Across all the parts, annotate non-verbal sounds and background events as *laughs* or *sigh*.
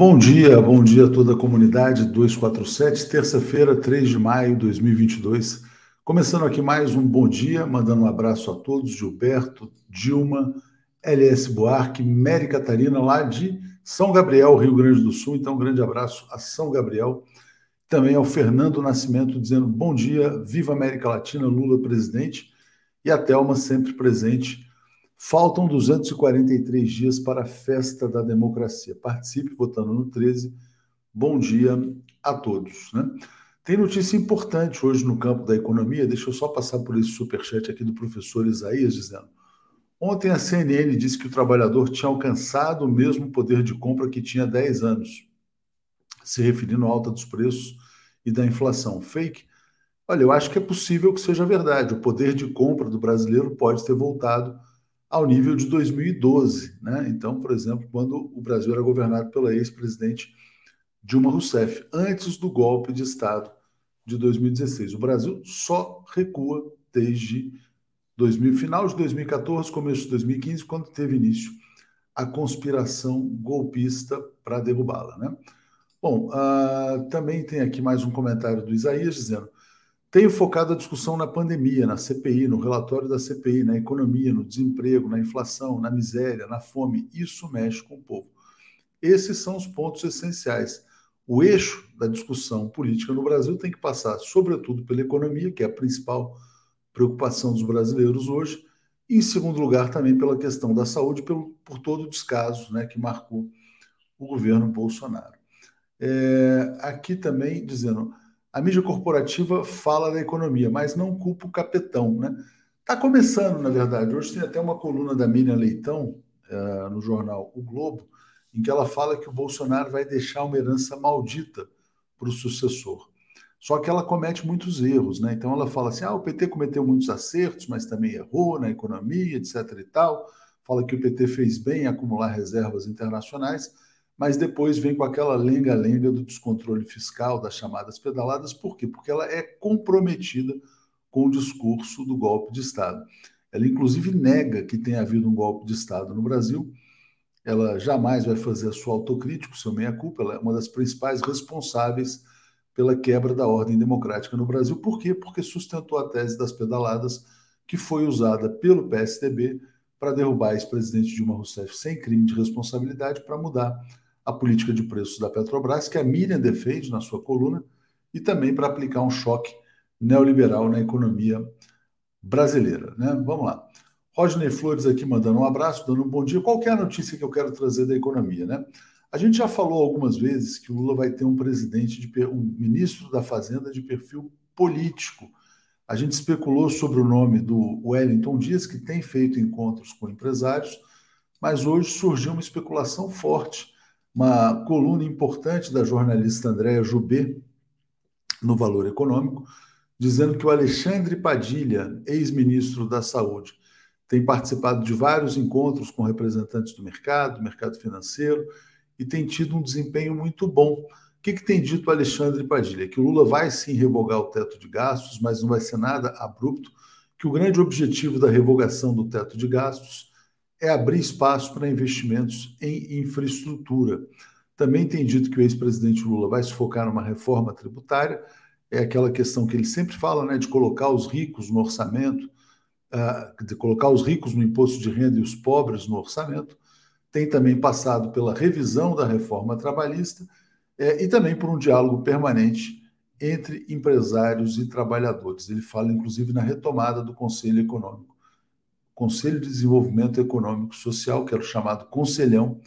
Bom dia, bom dia a toda a comunidade 247, terça-feira, 3 de maio de 2022. Começando aqui mais um bom dia, mandando um abraço a todos, Gilberto, Dilma, LS Buarque, Mary Catarina, lá de São Gabriel, Rio Grande do Sul. Então, um grande abraço a São Gabriel. Também ao Fernando Nascimento, dizendo bom dia, viva América Latina, Lula presidente. E a Thelma sempre presente Faltam 243 dias para a festa da democracia. Participe votando no 13. Bom dia a todos. Né? Tem notícia importante hoje no campo da economia. Deixa eu só passar por esse superchat aqui do professor Isaías dizendo. Ontem a CNN disse que o trabalhador tinha alcançado o mesmo poder de compra que tinha há 10 anos, se referindo à alta dos preços e da inflação. Fake? Olha, eu acho que é possível que seja verdade. O poder de compra do brasileiro pode ter voltado ao nível de 2012. Né? Então, por exemplo, quando o Brasil era governado pela ex-presidente Dilma Rousseff, antes do golpe de Estado de 2016. O Brasil só recua desde 2000, final de 2014, começo de 2015, quando teve início a conspiração golpista para derrubá-la. Né? Bom, uh, também tem aqui mais um comentário do Isaías dizendo tenho focado a discussão na pandemia, na CPI, no relatório da CPI, na economia, no desemprego, na inflação, na miséria, na fome. Isso mexe com o povo. Esses são os pontos essenciais. O eixo da discussão política no Brasil tem que passar, sobretudo, pela economia, que é a principal preocupação dos brasileiros hoje, e, em segundo lugar, também pela questão da saúde, pelo, por todo o descaso né, que marcou o governo Bolsonaro. É, aqui também dizendo a mídia corporativa fala da economia, mas não culpa o capetão, né? Está começando, na verdade. Hoje tem até uma coluna da Miriam Leitão uh, no jornal O Globo, em que ela fala que o Bolsonaro vai deixar uma herança maldita para o sucessor. Só que ela comete muitos erros, né? Então ela fala assim: ah, o PT cometeu muitos acertos, mas também errou na economia, etc. e tal. Fala que o PT fez bem em acumular reservas internacionais mas depois vem com aquela lenga-lenga do descontrole fiscal, das chamadas pedaladas, por quê? Porque ela é comprometida com o discurso do golpe de Estado. Ela, inclusive, nega que tenha havido um golpe de Estado no Brasil. Ela jamais vai fazer a sua autocrítica, seu meia-culpa. Ela é uma das principais responsáveis pela quebra da ordem democrática no Brasil. Por quê? Porque sustentou a tese das pedaladas, que foi usada pelo PSDB para derrubar ex-presidente Dilma Rousseff sem crime de responsabilidade, para mudar a política de preços da Petrobras, que a Miriam defende na sua coluna, e também para aplicar um choque neoliberal na economia brasileira. Né? Vamos lá. Rodney Flores aqui mandando um abraço, dando um bom dia. Qual é a notícia que eu quero trazer da economia? Né? A gente já falou algumas vezes que o Lula vai ter um presidente, de, um ministro da Fazenda de perfil político. A gente especulou sobre o nome do Wellington Dias, que tem feito encontros com empresários, mas hoje surgiu uma especulação forte uma coluna importante da jornalista Andréa Jubê, no Valor Econômico, dizendo que o Alexandre Padilha, ex-ministro da Saúde, tem participado de vários encontros com representantes do mercado, do mercado financeiro, e tem tido um desempenho muito bom. O que, que tem dito o Alexandre Padilha? Que o Lula vai sim revogar o teto de gastos, mas não vai ser nada abrupto, que o grande objetivo da revogação do teto de gastos é abrir espaço para investimentos em infraestrutura. Também tem dito que o ex-presidente Lula vai se focar numa reforma tributária, é aquela questão que ele sempre fala, né, de colocar os ricos no orçamento, uh, de colocar os ricos no imposto de renda e os pobres no orçamento. Tem também passado pela revisão da reforma trabalhista é, e também por um diálogo permanente entre empresários e trabalhadores. Ele fala, inclusive, na retomada do Conselho Econômico Conselho de Desenvolvimento Econômico Social, que era o chamado Conselhão,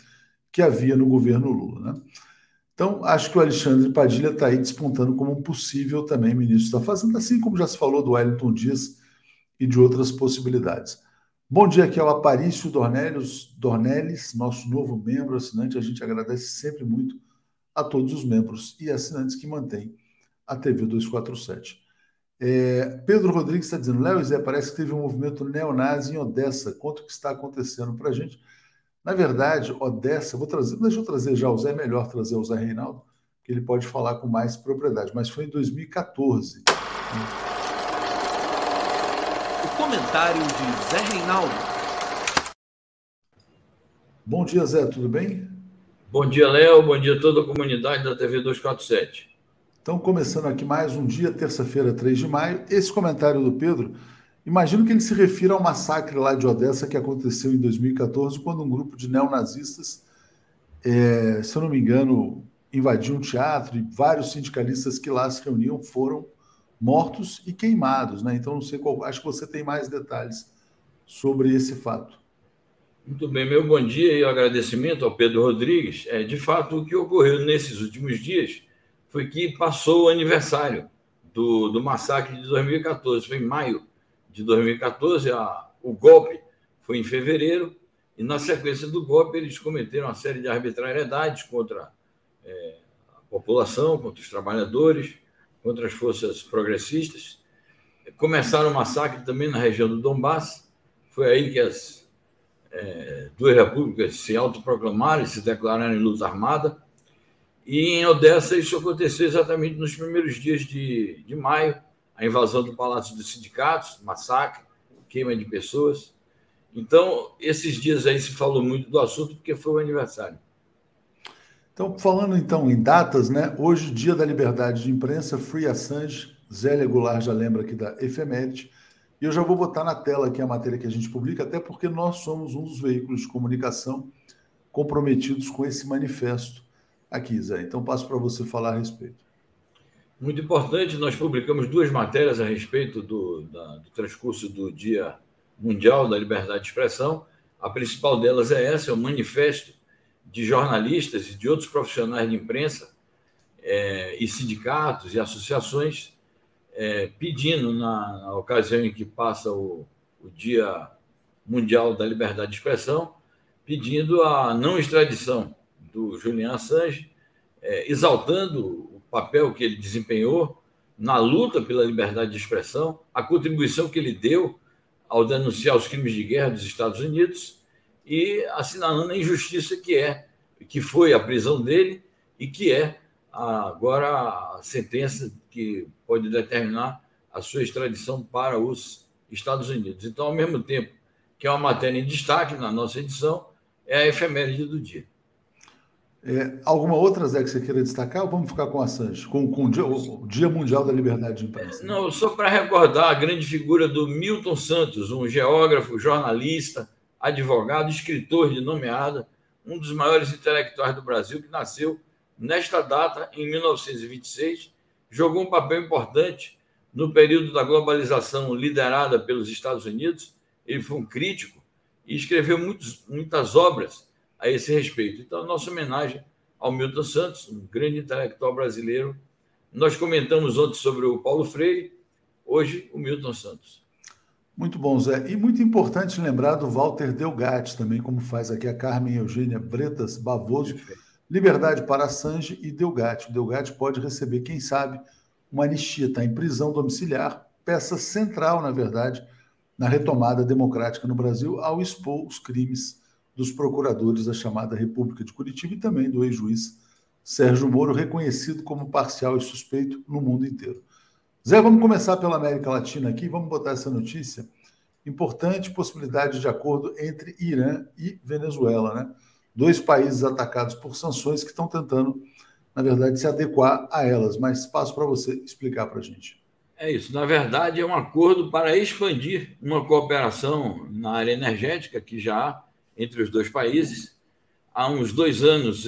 que havia no governo Lula. Né? Então, acho que o Alexandre Padilha está aí despontando como um possível também ministro da Fazenda, assim como já se falou do Wellington Dias e de outras possibilidades. Bom dia, aqui é o Aparício Dornelles, nosso novo membro assinante. A gente agradece sempre muito a todos os membros e assinantes que mantêm a TV 247. É, Pedro Rodrigues está dizendo, Léo Zé, parece que teve um movimento neonazi em Odessa. Conta o que está acontecendo para a gente. Na verdade, Odessa, vou trazer, deixa eu trazer já o Zé, é melhor trazer o Zé Reinaldo, que ele pode falar com mais propriedade, mas foi em 2014. O comentário de Zé Reinaldo. Bom dia, Zé, tudo bem? Bom dia, Léo. Bom dia a toda a comunidade da TV 247. Então, começando aqui mais um dia, terça-feira, 3 de maio. Esse comentário do Pedro, imagino que ele se refira ao massacre lá de Odessa que aconteceu em 2014, quando um grupo de neonazistas, é, se eu não me engano, invadiu um teatro e vários sindicalistas que lá se reuniam foram mortos e queimados. Né? Então, não sei qual. Acho que você tem mais detalhes sobre esse fato. Muito bem, meu bom dia e agradecimento ao Pedro Rodrigues. É, de fato, o que ocorreu nesses últimos dias foi que passou o aniversário do, do massacre de 2014. Foi em maio de 2014, a, o golpe foi em fevereiro, e na sequência do golpe eles cometeram uma série de arbitrariedades contra é, a população, contra os trabalhadores, contra as forças progressistas. Começaram o massacre também na região do Donbass. Foi aí que as é, duas repúblicas se autoproclamaram e se declararam em luta armada. E em Odessa isso aconteceu exatamente nos primeiros dias de, de maio, a invasão do Palácio dos Sindicatos, massacre, queima de pessoas. Então, esses dias aí se falou muito do assunto porque foi o aniversário. Então, falando então em datas, né? Hoje, dia da liberdade de imprensa, Free Assange, Zélia Goulart já lembra aqui da efeméride. E eu já vou botar na tela aqui a matéria que a gente publica, até porque nós somos um dos veículos de comunicação comprometidos com esse manifesto aqui, Zé. Então passo para você falar a respeito. Muito importante, nós publicamos duas matérias a respeito do, da, do transcurso do Dia Mundial da Liberdade de Expressão. A principal delas é essa, é o manifesto de jornalistas e de outros profissionais de imprensa é, e sindicatos e associações é, pedindo, na, na, ocasião em que passa o, o Dia Mundial da Liberdade de Expressão, pedindo a não extradição do Julian Assange, é, exaltando o papel que ele desempenhou na luta pela liberdade de expressão, a contribuição que ele deu ao denunciar os crimes de guerra dos Estados Unidos e assinalando a injustiça que é, que foi a prisão dele e que é agora a sentença que pode determinar a sua extradição para os Estados Unidos. Então, ao mesmo tempo que é uma matéria em destaque na nossa edição, é a efeméride do dia. É, alguma outra, Zé, que você queira destacar ou vamos ficar com a Assange, com, com o, dia, o, Dia, Mundial da Liberdade de Imprensa? Não, só para recordar a grande figura do Milton Santos, um geógrafo, jornalista, advogado, escritor de nomeada, um dos maiores intelectuais do Brasil, que nasceu nesta data, em 1926, jogou um papel importante no período da globalização liderada pelos Estados Unidos. Ele foi um crítico e escreveu muitos, muitas obras a esse respeito. Então, nossa homenagem ao Milton Santos, um grande intelectual brasileiro. Nós comentamos ontem sobre o Paulo Freire, hoje o Milton Santos. Muito bom, Zé. E muito importante lembrar do Walter Delgatti também, como faz aqui a Carmen Eugênia Bretas Bavoso. Liberdade para Assange e Delgatti. O Delgatti pode receber, quem sabe, uma anistia. Está em prisão domiciliar, peça central, na verdade, na retomada democrática no Brasil, ao expor os crimes dos procuradores da chamada República de Curitiba e também do ex-juiz Sérgio Moro, reconhecido como parcial e suspeito no mundo inteiro. Zé, vamos começar pela América Latina aqui, vamos botar essa notícia. Importante possibilidade de acordo entre Irã e Venezuela, né? Dois países atacados por sanções que estão tentando, na verdade, se adequar a elas. Mas passo para você explicar para a gente. É isso. Na verdade, é um acordo para expandir uma cooperação na área energética que já entre os dois países. Há uns dois anos,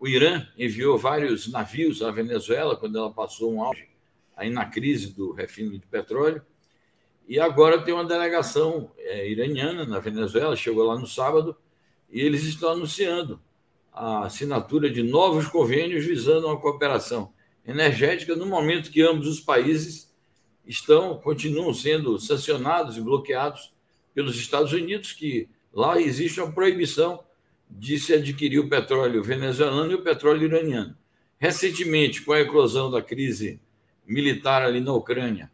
o Irã enviou vários navios à Venezuela, quando ela passou um auge aí na crise do refino de petróleo. E agora tem uma delegação é, iraniana na Venezuela, chegou lá no sábado, e eles estão anunciando a assinatura de novos convênios visando uma cooperação energética no momento que ambos os países estão continuam sendo sancionados e bloqueados pelos Estados Unidos, que lá existe uma proibição de se adquirir o petróleo venezuelano e o petróleo iraniano. Recentemente, com a eclosão da crise militar ali na Ucrânia,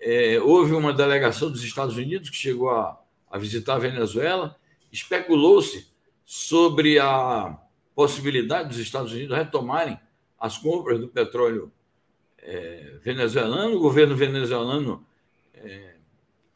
é, houve uma delegação dos Estados Unidos que chegou a, a visitar a Venezuela, especulou-se sobre a possibilidade dos Estados Unidos retomarem as compras do petróleo é, venezuelano. O governo venezuelano é,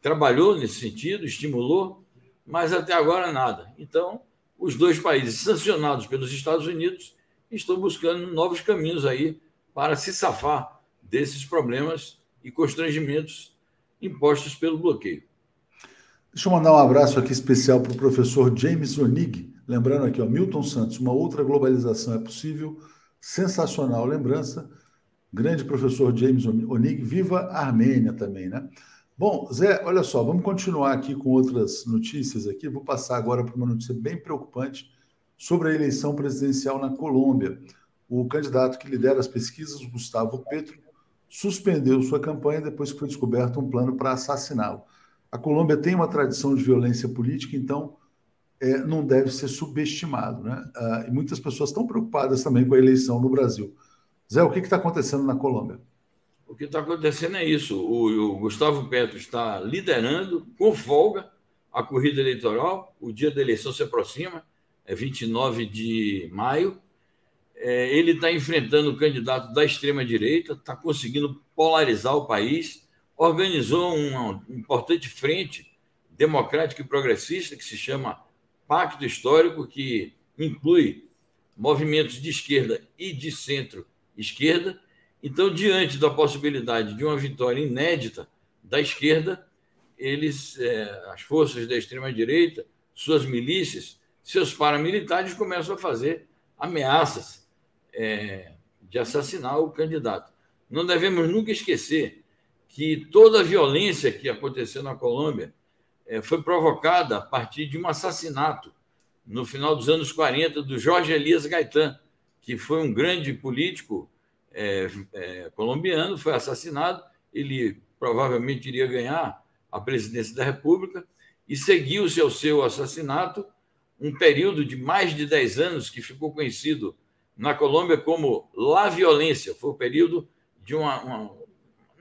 trabalhou nesse sentido, estimulou, mas até agora nada. Então, os dois países sancionados pelos Estados Unidos estão buscando novos caminhos aí para se safar desses problemas e constrangimentos impostos pelo bloqueio. Deixa eu mandar um abraço aqui especial para o professor James Onig. Lembrando aqui, ó, Milton Santos, uma outra globalização é possível. Sensacional lembrança. Grande professor James Onig. Viva a Armênia também, né? Bom, Zé, olha só, vamos continuar aqui com outras notícias aqui. Vou passar agora para uma notícia bem preocupante sobre a eleição presidencial na Colômbia. O candidato que lidera as pesquisas, Gustavo Petro, suspendeu sua campanha depois que foi descoberto um plano para assassiná-lo. A Colômbia tem uma tradição de violência política, então é, não deve ser subestimado. Né? Ah, e muitas pessoas estão preocupadas também com a eleição no Brasil. Zé, o que está acontecendo na Colômbia? O que está acontecendo é isso. O, o, Gustavo Petro está liderando com folga a corrida eleitoral. O dia da eleição se aproxima, é 29 de maio. É, ele está enfrentando o candidato da extrema-direita, está conseguindo polarizar o país, organizou uma importante frente democrática e progressista que se chama Pacto Histórico, que inclui movimentos de esquerda e de centro-esquerda. Então, diante da possibilidade de uma vitória inédita da esquerda, eles, é, as forças da extrema-direita, suas milícias, seus paramilitares começam a fazer ameaças é, de assassinar o candidato. Não devemos nunca esquecer que toda a violência que aconteceu na Colômbia é, foi provocada a partir de um assassinato no final dos anos 40 do Jorge Elias Gaetan, que foi um grande político é, é, colombiano, foi assassinado. Ele provavelmente iria ganhar a presidência da República e seguiu-se ao seu assassinato um período de mais de 10 anos que ficou conhecido na Colômbia como La Violência. Foi o período de uma, uma,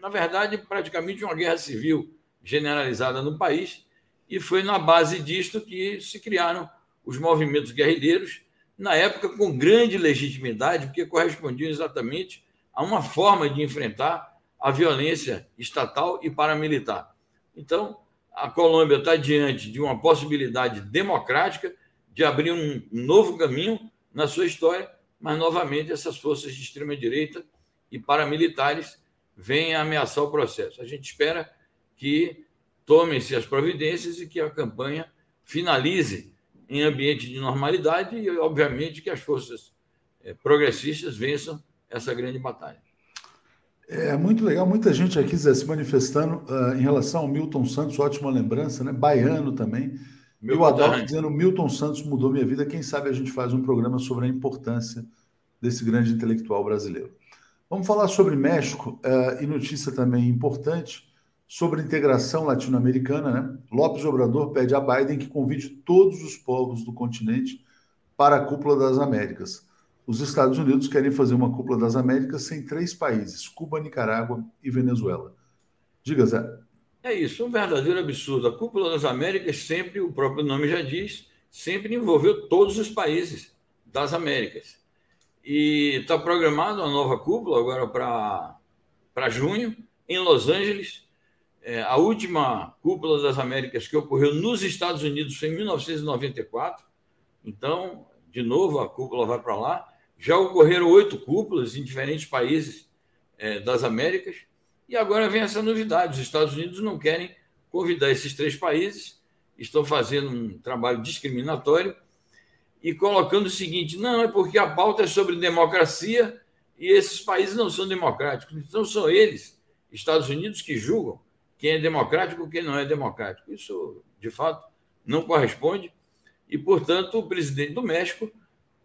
na verdade, praticamente uma guerra civil generalizada no país, e foi na base disto que se criaram os movimentos guerrilheiros, na época com grande legitimidade, porque correspondiam exatamente a uma forma de enfrentar a violência estatal e paramilitar. Então, a Colômbia está diante de uma possibilidade democrática de abrir um novo caminho na sua história mas novamente essas forças de extrema-direita e paramilitares vêm ameaçar o processo. A gente espera que tomem-se as providências e que a campanha finalize em ambiente de normalidade e, obviamente, que as forças eh, progressistas vençam essa grande batalha. É muito legal, muita gente aqui Zé, se manifestando uh, em relação ao Milton Santos, ótima lembrança, né? Baiano também. Meu o Adalto dizendo: Milton Santos mudou minha vida. Quem sabe a gente faz um programa sobre a importância desse grande intelectual brasileiro. Vamos falar sobre México uh, e notícia também importante sobre integração latino-americana. Né? Lopes Obrador pede a Biden que convide todos os povos do continente para a cúpula das Américas. Os Estados Unidos querem fazer uma cúpula das Américas sem três países: Cuba, Nicarágua e Venezuela. Diga, Zé. É isso, um verdadeiro absurdo. A Cúpula das Américas sempre, o próprio nome já diz, sempre envolveu todos os países das Américas. E está programada uma nova cúpula agora para junho, em Los Angeles. É, a última cúpula das Américas que ocorreu nos Estados Unidos foi em 1994. Então, de novo, a cúpula vai para lá. Já ocorreram oito cúpulas em diferentes países é, das Américas. E agora vem essa novidade: os Estados Unidos não querem convidar esses três países, estão fazendo um trabalho discriminatório e colocando o seguinte: não, é porque a pauta é sobre democracia e esses países não são democráticos. Então são eles, Estados Unidos, que julgam quem é democrático e quem não é democrático. Isso, de fato, não corresponde. E, portanto, o presidente do México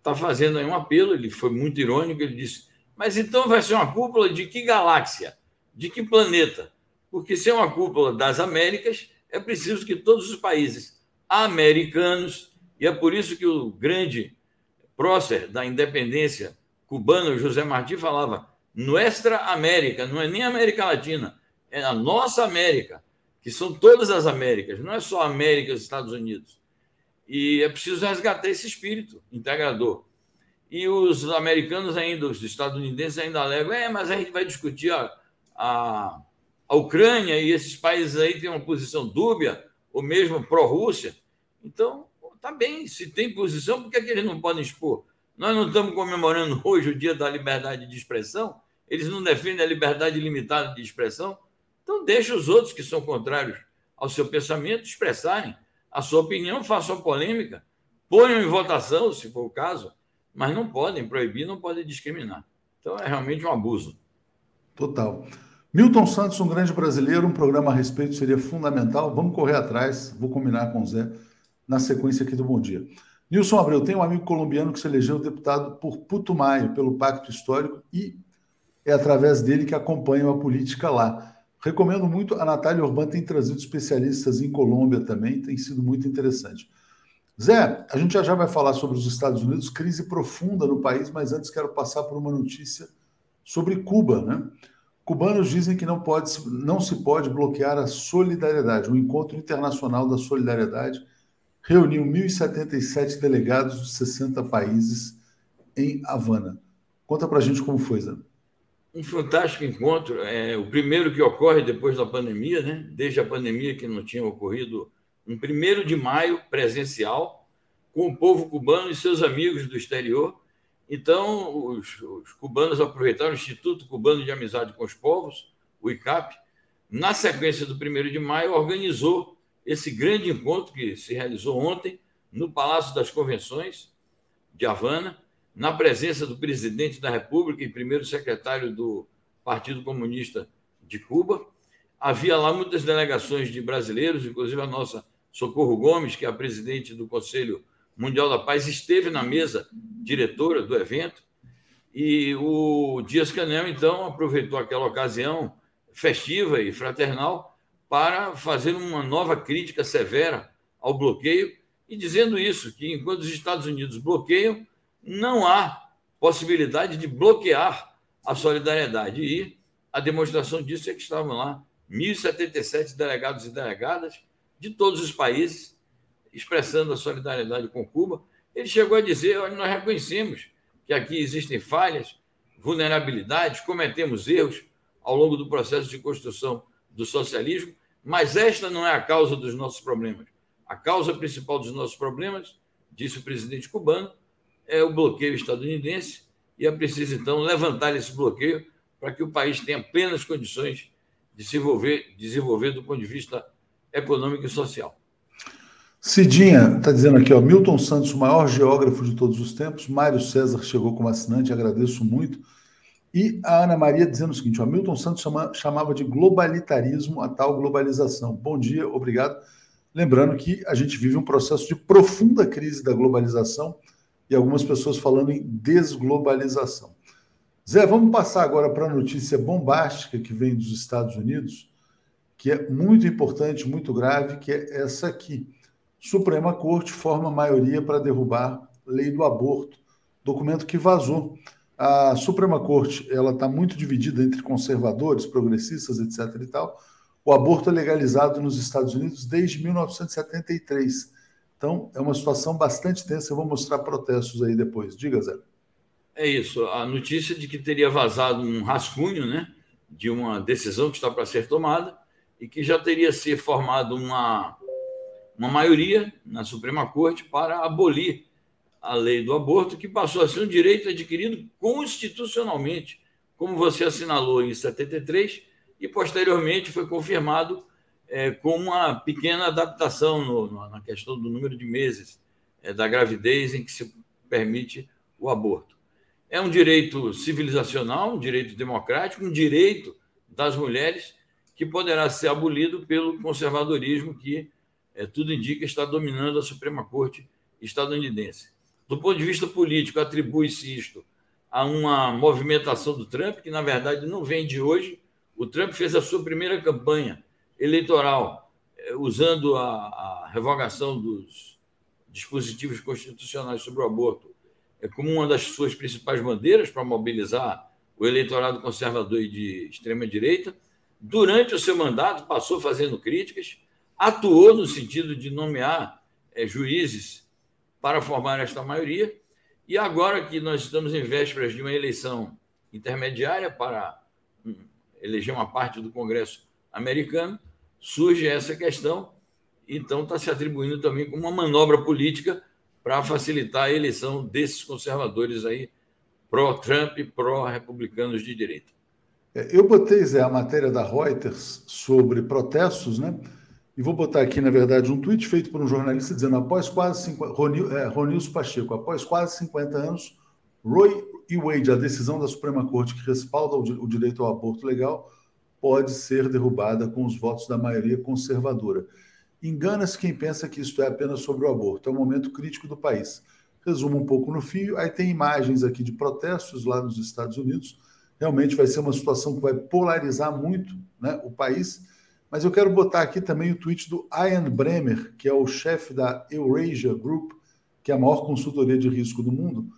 está fazendo aí um apelo. Ele foi muito irônico. Ele disse: Mas então vai ser uma cúpula de que galáxia? De que planeta? Porque se é uma cúpula das Américas, é preciso que todos os países americanos, e é por isso que o grande prócer da independência cubano, José Martí, falava: Nuestra América, não é nem América Latina, é a nossa América, que são todas as Américas, não é só América e os Estados Unidos. E é preciso resgatar esse espírito integrador. E os americanos ainda, os estadunidenses ainda alegam, é, mas a gente vai discutir ó, a, a Ucrânia e esses países aí têm uma posição dúbia, ou mesmo pró-Rússia. Então, tá bem, se tem posição, por que, é que eles não podem expor? Nós não estamos comemorando *laughs* hoje o dia da liberdade de expressão, eles não defendem a liberdade limitada de expressão, então deixa os outros que são contrários ao seu pensamento expressarem a sua opinião, façam polêmica, ponham em votação, se for o caso, mas não podem proibir, não podem discriminar. Então é realmente um abuso. Total. Milton Santos, um grande brasileiro, um programa a respeito seria fundamental. Vamos correr atrás, vou combinar com o Zé na sequência aqui do Bom Dia. Nilson Abreu, tem um amigo colombiano que se elegeu deputado por Putumayo, pelo Pacto Histórico, e é através dele que acompanham a política lá. Recomendo muito, a Natália Urbana tem trazido especialistas em Colômbia também, tem sido muito interessante. Zé, a gente já já vai falar sobre os Estados Unidos, crise profunda no país, mas antes quero passar por uma notícia sobre Cuba, né? Cubanos dizem que não, pode, não se pode bloquear a solidariedade. O Encontro Internacional da Solidariedade reuniu 1.077 delegados de 60 países em Havana. Conta para a gente como foi, Zé. Um fantástico encontro, é o primeiro que ocorre depois da pandemia, né? Desde a pandemia que não tinha ocorrido um primeiro de maio presencial com o povo cubano e seus amigos do exterior. Então, os, os cubanos aproveitaram o Instituto Cubano de Amizade com os Povos, o ICAP, na sequência do primeiro de maio, organizou esse grande encontro que se realizou ontem no Palácio das Convenções de Havana, na presença do presidente da República e primeiro secretário do Partido Comunista de Cuba. Havia lá muitas delegações de brasileiros, inclusive a nossa Socorro Gomes, que é a presidente do Conselho Mundial da Paz, esteve na mesa diretora do evento. E o Dias Canel, então, aproveitou aquela ocasião festiva e fraternal para fazer uma nova crítica severa ao bloqueio e dizendo isso, que enquanto os Estados Unidos bloqueiam, não há possibilidade de bloquear a solidariedade. E a demonstração disso é que estavam lá 1.077 delegados e delegadas de todos os países, expressando a solidariedade com Cuba. Ele chegou a dizer: olha, nós reconhecemos que aqui existem falhas, vulnerabilidades, cometemos erros ao longo do processo de construção do socialismo, mas esta não é a causa dos nossos problemas. A causa principal dos nossos problemas, disse o presidente cubano, é o bloqueio estadunidense e é preciso, então, levantar esse bloqueio para que o país tenha plenas condições de se desenvolver, desenvolver do ponto de vista econômica e social. Cidinha está dizendo aqui, ó, Milton Santos, o maior geógrafo de todos os tempos. Mário César chegou como assinante, agradeço muito. E a Ana Maria dizendo o seguinte: ó, Milton Santos chama, chamava de globalitarismo a tal globalização. Bom dia, obrigado. Lembrando que a gente vive um processo de profunda crise da globalização e algumas pessoas falando em desglobalização. Zé, vamos passar agora para a notícia bombástica que vem dos Estados Unidos que é muito importante, muito grave, que é essa aqui. Suprema Corte forma maioria para derrubar lei do aborto, documento que vazou. A Suprema Corte ela está muito dividida entre conservadores, progressistas, etc. E tal. O aborto é legalizado nos Estados Unidos desde 1973. Então é uma situação bastante tensa. Eu vou mostrar protestos aí depois. Diga, Zé. É isso. A notícia de que teria vazado um rascunho, né, de uma decisão que está para ser tomada e que já teria se formado uma, uma maioria na Suprema Corte para abolir a lei do aborto, que passou a ser um direito adquirido constitucionalmente, como você assinalou em 73, e posteriormente foi confirmado é, com uma pequena adaptação no, na questão do número de meses é, da gravidez em que se permite o aborto. É um direito civilizacional, um direito democrático, um direito das mulheres que poderá ser abolido pelo conservadorismo que, é, tudo indica, está dominando a Suprema Corte estadunidense. Do ponto de vista político, atribui-se isto a uma movimentação do Trump, que na verdade não vem de hoje. O Trump fez a sua primeira campanha eleitoral é, usando a, a revogação dos dispositivos constitucionais sobre o aborto é, como uma das suas principais bandeiras para mobilizar o eleitorado conservador e de extrema-direita durante o seu mandato, passou fazendo críticas, atuou no sentido de nomear é, juízes para formar esta maioria, e agora que nós estamos em vésperas de uma eleição intermediária para hum, eleger uma parte do Congresso americano, surge essa questão então está se atribuindo também como uma manobra política para facilitar a eleição desses conservadores aí, pró-Trump, pró-republicanos de direita. É, eu botei, Zé, a matéria da Reuters sobre protestos, né? E vou botar aqui, na verdade, um tweet feito por um jornalista dizendo: após quase 50, Ronil, é, Ronilson Pacheco, após quase 50 anos, Roy e Wade, a decisão da Suprema Corte que respalda o direito ao aborto legal, pode ser derrubada com os votos da maioria conservadora. Engana-se quem pensa que isto é apenas sobre o aborto. É um momento crítico do país. Resumo um pouco no fio. Aí tem imagens aqui de protestos lá nos Estados Unidos. Realmente vai ser uma situação que vai polarizar muito né, o país. Mas eu quero botar aqui também o tweet do Ian Bremer, que é o chefe da Eurasia Group, que é a maior consultoria de risco do mundo.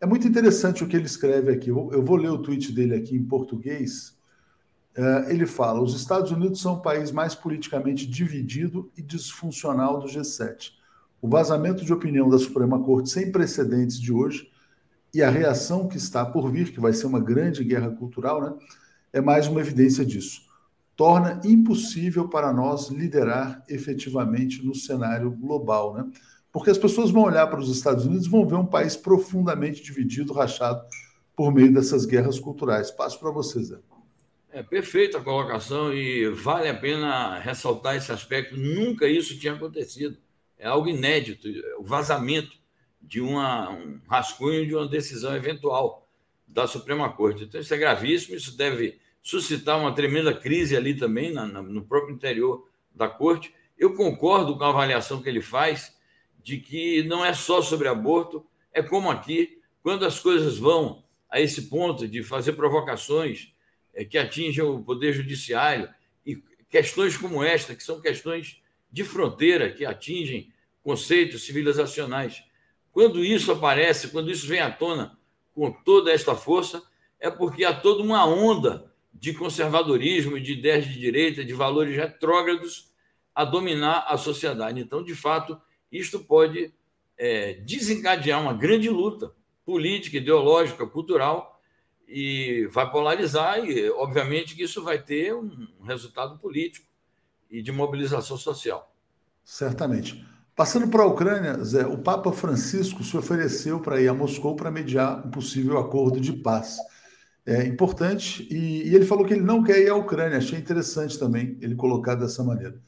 É muito interessante o que ele escreve aqui. Eu vou ler o tweet dele aqui em português, ele fala: os Estados Unidos são o país mais politicamente dividido e disfuncional do G7. O vazamento de opinião da Suprema Corte sem precedentes de hoje e a reação que está por vir, que vai ser uma grande guerra cultural, né, é mais uma evidência disso. Torna impossível para nós liderar efetivamente no cenário global, né? Porque as pessoas vão olhar para os Estados Unidos e vão ver um país profundamente dividido, rachado por meio dessas guerras culturais. Passo para vocês, Zé. É perfeita a colocação e vale a pena ressaltar esse aspecto. Nunca isso tinha acontecido. É algo inédito o vazamento de uma, um rascunho de uma decisão eventual da Suprema Corte. Então, isso é gravíssimo. Isso deve suscitar uma tremenda crise ali também, na, na, no próprio interior da Corte. Eu concordo com a avaliação que ele faz de que não é só sobre aborto, é como aqui, quando as coisas vão a esse ponto de fazer provocações que atingem o Poder Judiciário e questões como esta, que são questões de fronteira, que atingem conceitos civilizacionais. Quando isso aparece, quando isso vem à tona com toda esta força, é porque há toda uma onda de conservadorismo, de ideias de direita, de valores retrógrados a dominar a sociedade. Então, de fato, isto pode é, desencadear uma grande luta política, ideológica, cultural e vai polarizar, e obviamente que isso vai ter um resultado político e de mobilização social. Certamente. Passando para a Ucrânia, Zé, o Papa Francisco se ofereceu para ir a Moscou para mediar um possível acordo de paz. É importante, e, e, ele falou que ele não quer ir à Ucrânia. Achei interessante também ele colocar dessa maneira.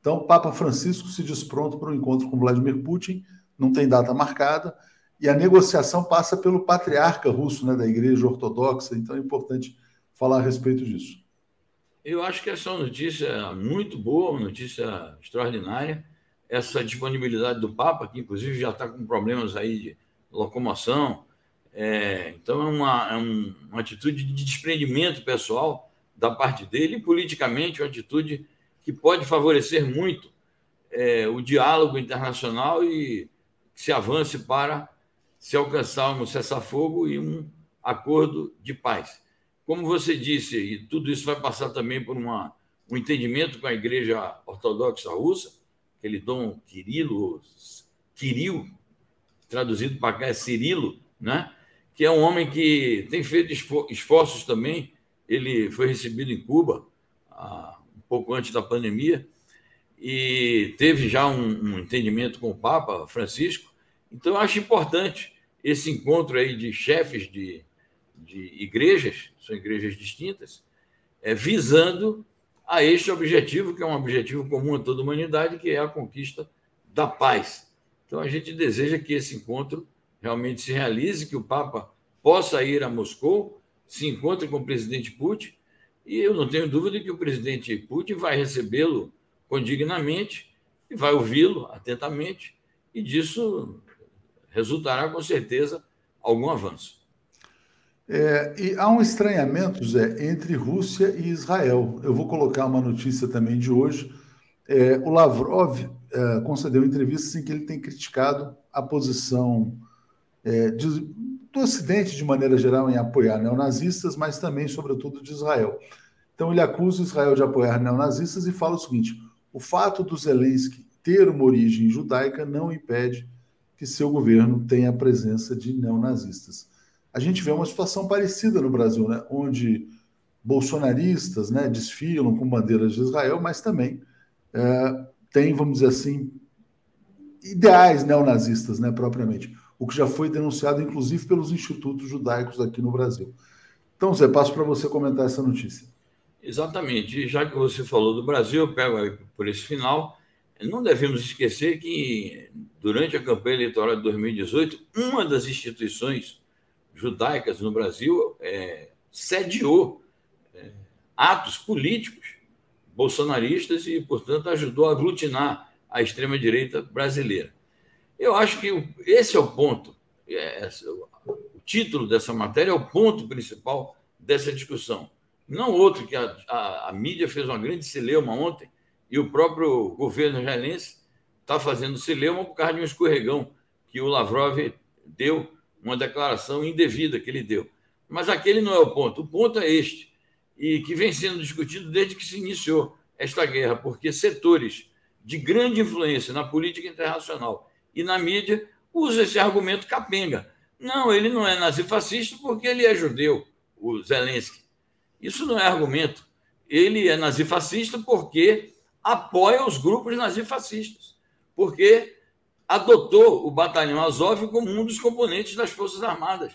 Então, o Papa Francisco se diz pronto para um encontro com Vladimir Putin, não tem data marcada, e a negociação passa pelo patriarca russo, né, da Igreja Ortodoxa, então é importante falar a respeito disso. Eu acho que essa é uma notícia muito boa, uma notícia extraordinária. Essa disponibilidade do Papa, que inclusive já está com problemas aí de locomoção. É, então, é, uma, é um, uma atitude de desprendimento pessoal da parte dele e, politicamente, uma atitude que pode favorecer muito é, o diálogo internacional e se avance para se alcançar um cessar-fogo e um acordo de paz. Como você disse, e tudo isso vai passar também por uma, um entendimento com a Igreja Ortodoxa Russa, aquele Dom Quirilo, Kiril, traduzido para cá é Cirilo, né? que é um homem que tem feito esforços também. Ele foi recebido em Cuba um pouco antes da pandemia e teve já um entendimento com o Papa Francisco. Então, eu acho importante esse encontro aí de chefes de, de igrejas, são igrejas distintas, é, visando a este objetivo, que é um objetivo comum a toda a humanidade, que é a conquista da paz. Então, a gente deseja que esse encontro realmente se realize, que o Papa possa ir a Moscou, se encontre com o presidente Putin, e eu não tenho dúvida que o presidente Putin vai recebê-lo condignamente e vai ouvi-lo atentamente, e disso resultará com certeza algum avanço. É, e há um estranhamento, Zé, entre Rússia e Israel. Eu vou colocar uma notícia também de hoje. É, o Lavrov é, concedeu entrevista em que ele tem criticado a posição é, de, do Ocidente, de maneira geral, em apoiar neonazistas, mas também, sobretudo, de Israel. Então, ele acusa Israel de apoiar neonazistas e fala o seguinte: o fato do Zelensky ter uma origem judaica não impede que seu governo tenha a presença de neonazistas. A gente vê uma situação parecida no Brasil, né, onde bolsonaristas né, desfilam com bandeiras de Israel, mas também é, tem, vamos dizer assim, ideais neonazistas, né, propriamente. O que já foi denunciado, inclusive, pelos institutos judaicos aqui no Brasil. Então, Zé, passo para você comentar essa notícia. Exatamente. Já que você falou do Brasil, eu pego aí por esse final. Não devemos esquecer que, durante a campanha eleitoral de 2018, uma das instituições judaicas no Brasil é, sediou é, atos políticos bolsonaristas e, portanto, ajudou a aglutinar a extrema-direita brasileira. Eu acho que esse é o ponto. É, o título dessa matéria é o ponto principal dessa discussão. Não outro que a, a, a mídia fez uma grande celeuma ontem e o próprio governo israelense está fazendo celeuma por causa de um escorregão que o Lavrov deu, uma declaração indevida que ele deu. Mas aquele não é o ponto. O ponto é este, e que vem sendo discutido desde que se iniciou esta guerra, porque setores de grande influência na política internacional e na mídia usam esse argumento capenga. Não, ele não é nazifascista porque ele é judeu, o Zelensky. Isso não é argumento. Ele é nazifascista porque apoia os grupos nazifascistas, porque adotou o batalhão Azov como um dos componentes das Forças Armadas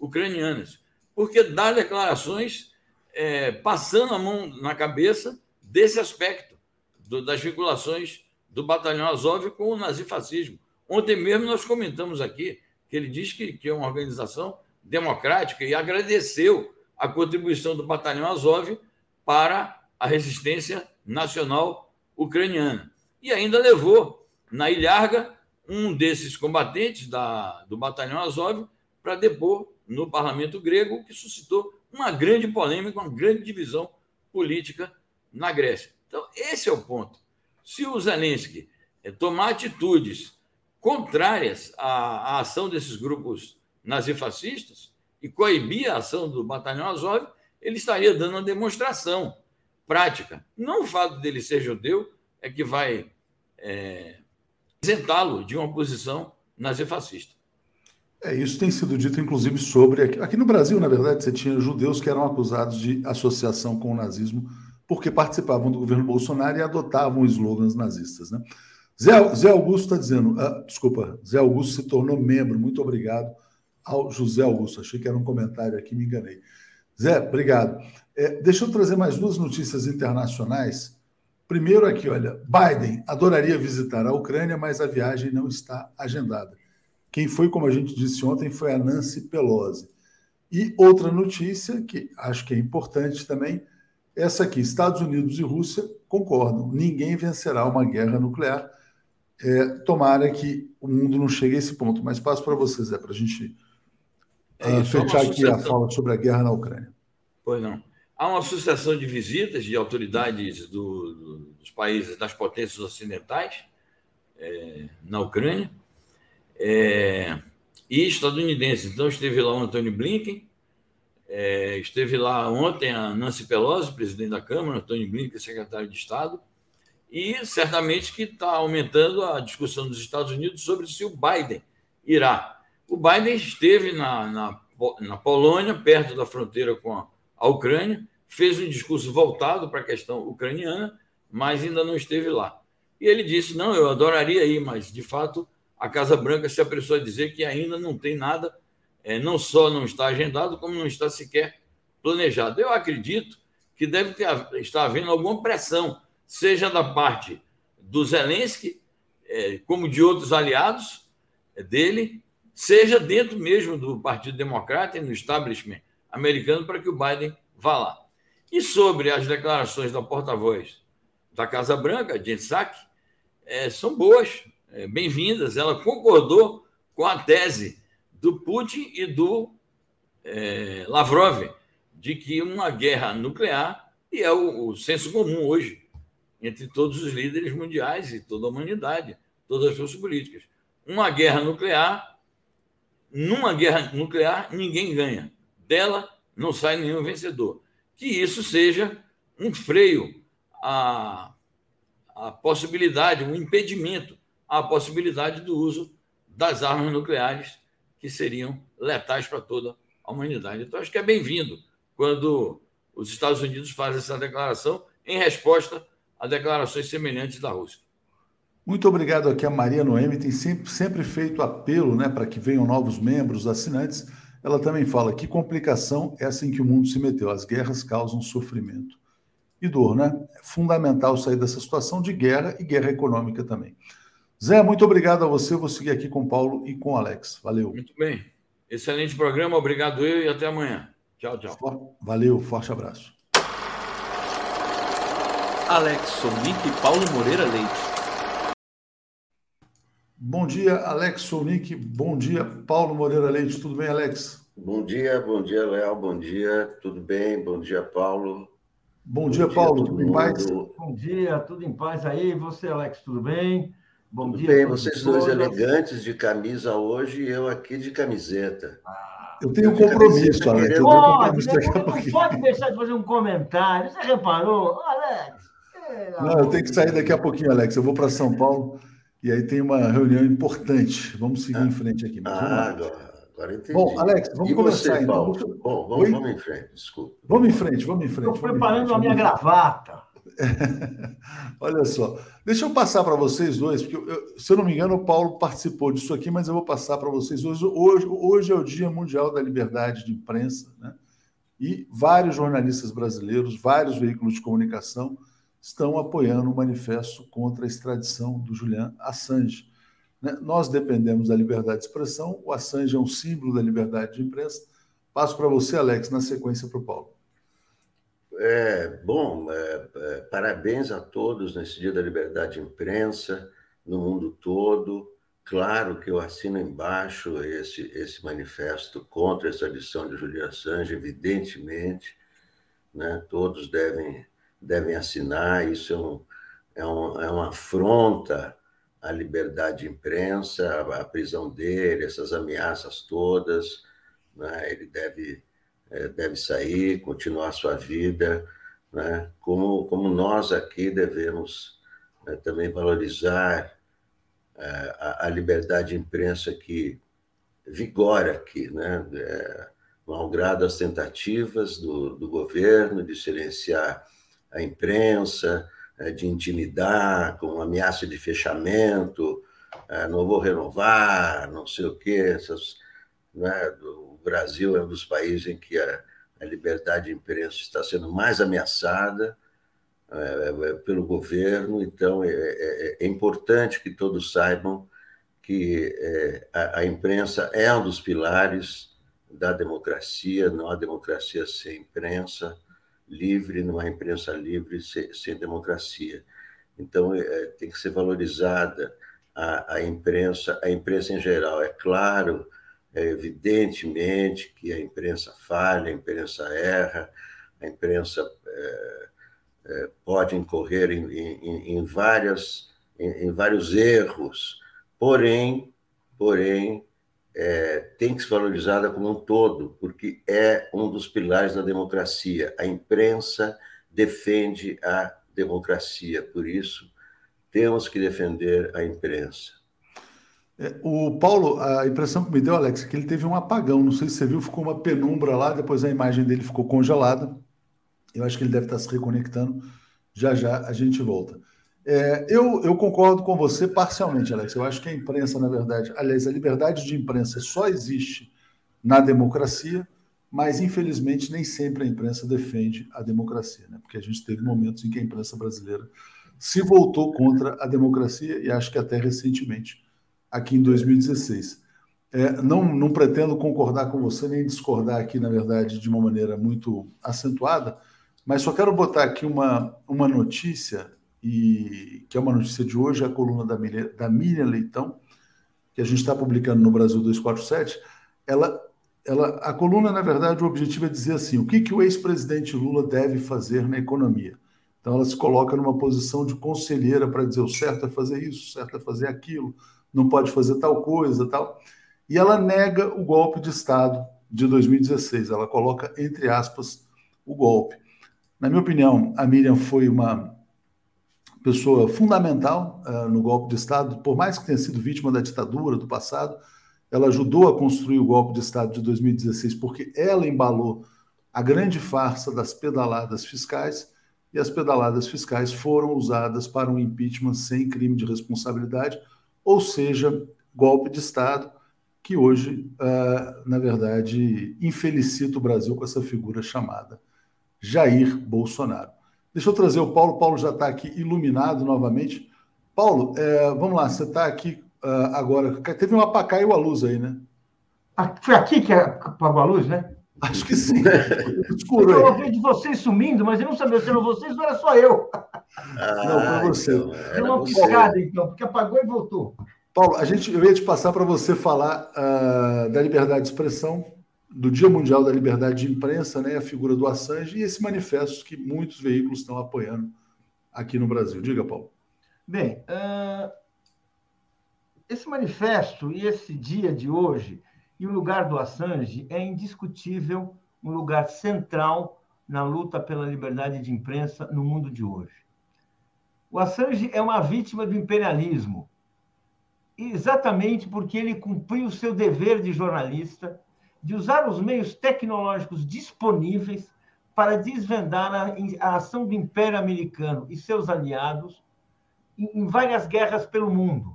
ucranianas, porque dá declarações é, passando a mão na cabeça desse aspecto do, das vinculações do batalhão Azov com o nazifascismo. Ontem mesmo nós comentamos aqui que ele diz que, que é uma organização democrática e agradeceu a contribuição do batalhão Azov para a resistência nacional ucraniana. E ainda levou na Ilharga um desses combatentes da, do batalhão Azov para depor no parlamento grego, o que suscitou uma grande polêmica, uma grande divisão política na Grécia. Então, esse é o ponto. Se o Zelensky eh, tomar atitudes contrárias à, à ação desses grupos nazifascistas e coibir a ação do batalhão Azov, ele estaria dando uma demonstração prática. Não o fato dele ser judeu é que vai é, isentá-lo de uma posição nazifascista. É, isso tem sido dito, inclusive, sobre. Aqui, aqui no Brasil, na verdade, você tinha judeus que eram acusados de associação com o nazismo porque participavam do governo Bolsonaro e adotavam slogans nazistas. Né? Zé, Zé Augusto está dizendo, ah, desculpa, Zé Augusto se tornou membro, muito obrigado ao José Augusto. Achei que era um comentário aqui, me enganei. Zé, obrigado. É, deixa eu trazer mais duas notícias internacionais. Primeiro aqui, olha, Biden adoraria visitar a Ucrânia, mas a viagem não está agendada. Quem foi, como a gente disse ontem, foi a Nancy Pelosi. E outra notícia, que acho que é importante também, essa aqui: Estados Unidos e Rússia concordam, ninguém vencerá uma guerra nuclear. É, tomara que o mundo não chegue a esse ponto. Mas passo para vocês, Zé, para a gente é, fechar aqui a fala sobre a guerra na Ucrânia. Pois não. Há uma sucessão de visitas de autoridades do, do, dos países, das potências ocidentais é, na Ucrânia é, e estadunidenses. Então, esteve lá o Antônio Blinken, é, esteve lá ontem a Nancy Pelosi, presidente da Câmara, Antônio Blinken, secretário de Estado, e certamente que está aumentando a discussão dos Estados Unidos sobre se o Biden irá. O Biden esteve na, na, na Polônia, perto da fronteira com a, a Ucrânia, fez um discurso voltado para a questão ucraniana, mas ainda não esteve lá. E ele disse: Não, eu adoraria ir, mas de fato a Casa Branca se apressou a dizer que ainda não tem nada é, não só não está agendado, como não está sequer planejado. Eu acredito que deve ter, estar havendo alguma pressão, seja da parte do Zelensky, é, como de outros aliados dele, seja dentro mesmo do Partido Democrata e no establishment americano, para que o Biden vá lá. E sobre as declarações da porta-voz da Casa Branca, Jen Psaki, é, são boas, é, bem-vindas. Ela concordou com a tese do Putin e do é, Lavrov, de que uma guerra nuclear, e é o, o senso comum hoje, entre todos os líderes mundiais e toda a humanidade, todas as forças políticas. Uma guerra nuclear, numa guerra nuclear, ninguém ganha. Dela não sai nenhum vencedor. Que isso seja um freio à, à possibilidade, um impedimento à possibilidade do uso das armas nucleares que seriam letais para toda a humanidade. Então, acho que é bem-vindo quando os Estados Unidos fazem essa declaração em resposta a declarações semelhantes da Rússia. Muito obrigado aqui a Maria Noemi, tem sempre, sempre feito apelo né, para que venham novos membros, assinantes. Ela também fala que complicação é assim que o mundo se meteu. As guerras causam sofrimento e dor, né? É fundamental sair dessa situação de guerra e guerra econômica também. Zé, muito obrigado a você. vou seguir aqui com o Paulo e com o Alex. Valeu. Muito bem. Excelente programa. Obrigado eu e até amanhã. Tchau, tchau. Valeu, forte abraço. Alex Sonic e Paulo Moreira Leite. Bom dia, Alex Sonic. Bom dia, Paulo Moreira Leite. Tudo bem, Alex? Bom dia, bom dia, Léo. Bom dia, tudo bem? Bom dia, Paulo. Bom, bom dia, Paulo. Tudo em paz? Bom dia, tudo em paz aí. Você, Alex, tudo bem? Bom tudo dia. Bem, vocês dois elegantes de camisa hoje e eu aqui de camiseta. Ah, eu tenho um compromisso, Alex. Eu pode, não pode deixar de fazer um comentário. Você reparou, Alex? É, não, eu tenho que sair daqui a pouquinho, Alex. Eu vou para São Paulo. E aí tem uma reunião importante. Vamos seguir ah, em frente aqui. ah, agora, agora entendi. Bom, Alex, vamos e começar você, então. Bom, vamos, vamos, em frente, desculpa. Vamos em frente, vamos em frente. Estou preparando a minha gravata. *laughs* Olha só, deixa eu passar para vocês dois, porque eu, se eu não me engano, o Paulo participou disso aqui, mas eu vou passar para vocês hoje. Hoje, hoje é o Dia Mundial da Liberdade de Imprensa, né? E vários jornalistas brasileiros, vários veículos de comunicação estão apoiando o manifesto contra a extradição do Julian Assange. Né? Nós dependemos da liberdade de expressão, o Assange é um símbolo da liberdade de imprensa. Passo para você, Alex, na sequência para o Paulo. É, bom, é, é, parabéns a todos nesse Dia da Liberdade de Imprensa, no mundo todo. Claro que eu assino embaixo esse, esse manifesto contra a extradição de Julian Assange, evidentemente. Né? Todos devem devem assinar. Isso é, um, é, um, é uma afronta à liberdade de imprensa, a prisão dele, essas ameaças todas. Né? Ele deve, é, deve sair, continuar a sua vida, né? como, como nós aqui devemos né, também valorizar é, a, a, liberdade de imprensa que vigora aqui, né? É, malgrado as tentativas do, do governo de silenciar a imprensa, eh, de intimidar, com ameaça de fechamento, eh, não vou renovar, não sei o quê. Essas, né? O Brasil é um dos países em que a, liberdade de imprensa está sendo mais ameaçada é, pelo governo, então é, é, é, importante que todos saibam que é, a, a imprensa é um dos pilares da democracia, não há democracia sem imprensa livre, numa imprensa livre, sem, sem democracia. Então, é, tem que ser valorizada a, a, imprensa, a imprensa em geral. É claro, é, evidentemente, que a imprensa falha, a imprensa erra, a imprensa é, é, pode incorrer em, em, em várias, em, em vários erros, porém, porém, é, tem que ser valorizada como um todo, porque é um dos pilares da democracia. A imprensa defende a democracia, por isso temos que defender a imprensa. É, o Paulo, a impressão que me deu, Alex, é que ele teve um apagão. Não sei se você viu, ficou uma penumbra lá, depois a imagem dele ficou congelada. Eu acho que ele deve estar se reconectando. Já já a gente volta. É, eu, eu, concordo com você parcialmente, Alex. Eu acho que a imprensa, na verdade, aliás, a liberdade de imprensa só existe na democracia, mas infelizmente nem sempre a imprensa defende a democracia, né? porque a gente teve momentos em que a imprensa brasileira se voltou contra a democracia e acho que até recentemente, aqui em 2016. É, não, não pretendo concordar com você nem discordar aqui, na verdade, de uma maneira muito acentuada, mas só quero botar aqui uma, uma notícia e que é uma notícia de hoje, a coluna da Miriam, da Miriam Leitão, que a gente está publicando no Brasil 247, ela, ela, a coluna, na verdade, o objetivo é dizer assim, o que, que o ex-presidente Lula deve fazer na economia. Então ela se coloca numa posição de conselheira para dizer o certo é fazer isso, o certo é fazer aquilo, não pode fazer tal coisa, tal. E ela nega o golpe de Estado de 2016. Ela coloca entre aspas o golpe. Na minha opinião, a Miriam foi uma pessoa fundamental uh, no golpe de Estado, por mais que tenha sido vítima da ditadura do passado, ela ajudou a construir o golpe de Estado de 2016, porque ela embalou a grande farsa das pedaladas fiscais. e as pedaladas fiscais foram usadas para um impeachment sem crime de responsabilidade, ou seja, golpe de Estado, que hoje, uh, na verdade, infelicita o Brasil com essa figura chamada Jair Bolsonaro. Deixa eu trazer o Paulo. Paulo já está aqui iluminado novamente. Paulo, é, vamos lá, você está aqui uh, agora. Teve um apacaiu a luz aí, né? Foi aqui que apagou a luz, né? Acho que sim. *laughs* Escuro eu ouvi de vocês sumindo, mas eu não sabia se eram vocês ou era só eu. Ah, não, foi você. Então, Deu uma piscada, então, porque apagou e voltou. Paulo, a gente, eu ia te passar para você falar uh, da liberdade de expressão, do Dia Mundial da Liberdade de Imprensa, né, a figura do Assange e esse manifesto que muitos veículos estão apoiando aqui no Brasil. Diga, Paulo. Bem, uh, esse manifesto e esse dia de hoje e o lugar do Assange é indiscutível um lugar central na luta pela liberdade de imprensa no mundo de hoje. O Assange é uma vítima do imperialismo, exatamente porque ele cumpriu o seu dever de jornalista de usar os meios tecnológicos disponíveis para desvendar a, a ação do Império Americano e seus aliados em, em várias guerras pelo mundo.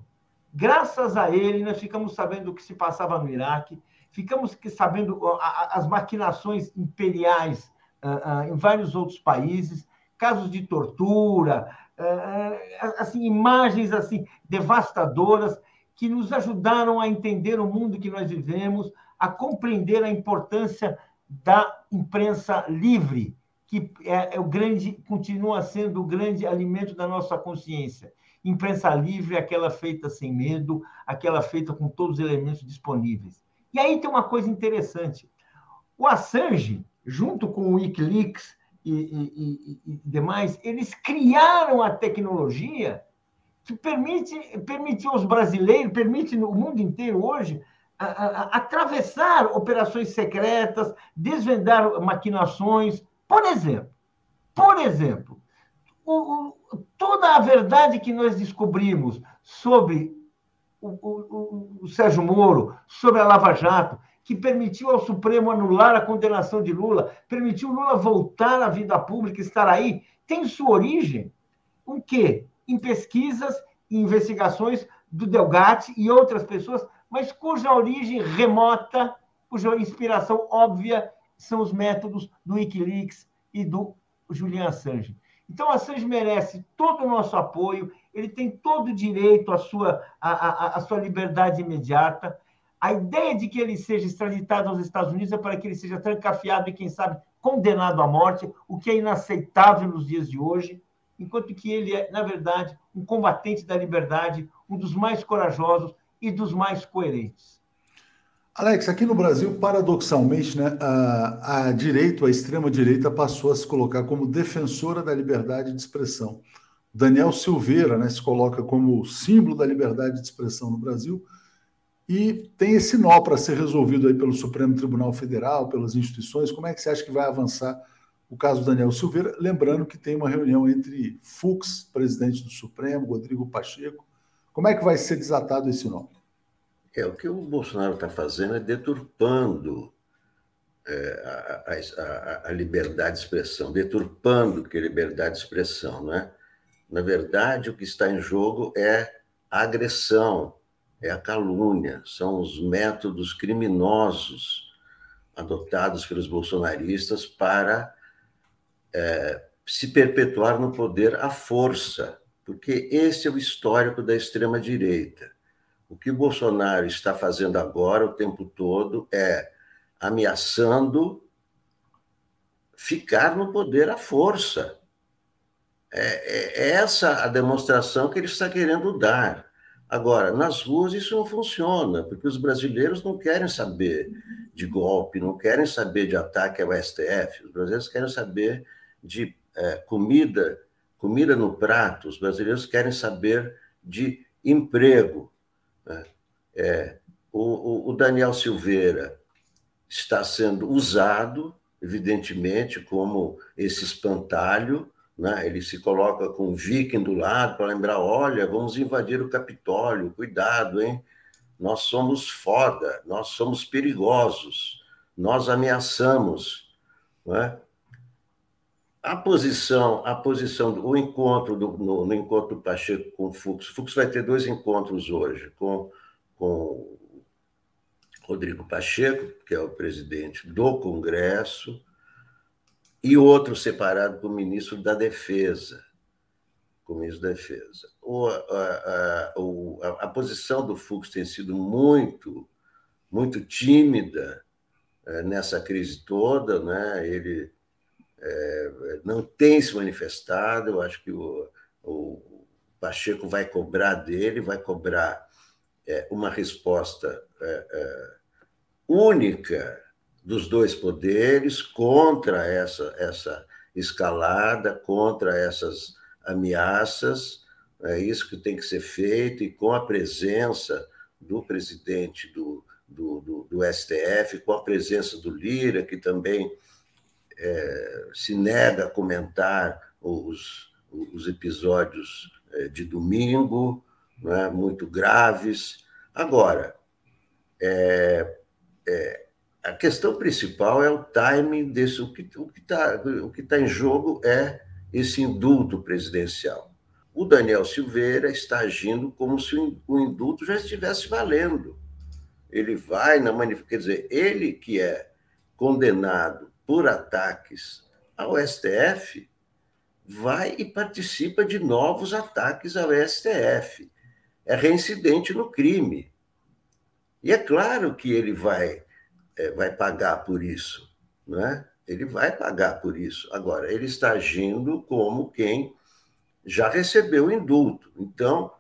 Graças a ele, nós ficamos sabendo o que se passava no Iraque, ficamos sabendo as maquinações imperiais ah, ah, em vários outros países, casos de tortura, ah, assim imagens assim devastadoras que nos ajudaram a entender o mundo que nós vivemos, a compreender a importância da imprensa livre, que é, é o grande, continua sendo o grande alimento da nossa consciência. Imprensa livre é aquela feita sem medo, aquela feita com todos os elementos disponíveis. E aí tem uma coisa interessante. O Assange, junto com o Wikileaks e, e, e, e demais, eles criaram a tecnologia que permite, permite aos brasileiros, permite no mundo inteiro hoje, atravessar operações secretas, desvendar maquinações. Por exemplo, por exemplo, o, o, toda a verdade que nós descobrimos sobre o, o, Sérgio Moro, sobre a Lava Jato, que permitiu ao Supremo anular a condenação de Lula, permitiu Lula voltar à vida pública, estar aí, tem sua origem em quê? Em pesquisas e investigações do Delgatti e outras pessoas, mas cuja origem remota, cuja inspiração óbvia são os métodos do Wikileaks e do Julian Assange. Então, Assange merece todo o nosso apoio, ele tem todo o direito à sua, à, à, à sua liberdade imediata. A ideia de que ele seja extraditado aos Estados Unidos é para que ele seja trancafiado e, quem sabe, condenado à morte, o que é inaceitável nos dias de hoje, enquanto que ele é, na verdade, um combatente da liberdade, um dos mais corajosos e dos mais coerentes. Alex, aqui no Brasil, paradoxalmente, né, a, a direita, a extrema-direita, passou a se colocar como defensora da liberdade de expressão. Daniel Silveira né, se coloca como símbolo da liberdade de expressão no Brasil e tem esse nó para ser resolvido aí pelo Supremo Tribunal Federal, pelas instituições. Como é que você acha que vai avançar o caso Daniel Silveira? Lembrando que tem uma reunião entre Fux, presidente do Supremo, Rodrigo Pacheco. Como é que vai ser desatado esse nó? É, o que o Bolsonaro está fazendo é deturpando é, a, a, a, liberdade de expressão, deturpando que é liberdade de expressão, não é? Na verdade, o que está em jogo é a agressão, é a calúnia, são os métodos criminosos adotados pelos bolsonaristas para é, se perpetuar no poder à força, porque esse é o histórico da extrema-direita o que o Bolsonaro está fazendo agora, o tempo todo, é ameaçando ficar no poder à força. É, é, essa a demonstração que ele está querendo dar. Agora, nas ruas isso não funciona, porque os brasileiros não querem saber de golpe, não querem saber de ataque ao STF, os brasileiros querem saber de é, comida, comida no prato, os brasileiros querem saber de emprego, né? É, o, o, Daniel Silveira está sendo usado, evidentemente, como esse espantalho. Né? Ele se coloca com o viking do lado para lembrar: olha, vamos invadir o Capitólio, cuidado, hein? Nós somos foda, nós somos perigosos, nós ameaçamos. Não é? A posição, a posição, o encontro do, no, no, encontro do Pacheco com o Fux, o Fux vai ter dois encontros hoje, com, com Rodrigo Pacheco, que é o presidente do Congresso, e outro separado com o ministro da Defesa, com o ministro da Defesa. O, a, a, a, posição do Fux tem sido muito, muito tímida é, nessa crise toda, né? Ele é, não tem se manifestado. Eu acho que o, o Pacheco vai cobrar dele, vai cobrar é, uma resposta é, é, única dos dois poderes contra essa, essa escalada, contra essas ameaças. É isso que tem que ser feito, e com a presença do presidente do, do, do, do STF, com a presença do Lira, que também é, se nega a comentar os, os episódios é, de domingo, é, muito graves. Agora, é, é, a questão principal é o timing desse. O que está tá em jogo é esse indulto presidencial. O Daniel Silveira está agindo como se o indulto já estivesse valendo. Ele vai na manifestação, quer dizer, ele que é condenado por ataques ao STF, vai e participa de novos ataques ao STF. É reincidente no crime. E é claro que ele vai, é, vai pagar por isso, não é? Ele vai pagar por isso. Agora, ele está agindo como quem já recebeu o indulto. Então,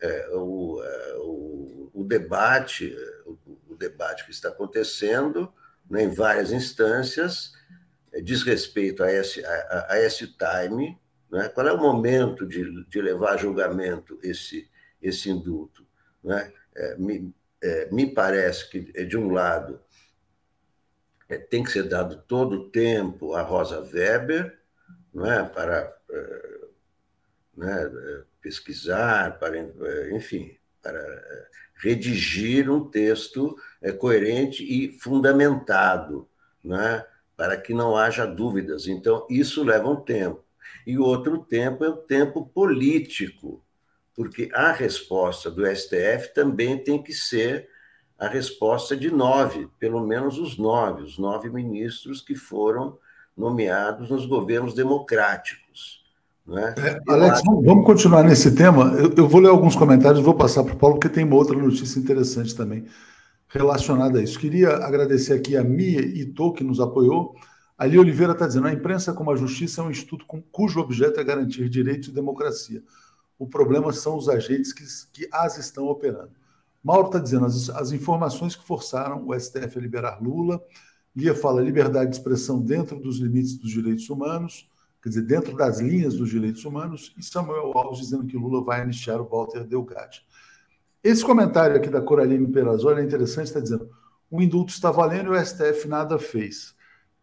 é, o, é, o, o, debate, o, o debate que está acontecendo né, em várias instâncias, é, diz respeito a esse, a, a esse time, né? qual é o momento de, de levar a julgamento esse, esse indulto. Né? É, me, é, me parece que, é, de um lado, é, tem que ser dado todo o tempo a Rosa Weber não é? para é, né, pesquisar, para, enfim, para redigir um texto é, coerente e fundamentado, né, para que não haja dúvidas. Então, isso leva um tempo. E outro tempo é o tempo político, porque a resposta do STF também tem que ser a resposta de nove, pelo menos os nove, os nove ministros que foram nomeados nos governos democráticos. Né? É, Alex, acho... vamos continuar nesse tema. Eu, eu, vou ler alguns comentários, vou passar para o Paulo, porque tem uma outra notícia interessante também relacionada a isso. Queria agradecer aqui a Mia Ito, que nos apoiou. Ali Oliveira está dizendo: a imprensa, como a justiça, é um instituto com, cujo objeto é garantir direitos e democracia. O problema são os agentes que, que as estão operando. Mauro está dizendo: as, as informações que forçaram o STF a liberar Lula. Lia fala liberdade de expressão dentro dos limites dos direitos humanos quer dizer, dentro das linhas dos direitos humanos, e Samuel Alves dizendo que Lula vai anistiar o Walter Delgatti. Esse comentário aqui da Coraline Perazzoli é interessante, está dizendo o indulto está valendo e o STF nada fez.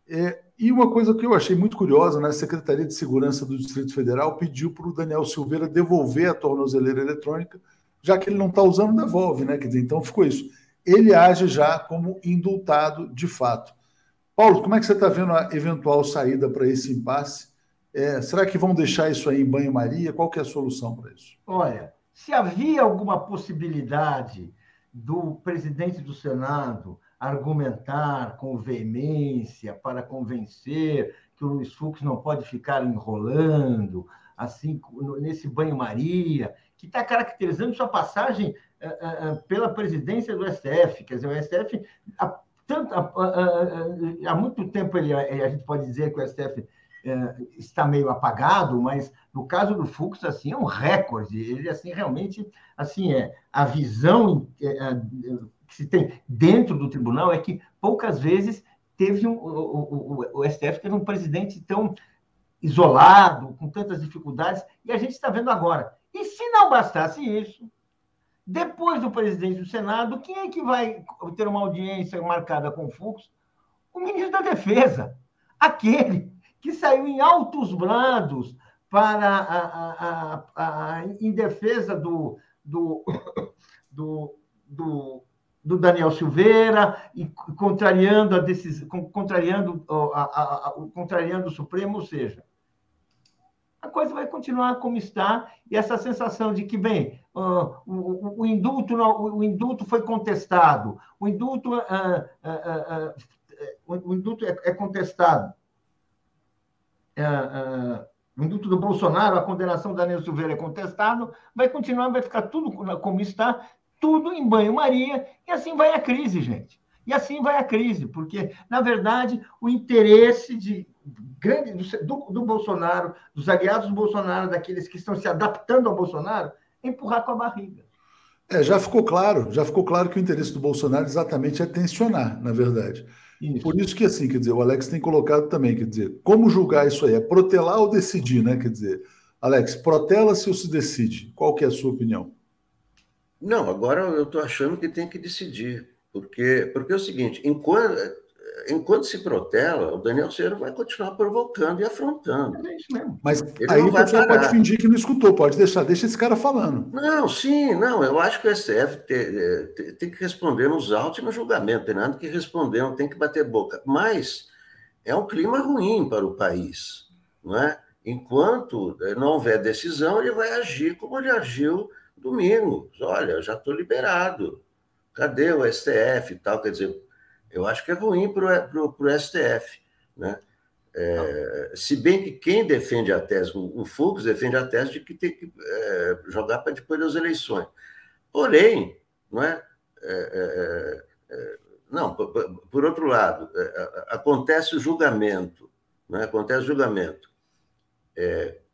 É, e uma coisa que eu achei muito curiosa, né, a Secretaria de Segurança do Distrito Federal pediu para o Daniel Silveira devolver a tornozeleira eletrônica, já que ele não está usando, devolve, né? Quer dizer, então ficou isso. Ele age já como indultado de fato. Paulo, como é que você está vendo a eventual saída para esse impasse? É, será que vão deixar isso aí em banho-maria? Qual que é a solução para isso? Olha, se havia alguma possibilidade do presidente do Senado argumentar com veemência para convencer que o Luiz Fux não pode ficar enrolando, assim, nesse banho-maria, que está caracterizando sua passagem uh, uh, pela presidência do STF. Quer dizer, o STF, há, tanto, há, há, muito tempo, ele, a gente pode dizer que o STF é, está meio apagado, mas no caso do Fux assim é um recorde. Ele assim realmente assim é a visão é, é, que se tem dentro do tribunal é que poucas vezes teve um, o, o, o STF teve um presidente tão isolado, com tantas dificuldades, e a gente está vendo agora. E se não bastasse isso, depois do presidente do Senado, quem é que vai ter uma audiência marcada com o Fux? O ministro da Defesa, aquele que saiu em altos brados para a, a, a, a em defesa do, do, do, do, do, Daniel Silveira e contrariando a decisão, contrariando, a, contrariando o Supremo, ou seja, a coisa vai continuar como está, e essa sensação de que, bem, uh, o, o, indulto o indulto foi contestado, o indulto, uh, uh, o indulto é, é contestado. O indulto do Bolsonaro, a condenação da Nilson Silveira é contestado, vai continuar, vai ficar tudo como está, tudo em banho-maria, e assim vai a crise, gente. E assim vai a crise, porque, na verdade, o interesse de grande do, do, Bolsonaro, dos aliados do Bolsonaro, daqueles que estão se adaptando ao Bolsonaro, é empurrar com a barriga. É, já ficou claro, já ficou claro que o interesse do Bolsonaro exatamente é tensionar, na verdade. Isso. Por isso que, assim, quer dizer, o Alex tem colocado também, quer dizer, como julgar isso aí? É protelar ou decidir, né? Quer dizer, Alex, protela-se ou se decide? Qual que é a sua opinião? Não, agora eu estou achando que tem que decidir. Porque, porque é o seguinte, enquanto, enquanto se protela, o Daniel Cera vai continuar provocando e afrontando. É isso mesmo. Mas Ele aí você pode fingir que não escutou, pode deixar, deixa esse cara falando. Não, sim, não, eu acho que o STF tem, tem, tem que responder nos autos e no julgamento, tem nada que responder, não tem que bater boca. Mas é um clima ruim para o país, não é? Enquanto não houver decisão, ele vai agir como ele agiu domingo. Olha, já estou liberado cadê o STF e tal? Quer dizer, eu acho que é ruim para o STF. Né? É, se bem que quem defende a tese, o, Fux defende a tese de que tem que é, jogar para depois das eleições. Porém, não é? é, é, é não, por, por, outro lado, acontece o julgamento, não é? acontece o julgamento.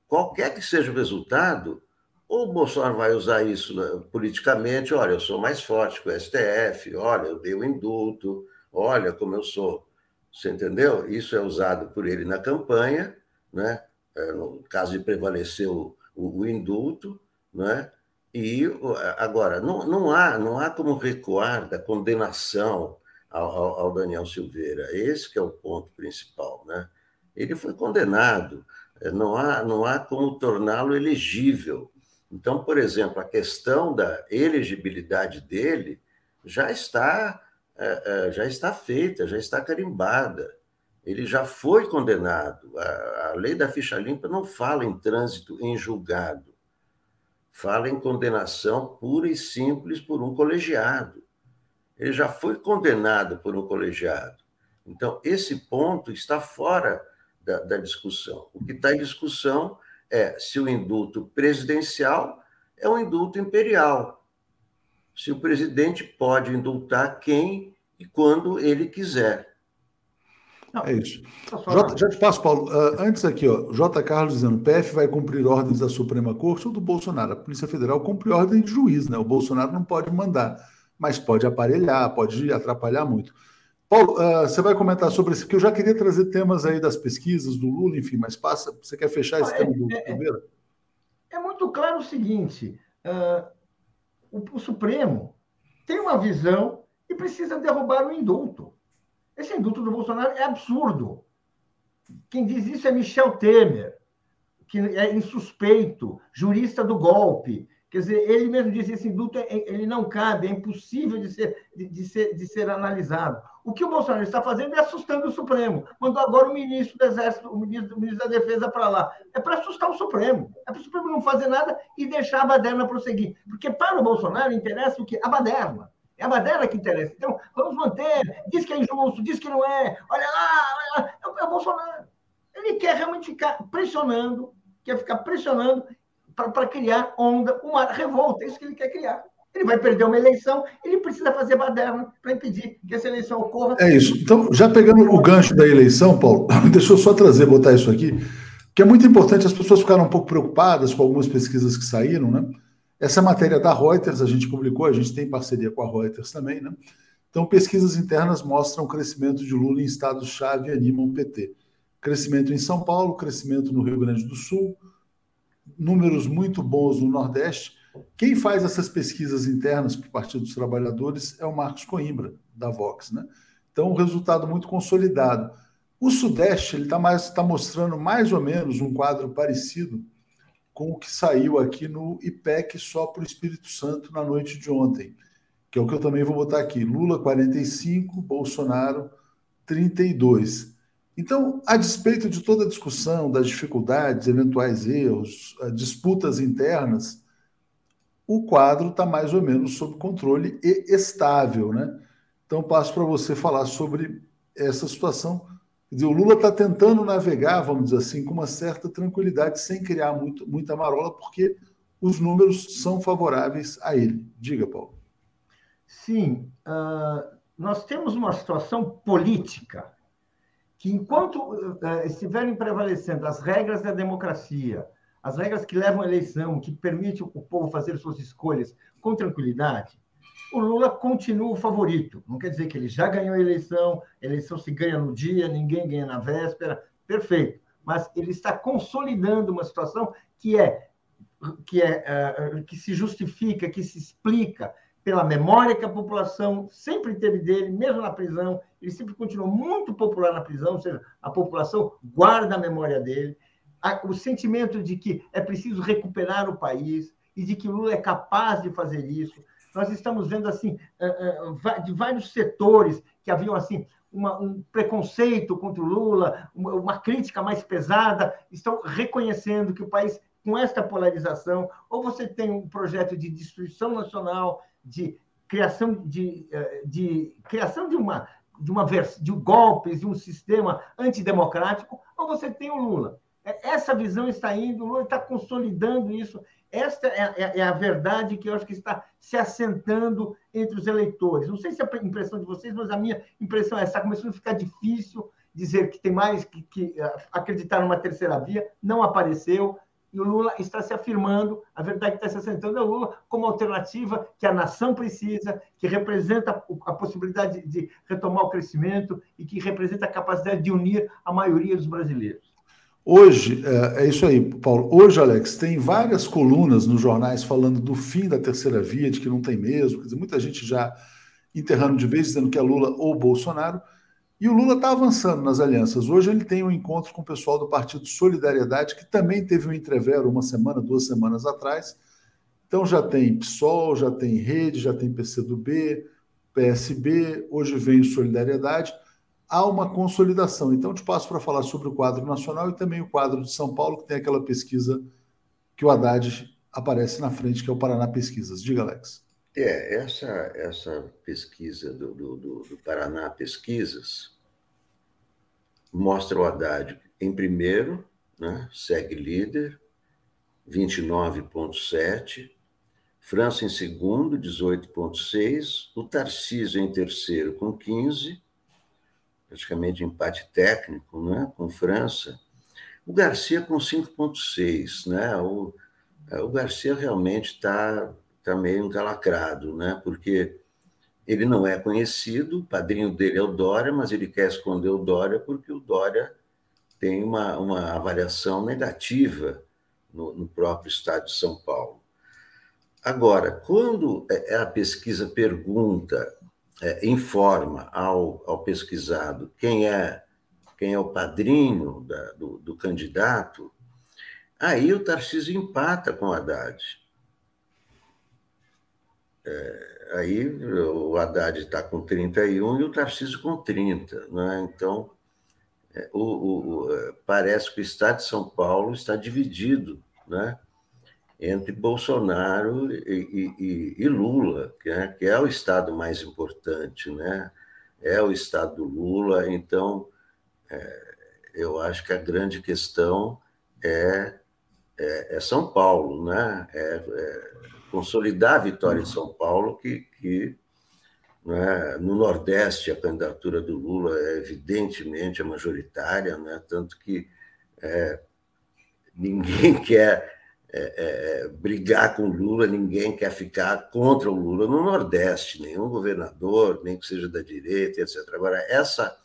qualquer que seja o resultado, ou o Bolsonaro vai usar isso né, politicamente, olha, eu sou mais forte que o STF, olha, eu dei o indulto, olha como eu sou. Você entendeu? Isso é usado por ele na campanha, né? É, no caso de prevalecer o, o, o indulto, né? E agora não, não há não há como recuar da condenação ao, ao, Daniel Silveira. Esse que é o ponto principal, né? Ele foi condenado. É, não há não há como torná-lo elegível então, por exemplo, a questão da elegibilidade dele já está, é, é, já está feita, já está carimbada. Ele já foi condenado. A, a lei da ficha limpa não fala em trânsito em julgado, fala em condenação pura e simples por um colegiado. Ele já foi condenado por um colegiado. Então, esse ponto está fora da, da discussão. O que está em discussão é se o indulto presidencial é um indulto imperial. Se o presidente pode indultar quem e quando ele quiser. É isso. J, já te passo, Paulo. Uh, antes aqui, ó, J. Carlos dizendo: PF vai cumprir ordens da Suprema Corte ou do Bolsonaro? A Polícia Federal cumpre ordem de juiz, né? O Bolsonaro não pode mandar, mas pode aparelhar, pode atrapalhar muito. Paulo, uh, você vai comentar sobre isso, que eu já queria trazer temas aí das pesquisas do Lula, enfim, mas passa, você quer fechar esse é, tema do é, É muito claro o seguinte: uh, o, o, Supremo tem uma visão e precisa derrubar o indulto. Esse indulto do Bolsonaro é absurdo. Quem diz isso é Michel Temer, que é insuspeito, jurista do golpe, Quer dizer, ele mesmo disse esse indulto é, ele não cabe, é impossível de ser, de, de, ser, de ser analisado. O que o Bolsonaro está fazendo é assustando o Supremo. Mandou agora o ministro do Exército, o ministro, o ministro da Defesa para lá. É para assustar o Supremo. É para o Supremo não fazer nada e deixar a baderna prosseguir. Porque para o Bolsonaro interessa o que? A baderna. É a baderna que interessa. Então, vamos manter. Diz que é injusto, diz que não é. Olha lá, olha lá. É o Bolsonaro. Ele quer realmente ficar pressionando, quer ficar pressionando para criar onda, uma revolta. É isso que ele quer criar. Ele vai perder uma eleição, ele precisa fazer baderna para impedir que essa eleição ocorra. É isso. Então, já pegando o gancho da eleição, Paulo, *clears throat* deixa eu só trazer, botar isso aqui, que é muito importante, as pessoas ficaram um pouco preocupadas com algumas pesquisas que saíram, né? Essa matéria da Reuters, a gente publicou, a gente tem parceria com a Reuters também, né? Então, pesquisas internas mostram o crescimento de Lula em estados-chave e animam o PT. Crescimento em São Paulo, crescimento no Rio Grande do Sul, números muito bons no Nordeste. Quem faz essas pesquisas internas para o Partido dos Trabalhadores é o Marcos Coimbra, da Vox. Né? Então, um resultado muito consolidado. O Sudeste está tá mostrando mais ou menos um quadro parecido com o que saiu aqui no IPEC só para o Espírito Santo na noite de ontem, que é o que eu também vou botar aqui. Lula 45, Bolsonaro 32. Então, a despeito de toda a discussão, das dificuldades, eventuais erros, eh, disputas internas, o quadro está mais ou menos sob controle e estável, né? Então, passo para você falar sobre essa situação. O Lula está tentando navegar, vamos dizer assim, com uma certa tranquilidade, sem criar muito, muita marola, porque os números são favoráveis a ele. Diga, Paulo. Sim, uh, nós temos uma situação política que, enquanto uh, estiverem prevalecendo as regras da democracia, as regras que levam à eleição, que permitem o povo fazer suas escolhas com tranquilidade, o Lula continua o favorito. Não quer dizer que ele já ganhou a eleição, a eleição se ganha no dia, ninguém ganha na véspera, perfeito. Mas ele está consolidando uma situação que é que é uh, que se justifica, que se explica pela memória que a população sempre teve dele, mesmo na prisão, ele sempre continuou muito popular na prisão, ou seja, a população guarda a memória dele, o sentimento de que é preciso recuperar o país e de que Lula é capaz de fazer isso. Nós estamos vendo assim de vários setores que haviam assim uma, um preconceito contra o Lula, uma, uma crítica mais pesada, estão reconhecendo que o país com esta polarização, ou você tem um projeto de destruição nacional, de criação de, eh, de criação de uma de uma de golpes, de um sistema antidemocrático, ou você tem o Lula. É, essa visão está indo, o Lula está consolidando isso. Esta é, é, é, a verdade que eu acho que está se assentando entre os eleitores. Não sei se é a impressão de vocês, mas a minha impressão é essa. Começando a ficar difícil dizer que tem mais que, que eh, acreditar numa terceira via. Não apareceu e o Lula está se afirmando, a verdade está se assentando é o Lula como alternativa que a nação precisa, que representa a possibilidade de retomar o crescimento e que representa a capacidade de unir a maioria dos brasileiros. Hoje, é, é isso aí, Paulo. Hoje, Alex, tem várias colunas nos jornais falando do fim da terceira via, de que não tem mesmo. Quer dizer, muita gente já enterrando de vez, dizendo que é Lula ou Bolsonaro. E o Lula está avançando nas alianças. Hoje ele tem um encontro com o pessoal do Partido Solidariedade, que também teve um entrevero uma semana, duas semanas atrás. Então já tem PSOL, já tem Rede, já tem PCdoB, PSB, hoje vem o Solidariedade. Há uma consolidação. Então te passo para falar sobre o quadro nacional e também o quadro de São Paulo, que tem aquela pesquisa que o Haddad aparece na frente, que é o Paraná Pesquisas. Diga, Alex. É, essa, essa pesquisa do, do, do Paraná Pesquisas mostra o Haddad em primeiro, né, segue líder, 29,7%, França em segundo, 18,6%, o Tarcísio em terceiro, com 15%, praticamente empate técnico né, com França, o Garcia com 5,6%. Né, o, o Garcia realmente está está meio encalacrado, né? Porque ele não é conhecido, o padrinho dele é o Dória, mas ele quer esconder o Dória porque o Dória tem uma, uma avaliação negativa no, no próprio estado de São Paulo. Agora, quando é, a pesquisa pergunta, é, informa ao, ao pesquisado quem é quem é o padrinho da, do, do candidato, aí o Tarcísio empata com o Haddad. É, aí o Haddad está com 31 e o Tarcísio com 30. Né? Então, é, o, o, é, parece que o Estado de São Paulo está dividido né? entre Bolsonaro e, e, e Lula, que é, que é, o Estado mais importante, né? é o Estado do Lula. Então, é, eu acho que a grande questão é, é, é São Paulo, né? é, consolidar a vitória de São Paulo, que, que né, no Nordeste a candidatura do Lula é evidentemente a majoritária, né, tanto que é, ninguém *laughs* quer é, é, brigar com o Lula, ninguém quer ficar contra o Lula no Nordeste, nenhum governador, nem que seja da direita, etc. Agora, essa,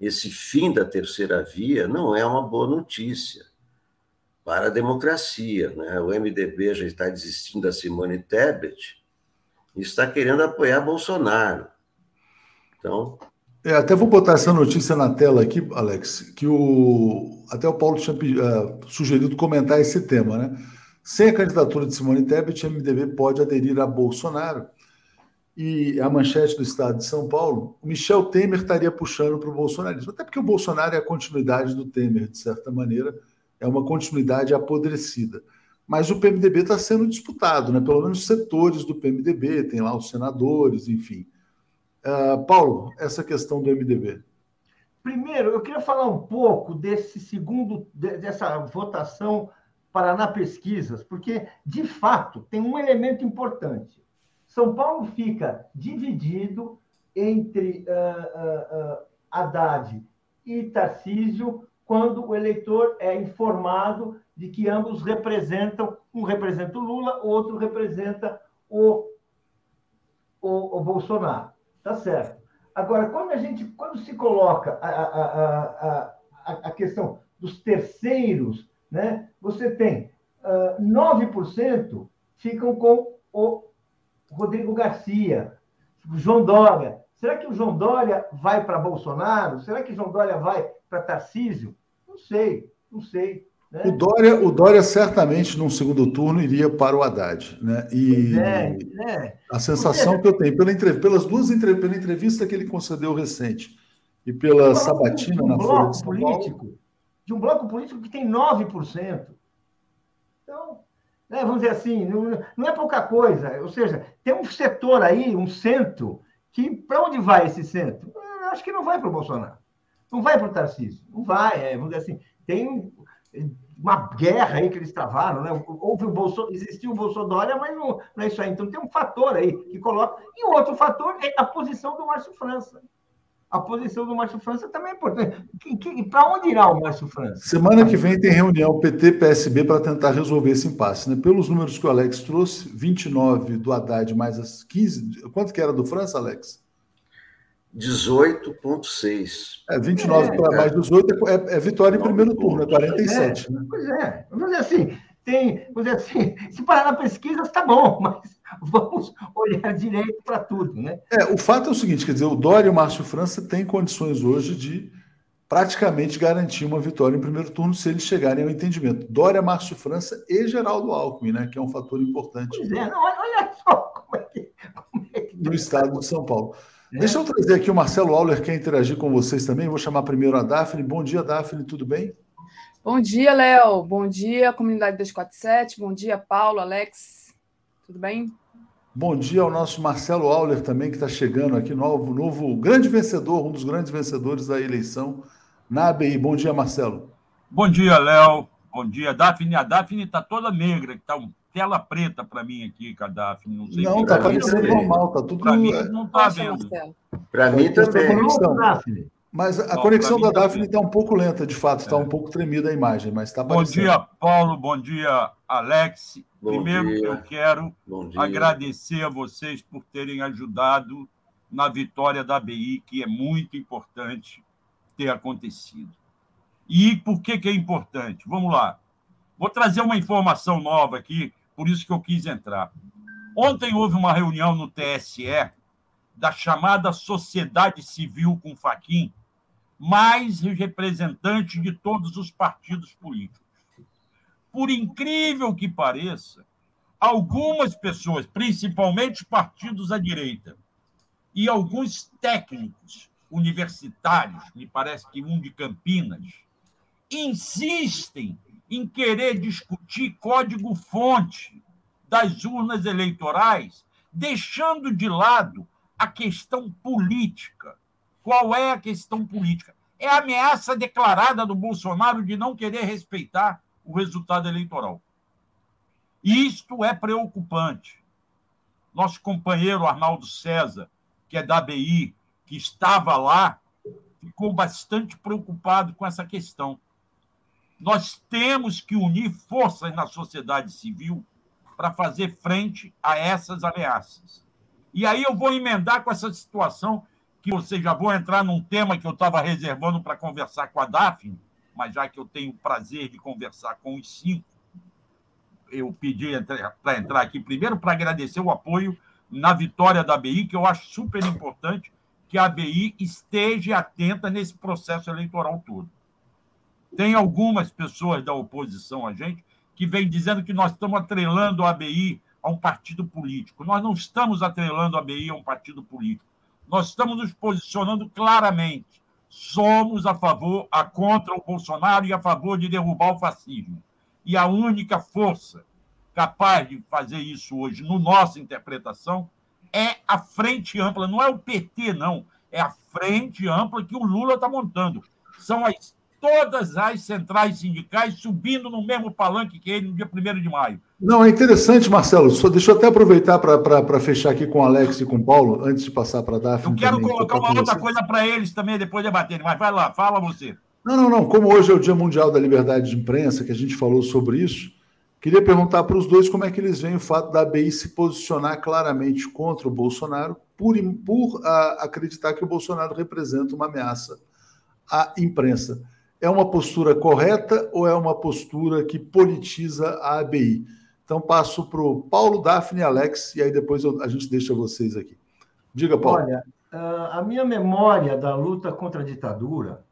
esse fim da terceira via não é uma boa notícia para a democracia. Né? O MDB já está desistindo da Simone Tebet e está querendo apoiar Bolsonaro. Então. É, até vou botar essa notícia na tela aqui, Alex, que o até o Paulo tinha uh, sugerido comentar esse tema, né? Sem a candidatura de Simone Tebet, o MDB pode aderir a Bolsonaro. e a manchete do Estado de São Paulo, o Michel Temer estaria puxando para o bolsonarismo. Até porque o Bolsonaro é a continuidade do Temer, de certa maneira, é uma continuidade apodrecida. Mas o PMDB está sendo disputado, né? pelo menos setores do PMDB, tem lá os senadores, enfim. Uh, Paulo, essa questão do MDB. Primeiro, eu queria falar um pouco desse segundo, dessa votação Paraná Pesquisas, porque, de fato, tem um elemento importante. São Paulo fica dividido entre uh, uh, uh, Haddad e Tarcísio quando o eleitor é informado de que ambos representam, um representa o Lula, outro representa o, o, o Bolsonaro. Tá certo. Agora, quando a gente, quando se coloca a, a, a, a, questão dos terceiros, né, você tem uh, 9% ficam com o Rodrigo Garcia, João Dória. Será que o João Dória vai para Bolsonaro? Será que o João Dória vai para Tarcísio? Não sei, não sei. Né? O, Dória, o Dória certamente, num segundo turno, iria para o Haddad. Né? E é, é. a sensação Porque... que eu tenho, pela pelas duas pela entrevista que ele concedeu recente e pela sabatina um na Folha de São político, Paulo... De um bloco político que tem 9%. Então, né, vamos dizer assim, não, não é pouca coisa. Ou seja, tem um setor aí, um centro, que para onde vai esse centro? Eu acho que não vai para o Bolsonaro. Não vai para o Tarcísio. Não vai. É, vamos dizer assim, tem uma guerra aí que eles travaram, né? Houve o Bolso, existiu o Bolsonaro, mas não, não, é isso aí. Então tem um fator aí que coloca. E o outro fator é a posição do Márcio França. A posição do Márcio França também é importante. Para onde irá o Márcio França? Semana que vem tem reunião PT-PSB para tentar resolver esse impasse. Né? Pelos números que o Alex trouxe, 29 do Haddad mais as 15. Quanto que era do França, Alex? 18,6. É, 29 é, para mais 18 é, é, é vitória em primeiro turno, é 47. É, né? Pois é. Vamos dizer assim, tem, vamos dizer assim, *laughs* se parar na pesquisa, está bom, *laughs* mas vamos olhar direito para tudo. Né? É, o fato é o seguinte: quer dizer, o Dória e o Márcio França têm condições hoje de praticamente garantir uma vitória em primeiro turno se eles chegarem ao entendimento. Dória, Márcio França e Geraldo Alckmin, né, que é um fator importante. Pois é, não, olha só como é que. Como é que no estado de São Paulo. É. Deixa eu trazer aqui o Marcelo Auler, quer interagir com vocês também. Vou chamar primeiro a Daphne. Bom dia, Daphne, tudo bem? Bom dia, Léo. Bom dia, comunidade 247. Bom dia, Paulo, Alex. Tudo bem? Bom dia ao nosso Marcelo Auler também, que está chegando aqui, novo, novo grande vencedor, um dos grandes vencedores da eleição na ABI. Bom dia, Marcelo. Bom dia, Léo. Bom dia, Daphne. A Daphne está toda negra, está um tela preta para mim aqui, Gaddafi. Não, sei não tá parecendo normal, tá tudo. Para mim não tá vendo. Para mim também. Mas a Bom, conexão da Daphne está um pouco lenta, de fato, está é. um pouco tremida a imagem, mas está Bom dia, Paulo. Bom dia, Alex. Bom Primeiro, dia. eu quero agradecer a vocês por terem ajudado na vitória da BI, que é muito importante ter acontecido. E por que, que é importante? Vamos lá. Vou trazer uma informação nova aqui por isso que eu quis entrar. Ontem houve uma reunião no TSE da chamada sociedade civil com Faquim, mais representante de todos os partidos políticos. Por incrível que pareça, algumas pessoas, principalmente partidos à direita, e alguns técnicos universitários, me parece que um de Campinas, insistem em querer discutir código-fonte das urnas eleitorais, deixando de lado a questão política. Qual é a questão política? É a ameaça declarada do Bolsonaro de não querer respeitar o resultado eleitoral. Isto é preocupante. Nosso companheiro Arnaldo César, que é da ABI, que estava lá, ficou bastante preocupado com essa questão. Nós temos que unir forças na sociedade civil para fazer frente a essas ameaças. E aí eu vou emendar com essa situação que você já vou entrar num tema que eu estava reservando para conversar com a Daphne, mas já que eu tenho o prazer de conversar com os cinco, eu pedi para entrar aqui primeiro para agradecer o apoio na vitória da ABI, que eu acho super importante que a ABI esteja atenta nesse processo eleitoral todo. Tem algumas pessoas da oposição a gente que vem dizendo que nós estamos atrelando a ABI a um partido político. Nós não estamos atrelando a ABI a um partido político. Nós estamos nos posicionando claramente. Somos a favor, a contra o Bolsonaro e a favor de derrubar o fascismo. E a única força capaz de fazer isso hoje, no nossa interpretação, é a frente ampla, não é o PT, não, é a frente ampla que o Lula está montando. São as, todas as centrais sindicais subindo no mesmo palanque que ele no dia 1 de maio. Não, é interessante, Marcelo. Só, deixa eu até aproveitar para fechar aqui com o Alex e com o Paulo, antes de passar para a Daphne. Eu quero também, colocar uma outra coisa para eles também, depois debaterem, mas vai lá, fala você. Não, não, não. Como hoje é o Dia Mundial da Liberdade de Imprensa, que a gente falou sobre isso, Queria perguntar para os dois como é que eles veem o fato da ABI se posicionar claramente contra o Bolsonaro, por, por a, acreditar que o Bolsonaro representa uma ameaça à imprensa. É uma postura correta ou é uma postura que politiza a ABI? Então passo para o Paulo, Daphne e Alex, e aí depois eu, a gente deixa vocês aqui. Diga, Paulo. Olha, ah, a minha memória da luta contra a ditadura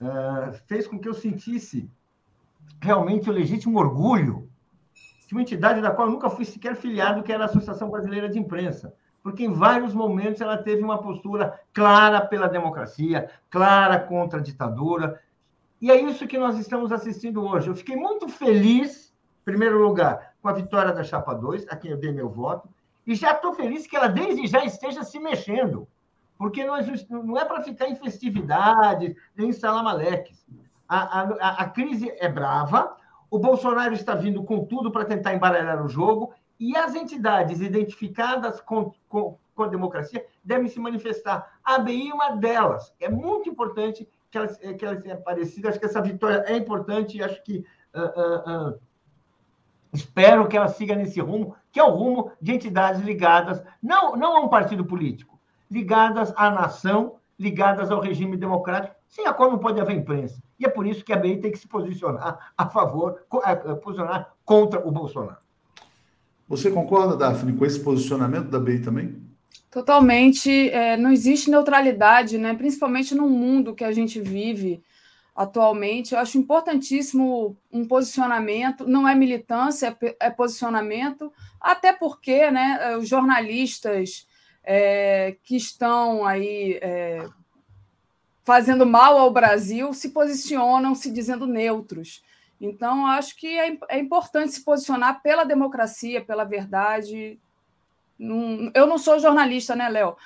ah, fez com que eu sentisse realmente o legítimo orgulho de uma entidade da qual eu nunca fui sequer filiado, que era a Associação Brasileira de Imprensa. Porque em vários momentos ela teve uma postura clara pela democracia, clara contra a ditadura. E é isso que nós estamos assistindo hoje. Eu fiquei muito feliz, em primeiro lugar, com a vitória da Chapa 2, a quem eu dei meu voto, e já estou feliz que ela desde já esteja se mexendo, porque não é, não é para ficar em festividades, nem em salamaleques a, a, a crise é brava, o Bolsonaro está vindo com tudo para tentar embaralhar o jogo, e as entidades identificadas com, com, com, a democracia devem se manifestar. A ABI é uma delas. É muito importante que ela, que ela seja parecida. Acho que essa vitória é importante e acho que. Uh, uh, uh, espero que ela siga nesse rumo, que é o rumo de entidades ligadas, não, não a um partido político, ligadas à nação, ligadas ao regime democrático, sem a qual não pode haver imprensa. E é por isso que a BI tem que se posicionar a favor, posicionar contra o Bolsonaro. Você concorda, Daphne, com esse posicionamento da BI também? Totalmente. É, não existe neutralidade, né? principalmente no mundo que a gente vive atualmente. Eu acho importantíssimo um posicionamento, não é militância, é, é posicionamento, até porque né, os jornalistas é, que estão aí é, fazendo mal ao Brasil se posicionam se dizendo neutros. Então, acho que é, é importante se posicionar pela democracia, pela verdade. Não, eu não sou jornalista, né, Léo?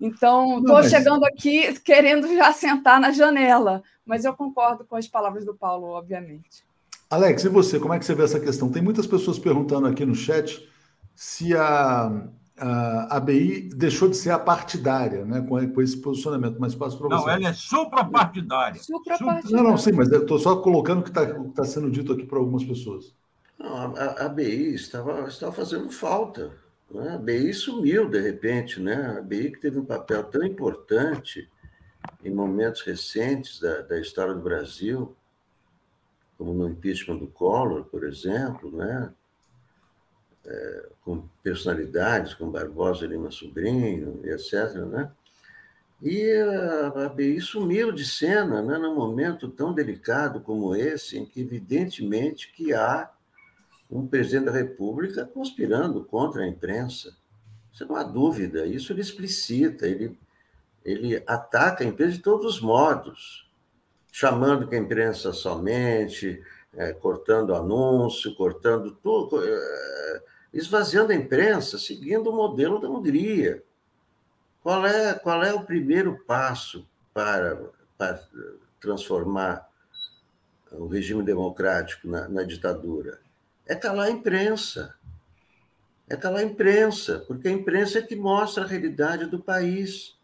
Então, estou mas... chegando aqui querendo já sentar na janela, mas eu concordo com as palavras do Paulo, obviamente. Alex, e você, como é que você vê essa questão? Tem muitas pessoas perguntando aqui no chat se a, a ABI deixou de ser a partidária, né, com, com esse posicionamento, mas passo para você. Não, ela é suprapartidária. Suprapartidária. Não, não, sim, mas eu estou só colocando o que está tá sendo dito aqui para algumas pessoas. Não, a, a ABI estava, estava fazendo falta. Né? A ABI sumiu, de repente. Né? A ABI que teve um papel tão importante em momentos recentes da, da história do Brasil, como no impeachment do Collor, por exemplo, né? é, com personalidades, como Barbosa Lima Sobrinho, etc., né? E a ABI sumiu de cena né, num momento tão delicado como esse, em que evidentemente que há um presidente da República conspirando contra a imprensa. Isso não há dúvida, isso ele explicita, ele, ele ataca a imprensa de todos os modos, chamando que a imprensa somente, é, cortando anúncio, cortando tudo, é, esvaziando a imprensa, seguindo o modelo da Hungria. Qual é, qual é o primeiro passo para, para transformar o regime democrático na, na ditadura? É calar a imprensa. É calar a imprensa, porque a imprensa é que mostra a realidade do país.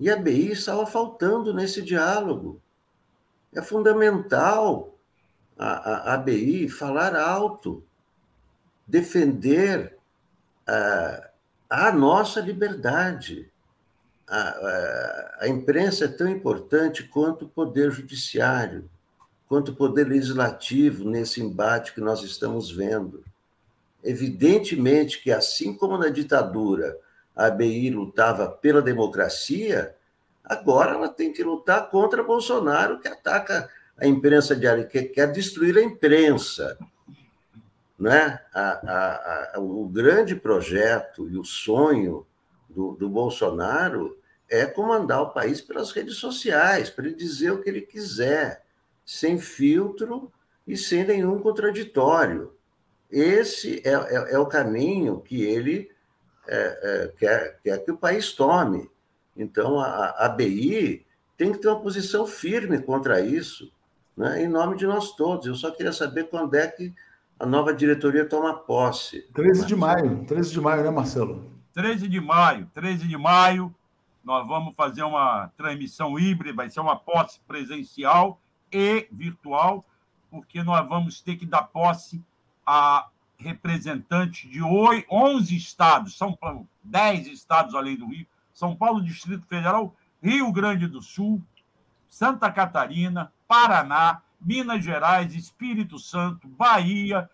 E a BI estava faltando nesse diálogo. É fundamental a, a, a BI falar alto defender a, a nossa liberdade. A, a, a, imprensa é tão importante quanto o poder judiciário, quanto o poder legislativo nesse embate que nós estamos vendo. Evidentemente que, assim como na ditadura a ABI lutava pela democracia, agora ela tem que lutar contra Bolsonaro, que ataca a imprensa diária, que quer destruir a imprensa né? A, a, a, o grande projeto e o sonho do, do Bolsonaro é comandar o país pelas redes sociais, para ele dizer o que ele quiser, sem filtro e sem nenhum contraditório. Esse é, é, é o caminho que ele é, é quer, quer que o país tome. Então, a, a ABI tem que ter uma posição firme contra isso, né, em nome de nós todos. Eu só queria saber quando é que a nova diretoria toma posse. 13 de maio, 13 de maio, né, Marcelo? 13 de maio, 13 de maio, nós vamos fazer uma transmissão híbrida, vai ser uma posse presencial e virtual, porque nós vamos ter que dar posse a representantes de 11 estados, São Paulo, 10 estados além do Rio, São Paulo, Distrito Federal, Rio Grande do Sul, Santa Catarina, Paraná, Minas Gerais, Espírito Santo, Bahia,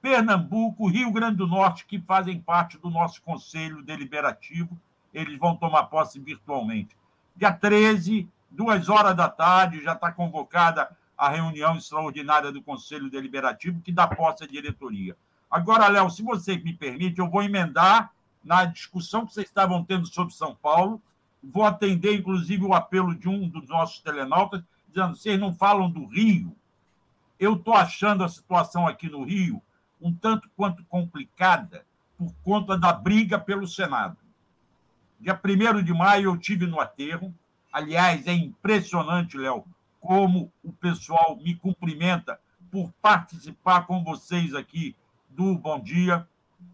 Pernambuco, Rio Grande do Norte, que fazem parte do nosso Conselho Deliberativo. Eles vão tomar posse virtualmente. Dia 13, duas horas da tarde, já está convocada a reunião extraordinária do Conselho Deliberativo, que dá posse à diretoria. Agora, Léo, se você me permite, eu vou emendar na discussão que vocês estavam tendo sobre São Paulo. Vou atender, inclusive, o apelo de um dos nossos telenautas, dizendo: vocês não falam do Rio. Eu estou achando a situação aqui no Rio um tanto quanto complicada por conta da briga pelo Senado. Dia 1 de maio eu tive no aterro. Aliás, é impressionante, Léo, como o pessoal me cumprimenta por participar com vocês aqui do Bom Dia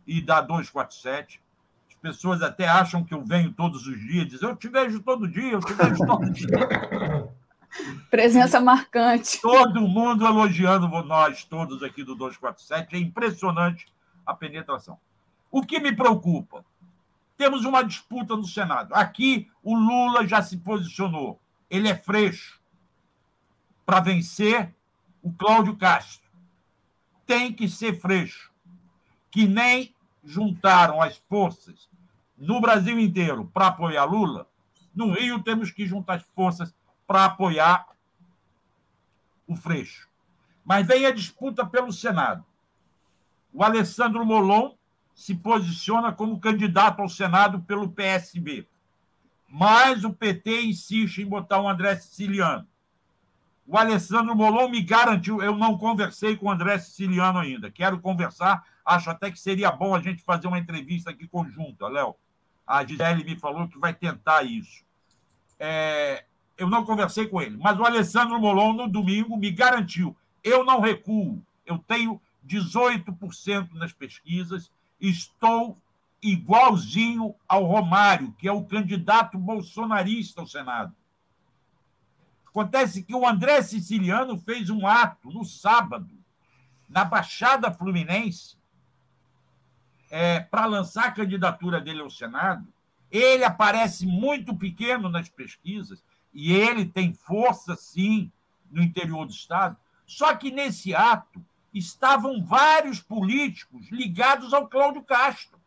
e da 247. As pessoas até acham que eu venho todos os dias, dizem, eu te vejo todo dia, eu te vejo todo dia. *laughs* Presença marcante. Todo mundo elogiando nós todos aqui do 247. É impressionante a penetração. O que me preocupa? Temos uma disputa no Senado. Aqui o Lula já se posicionou. Ele é freixo para vencer o Cláudio Castro. Tem que ser freixo. Que nem juntaram as forças no Brasil inteiro para apoiar Lula. No Rio temos que juntar as forças para apoiar o Freixo. Mas vem a disputa pelo Senado. O Alessandro Molon se posiciona como candidato ao Senado pelo PSB. Mas o PT insiste em botar o André Siciliano. O Alessandro Molon me garantiu, eu não conversei com o André Siciliano ainda. Quero conversar, acho até que seria bom a gente fazer uma entrevista aqui conjunta, Léo. A Gisele me falou que vai tentar isso. É, eu não conversei com ele, mas o Alessandro Molon, no domingo, me garantiu: eu não recuo, eu tenho 18% nas pesquisas, estou igualzinho ao Romário, que é o candidato bolsonarista ao Senado. Acontece que o André Siciliano fez um ato no sábado, na Baixada Fluminense, é, para lançar a candidatura dele ao Senado. Ele aparece muito pequeno nas pesquisas, e ele tem força, sim, no interior do Estado. Só que nesse ato estavam vários políticos ligados ao Cláudio Castro,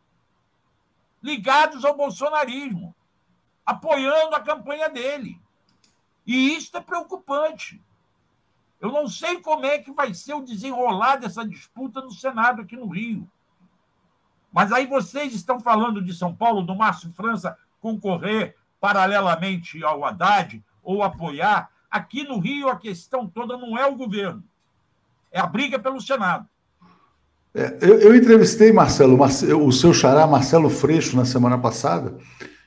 ligados ao bolsonarismo, apoiando a campanha dele. E isso é preocupante. Eu não sei como é que vai ser o desenrolar dessa disputa no Senado aqui no Rio. Mas aí vocês estão falando de São Paulo, do Márcio França concorrer paralelamente ao Haddad ou apoiar, aqui no Rio a questão toda não é o governo, é a briga pelo Senado. É, eu, eu, entrevistei Marcelo, o seu xará Marcelo Freixo na semana passada,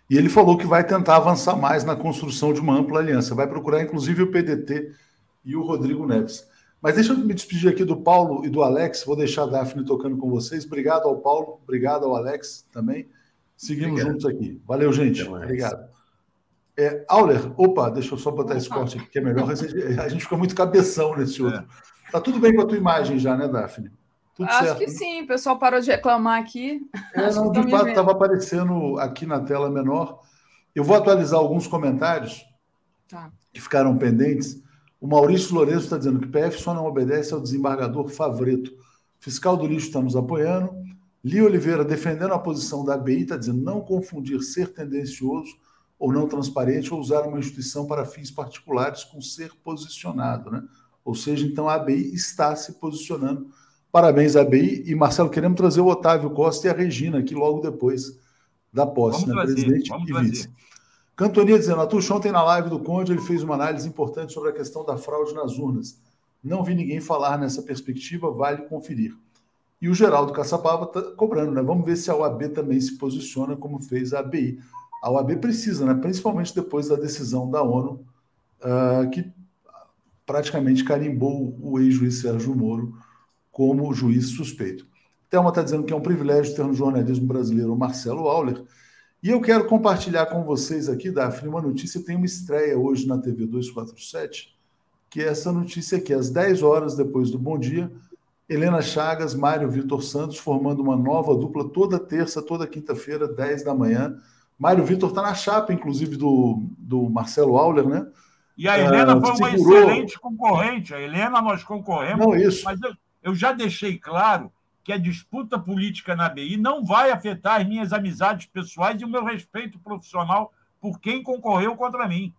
e ele falou que vai tentar avançar mais na construção de uma ampla aliança. Vai procurar, inclusive, o PDT e o Rodrigo Neves. Mas deixa eu me despedir aqui do Paulo e do Alex. Vou deixar a Daphne tocando com vocês. Obrigado ao Paulo, obrigado ao Alex também. Seguimos obrigado. juntos aqui. Valeu, gente. Obrigado. É, Auler, opa, deixa eu só botar esse corte aqui que é melhor. A gente fica muito cabeção nesse outro. É. Tá tudo bem com a tua imagem já, né, Daphne? Tudo Acho certo, que né? sim, o pessoal parou de reclamar aqui. É, não, de fato, estava aparecendo aqui na tela menor. Eu vou atualizar alguns comentários tá. que ficaram pendentes. O Maurício Lourenço está dizendo que PF só não obedece ao desembargador Favreto. Fiscal do lixo está nos apoiando. Li Oliveira defendendo a posição da ABI, está dizendo não confundir ser tendencioso ou não transparente ou usar uma instituição para fins particulares com ser posicionado, né? Ou seja, então a ABI está se posicionando Parabéns, ABI. E, Marcelo, queremos trazer o Otávio Costa e a Regina aqui logo depois da posse, vamos né? Trazer, Presidente e trazer. vice. Cantonia dizendo, Atucho, ontem na live do Conde ele fez uma análise importante sobre a questão da fraude nas urnas. Não vi ninguém falar nessa perspectiva, vale conferir. E o Geraldo Caçapava está cobrando, né? Vamos ver se a OAB também se posiciona como fez a ABI. A OAB precisa, né? principalmente depois da decisão da ONU, uh, que praticamente carimbou o ex-juiz Sérgio Moro como juiz suspeito. Thelma está dizendo que é um privilégio ter no jornalismo brasileiro o Marcelo Auler. E eu quero compartilhar com vocês aqui, Daphne, uma notícia. Tem uma estreia hoje na TV 247, que é essa notícia aqui, às 10 horas depois do Bom Dia. Helena Chagas, Mário Vitor Santos, formando uma nova dupla toda terça, toda quinta-feira, 10 da manhã. Mário Vitor está na chapa, inclusive, do, do Marcelo Auler, né? E a Helena uh, foi uma segurou... excelente concorrente. A Helena, nós concorremos. Não, isso. Mas eu, eu já deixei claro que a disputa política na BI não vai afetar as minhas amizades pessoais e o meu respeito profissional por quem concorreu contra mim.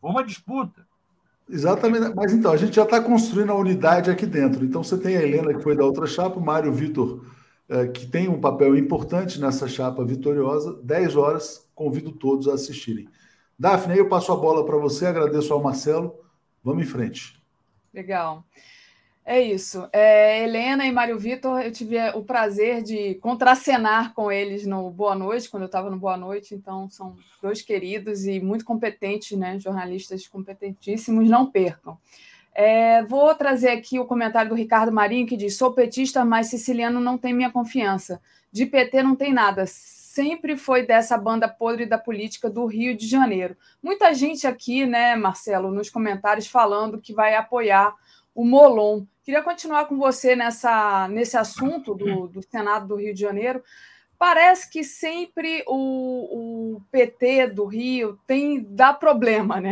Foi uma disputa. Exatamente. Mas então, a gente já está construindo a unidade aqui dentro. Então, você tem a Helena, que foi da outra chapa, o Mário Vitor, eh, que tem um papel importante nessa chapa vitoriosa. 10 horas, convido todos a assistirem. Daphne, eu passo a bola para você, agradeço ao Marcelo. Vamos em frente. Legal. É isso. É, Helena e Mário Vitor, eu tive o prazer de contracenar com eles no Boa Noite, quando eu estava no Boa Noite, então são dois queridos e muito competentes, né? Jornalistas competentíssimos, não percam. É, vou trazer aqui o comentário do Ricardo Marinho, que diz: sou petista, mas siciliano não tem minha confiança. De PT não tem nada. Sempre foi dessa banda podre da política do Rio de Janeiro. Muita gente aqui, né, Marcelo, nos comentários falando que vai apoiar o Molon. Queria continuar com você nessa, nesse assunto do, do Senado do Rio de Janeiro. Parece que sempre o, o PT do Rio tem dá problema, né?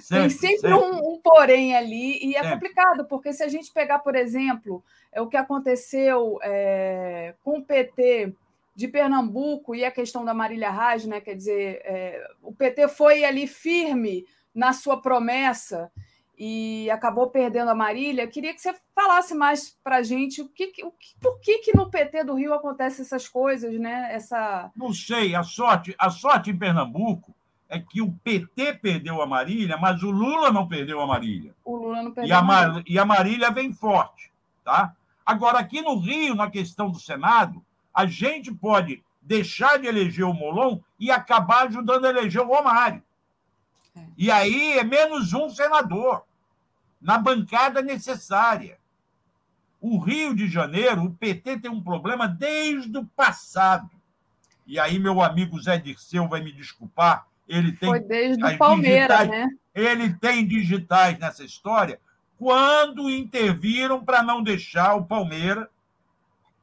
Sempre, tem sempre, sempre. Um, um, porém ali, e é sempre. complicado, porque se a gente pegar, por exemplo, é o que aconteceu é, com o PT de Pernambuco e a questão da Marília Reis, né? Quer dizer, é, o PT foi ali firme na sua promessa e acabou perdendo a Marília. Queria que você falasse mais para a gente o que, o que, por que, que no PT do Rio acontecem essas coisas, né? Essa... Não sei, a sorte, a sorte em Pernambuco é que o PT perdeu a Marília, mas o Lula não perdeu a Marília. O Lula não perdeu e a, Marília. E a Marília vem forte, tá? Agora, aqui no Rio, na questão do Senado, a gente pode deixar de eleger o Molon e acabar ajudando a eleger o Romário. É. E aí é menos um senador na bancada necessária. O Rio de Janeiro, o PT tem um problema desde o passado. E aí, meu amigo Zé Dirceu vai me desculpar, ele tem. Foi desde o Palmeiras, digitais, né? Ele tem digitais nessa história. Quando interviram para não deixar o Palmeiras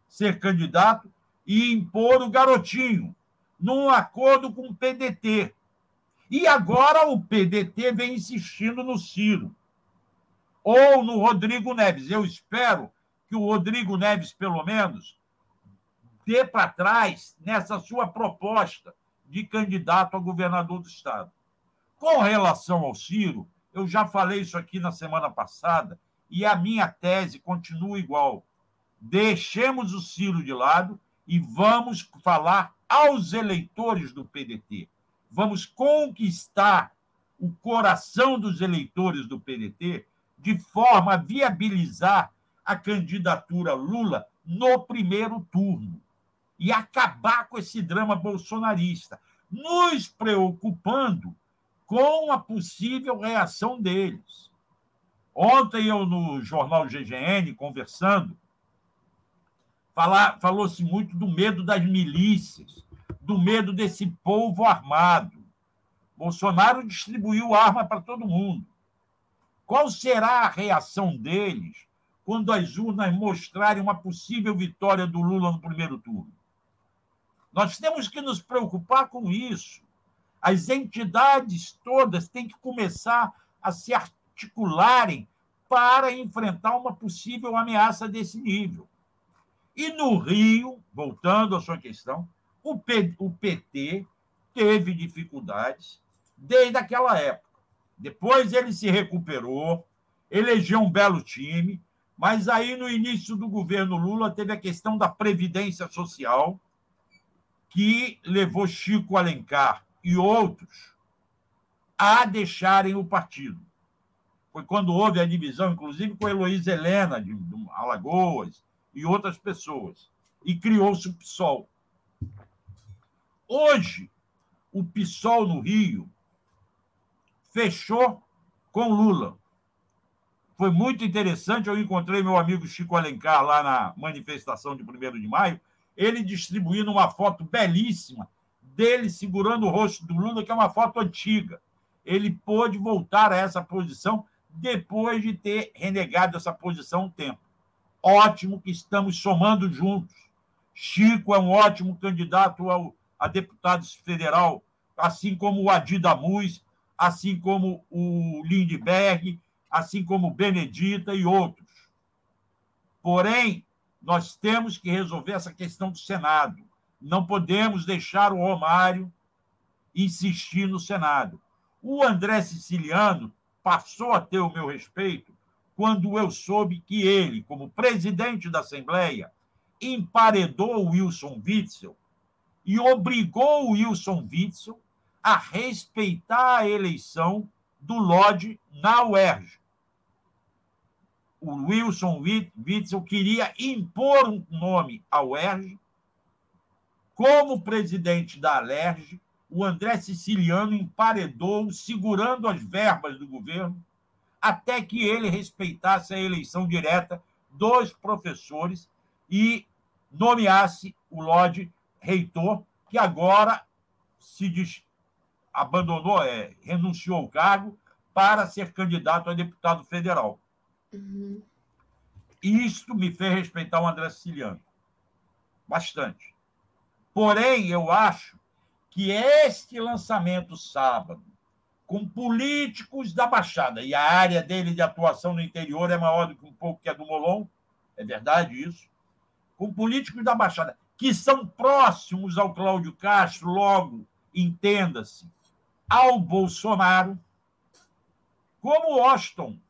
ser candidato e impor o garotinho, num acordo com o PDT. E agora o PDT vem insistindo no Ciro ou no Rodrigo Neves. Eu espero que o Rodrigo Neves, pelo menos, dê para trás nessa sua proposta de candidato a governador do Estado. Com relação ao Ciro, eu já falei isso aqui na semana passada e a minha tese continua igual. Deixemos o Ciro de lado e vamos falar aos eleitores do PDT. Vamos conquistar o coração dos eleitores do PDT de forma a viabilizar a candidatura Lula no primeiro turno e acabar com esse drama bolsonarista, nos preocupando com a possível reação deles. Ontem eu no jornal GGN conversando, falou-se muito do medo das milícias, do medo desse povo armado. Bolsonaro distribuiu arma para todo mundo. Qual será a reação deles quando as urnas mostrarem uma possível vitória do Lula no primeiro turno? Nós temos que nos preocupar com isso. As entidades todas têm que começar a se articularem para enfrentar uma possível ameaça desse nível. E no Rio, voltando à sua questão, o PT teve dificuldades desde aquela época. Depois ele se recuperou, elegeu um belo time, Mas aí, no início do governo Lula, teve a questão da Previdência Social, que levou Chico Alencar e outros a deixarem o partido. Foi quando houve a divisão, inclusive com Heloísa Helena, de Alagoas, e outras pessoas. E criou-se o PSOL. Hoje, o PSOL no Rio fechou com Lula. Foi muito interessante. Eu encontrei meu amigo Chico Alencar lá na manifestação de 1 de maio, ele distribuindo uma foto belíssima dele segurando o rosto do Lula, que é uma foto antiga. Ele pôde voltar a essa posição depois de ter renegado essa posição um tempo. Ótimo que estamos somando juntos. Chico é um ótimo candidato ao, a deputado federal, assim como o Adi Damuz, assim como o Lindbergh, assim como Benedita e outros. Porém, nós temos que resolver essa questão do Senado. Não podemos deixar o Romário insistir no Senado. O André Siciliano passou a ter o meu respeito quando eu soube que ele, como presidente da Assembleia, emparedou o Wilson Witzel e obrigou o Wilson Witzel a respeitar a eleição do Lodge na UERJ o Wilson Witzel queria impor um nome ao ERJ. Como presidente da Alerj, o André Siciliano emparedou, segurando as verbas do governo, até que ele respeitasse a eleição direta dos professores e nomeasse o Lorde reitor, que agora se diz, abandonou, é, renunciou ao cargo para ser candidato a deputado federal. Uhum. Isto me fez respeitar o André Siciliano. Bastante. Porém, eu acho que este lançamento sábado, com políticos da Baixada, e a área dele de atuação no interior é maior do que um pouco que a do Molon, é verdade isso, com políticos da Baixada, que são próximos ao Cláudio Castro, logo, entenda-se, ao Bolsonaro, como Austin,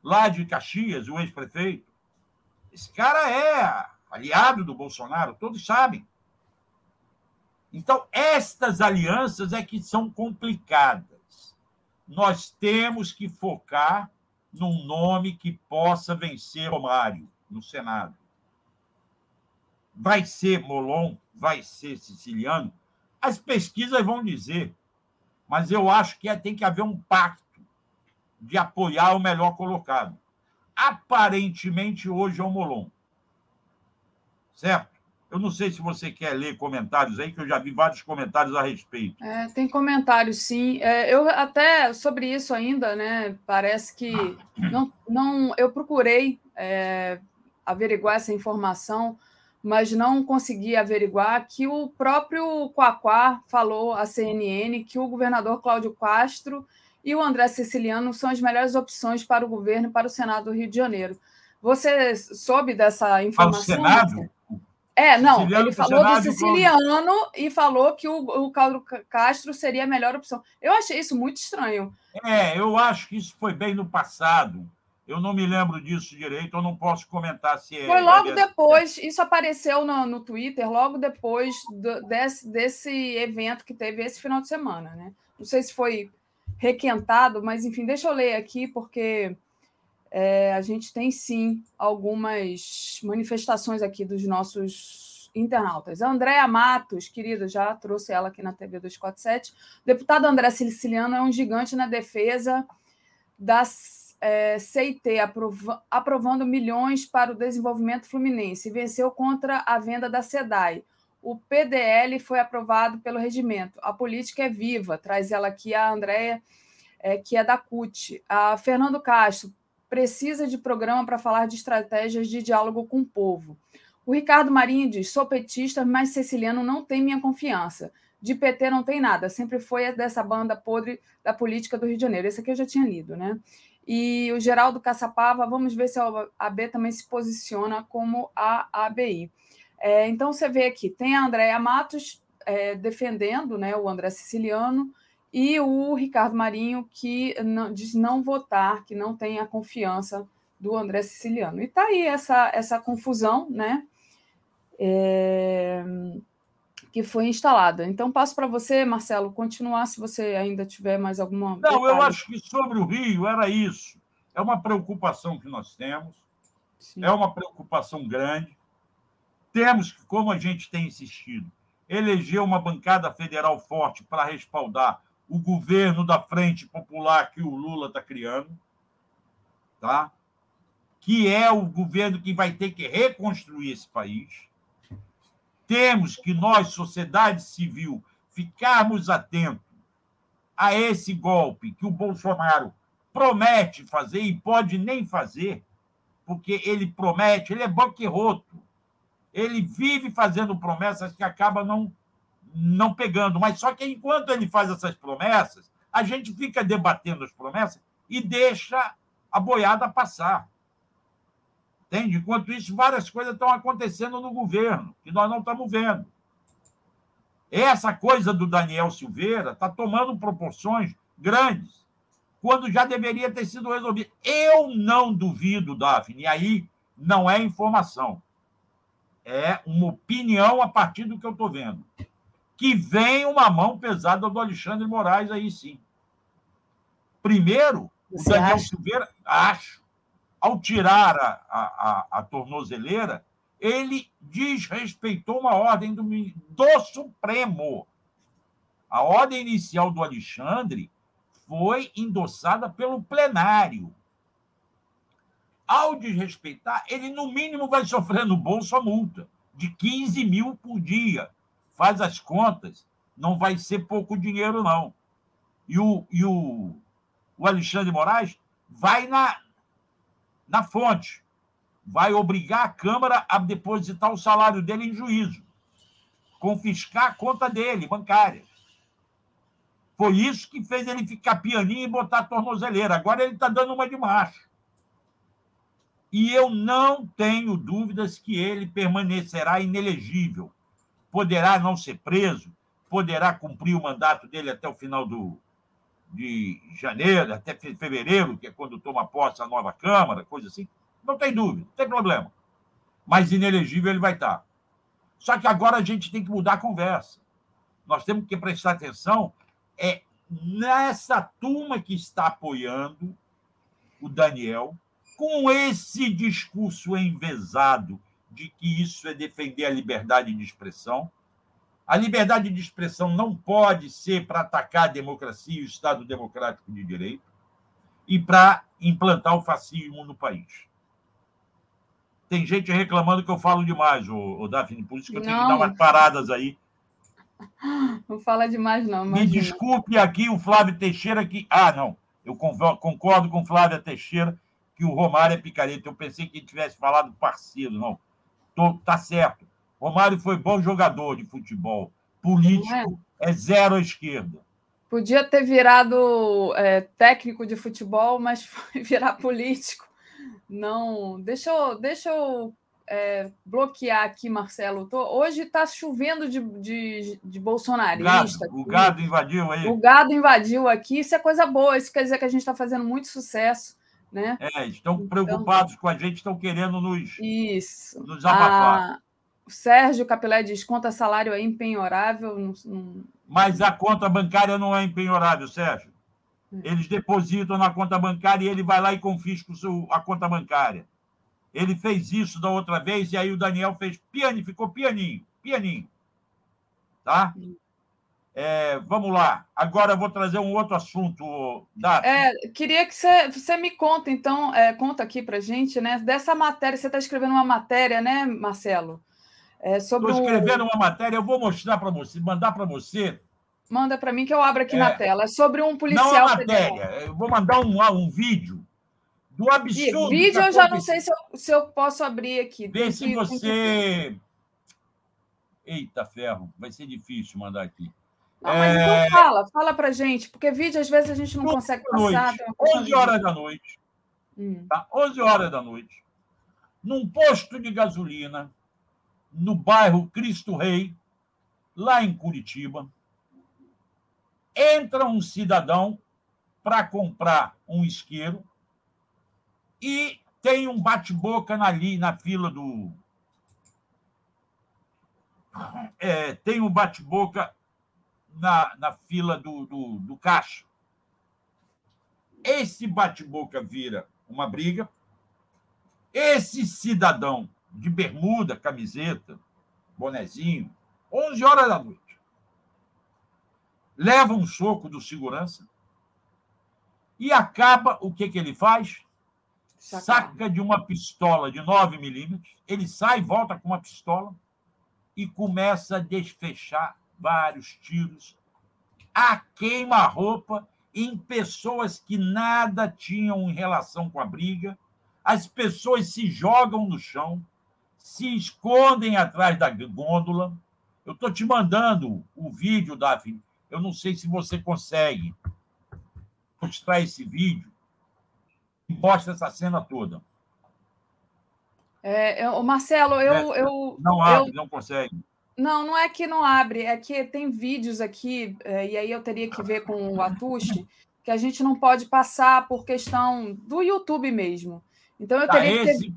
lá de Caxias, o ex-prefeito. Esse cara é aliado do Bolsonaro, todos sabem. Então, estas alianças é que são complicadas. Nós temos que focar num nome que possa vencer Romário no Senado. Vai ser Molon, vai ser siciliano? As pesquisas vão dizer, mas eu acho que é, tem que haver um pacto de apoiar o melhor colocado. Aparentemente, hoje é o Molon. Certo? Eu não sei se você quer ler comentários aí, que eu já vi vários comentários a respeito. É, tem comentários, sim. É, eu até sobre isso ainda, né? Parece que não, não eu procurei é, averiguar essa informação, mas não consegui averiguar que o próprio Quaquá falou à CNN que o governador Cláudio Castro e o André Siciliano são as melhores opções para o governo e para o Senado do Rio de Janeiro. Você soube dessa informação? Para o Senado? É, não, Siciliano ele falou do siciliano e falou que o, o Cláudio Castro seria a melhor opção. Eu achei isso muito estranho. É, eu acho que isso foi bem no passado. Eu não me lembro disso direito, eu não posso comentar se é. Foi logo depois, isso apareceu no, no Twitter, logo depois do, desse, desse evento que teve esse final de semana, né? Não sei se foi requentado, mas enfim, deixa eu ler aqui, porque é, a gente tem sim algumas manifestações aqui dos nossos internautas. A Andréa Matos, querida, já trouxe ela aqui na TV 247. O deputado André Siciliano é um gigante na defesa da é, CIT, aprova, aprovando milhões para o desenvolvimento fluminense. Venceu contra a venda da SEDAI o PDL foi aprovado pelo regimento. A política é viva, traz ela aqui a Andréia, é, que é da CUT. A Fernando Castro precisa de programa para falar de estratégias de diálogo com o povo. O Ricardo Marinho diz: sou petista, mas Ceciliano não tem minha confiança. De PT não tem nada, sempre foi dessa banda podre da política do Rio de Janeiro. Esse aqui eu já tinha lido, né? E o Geraldo Caçapava, vamos ver se a AB também se posiciona como a ABI. É, então, você vê aqui, tem a Andréa Matos é, defendendo né, o André Siciliano e o Ricardo Marinho, que não, diz não votar, que não tem a confiança do André Siciliano. E está aí essa, essa confusão, né? É, que foi instalada. Então, passo para você, Marcelo, continuar se você ainda tiver mais alguma. Não, detalhe. eu acho que sobre o Rio era isso. É uma preocupação que nós temos, Sim. é uma preocupação grande. Temos que, como a gente tem insistido, eleger uma bancada federal forte para respaldar o governo da Frente Popular que o Lula está criando, tá? que é o governo que vai ter que reconstruir esse país. Temos que nós, sociedade civil, ficarmos atentos a esse golpe que o Bolsonaro promete fazer e pode nem fazer, porque ele promete, ele é banqueroto. Ele vive fazendo promessas que acaba não não pegando, mas só que enquanto ele faz essas promessas, a gente fica debatendo as promessas e deixa a boiada passar. Entende? Enquanto isso, várias coisas estão acontecendo no governo, que nós não estamos vendo. Essa coisa do Daniel Silveira está tomando proporções grandes, quando já deveria ter sido resolvido. Eu não duvido, Daphne, e aí não é informação. É uma opinião a partir do que eu estou vendo que vem uma mão pesada do Alexandre Moraes aí sim. Primeiro, Você o Daniel acha? Silveira, acho, ao tirar a, a, a, tornozeleira, ele desrespeitou uma ordem do, do Supremo. A ordem inicial do Alexandre foi endossada pelo plenário. Ao desrespeitar, ele, no mínimo, vai sofrer no bolso a multa de 15 mil por dia faz as contas, não vai ser pouco dinheiro, não. E o, e o, o Alexandre Moraes vai na, na fonte, vai obrigar a Câmara a depositar o salário dele em juízo, confiscar a conta dele, bancária. Foi isso que fez ele ficar pianinho e botar a tornozeleira. Agora ele está dando uma de macho. E eu não tenho dúvidas que ele permanecerá inelegível poderá não ser preso, poderá cumprir o mandato dele até o final do, de janeiro, até fevereiro, que é quando toma posse a nova Câmara, coisa assim. Não tem dúvida, não tem problema. Mas inelegível ele vai estar. Só que agora a gente tem que mudar a conversa. Nós temos que prestar atenção é nessa turma que está apoiando o Daniel, com esse discurso envesado de que isso é defender a liberdade de expressão. A liberdade de expressão não pode ser para atacar a democracia e o Estado democrático de direito e para implantar o fascismo no país. Tem gente reclamando que eu falo demais, o Daphne, por isso que eu não. tenho que dar umas paradas aí. *laughs* Não fala demais, não. Imagina. Me desculpe aqui o Flávio Teixeira que. Ah, não. Eu concordo com Flávia Teixeira que o Romário é picareta. Eu pensei que ele tivesse falado parceiro, não. Tô, tá certo. Romário foi bom jogador de futebol. Político é? é zero à esquerda. Podia ter virado é, técnico de futebol, mas *laughs* foi virar político. Não, deixa eu, deixa eu é, bloquear aqui, Marcelo. Tô, hoje está chovendo de, de, de bolsonarista. Gado, o gado invadiu aí. O gado invadiu aqui. Isso é coisa boa. Isso quer dizer que a gente está fazendo muito sucesso. Né? É, estão então, preocupados então, com a gente, estão querendo nos, isso. nos abafar. Ah, o Sérgio Capilé diz: conta salário é empenhorável. Não, não... Mas a conta bancária não é empenhorável, Sérgio. É. Eles depositam na conta bancária e ele vai lá e confisca o seu, a conta bancária. Ele fez isso da outra vez e aí o Daniel fez pianinho, ficou pianinho, pianinho. Tá? É, vamos lá. Agora eu vou trazer um outro assunto, Data. É, queria que você, você me conta, então, é, conta aqui para gente, né? Dessa matéria, você está escrevendo uma matéria, né, Marcelo? É, sobre Estou escrevendo um... uma matéria, eu vou mostrar para você, mandar para você. Manda para mim que eu abro aqui é, na tela. É sobre um policial. Não a matéria, eu vou mandar um, um vídeo do absurdo. E vídeo eu já não sei se eu, se eu posso abrir aqui. Vê se você. Eita, ferro, vai ser difícil mandar aqui. Mas então é... então fala, fala pra gente, porque vídeo às vezes a gente não consegue passar. 11 horas da noite. Hum. Tá? 11 horas da noite. Num posto de gasolina, no bairro Cristo Rei, lá em Curitiba, entra um cidadão para comprar um isqueiro e tem um bate-boca ali na fila do. É, tem um bate-boca na, na fila do, do, do caixa. Esse bate-boca vira uma briga. Esse cidadão de bermuda, camiseta, bonezinho, 11 horas da noite, leva um soco do segurança e acaba, o que, que ele faz? Saca de uma pistola de 9 milímetros, ele sai, volta com uma pistola e começa a desfechar vários tiros a queima-roupa em pessoas que nada tinham em relação com a briga. As pessoas se jogam no chão, se escondem atrás da gôndola. Eu estou te mandando o vídeo, Daphne. Eu não sei se você consegue mostrar esse vídeo e mostra essa cena toda. É, eu, Marcelo, eu, eu. Não abre, eu, não consegue. Não, não é que não abre, é que tem vídeos aqui, é, e aí eu teria que ver com o Atushi, que a gente não pode passar por questão do YouTube mesmo. Então eu tá, teria, que, ter,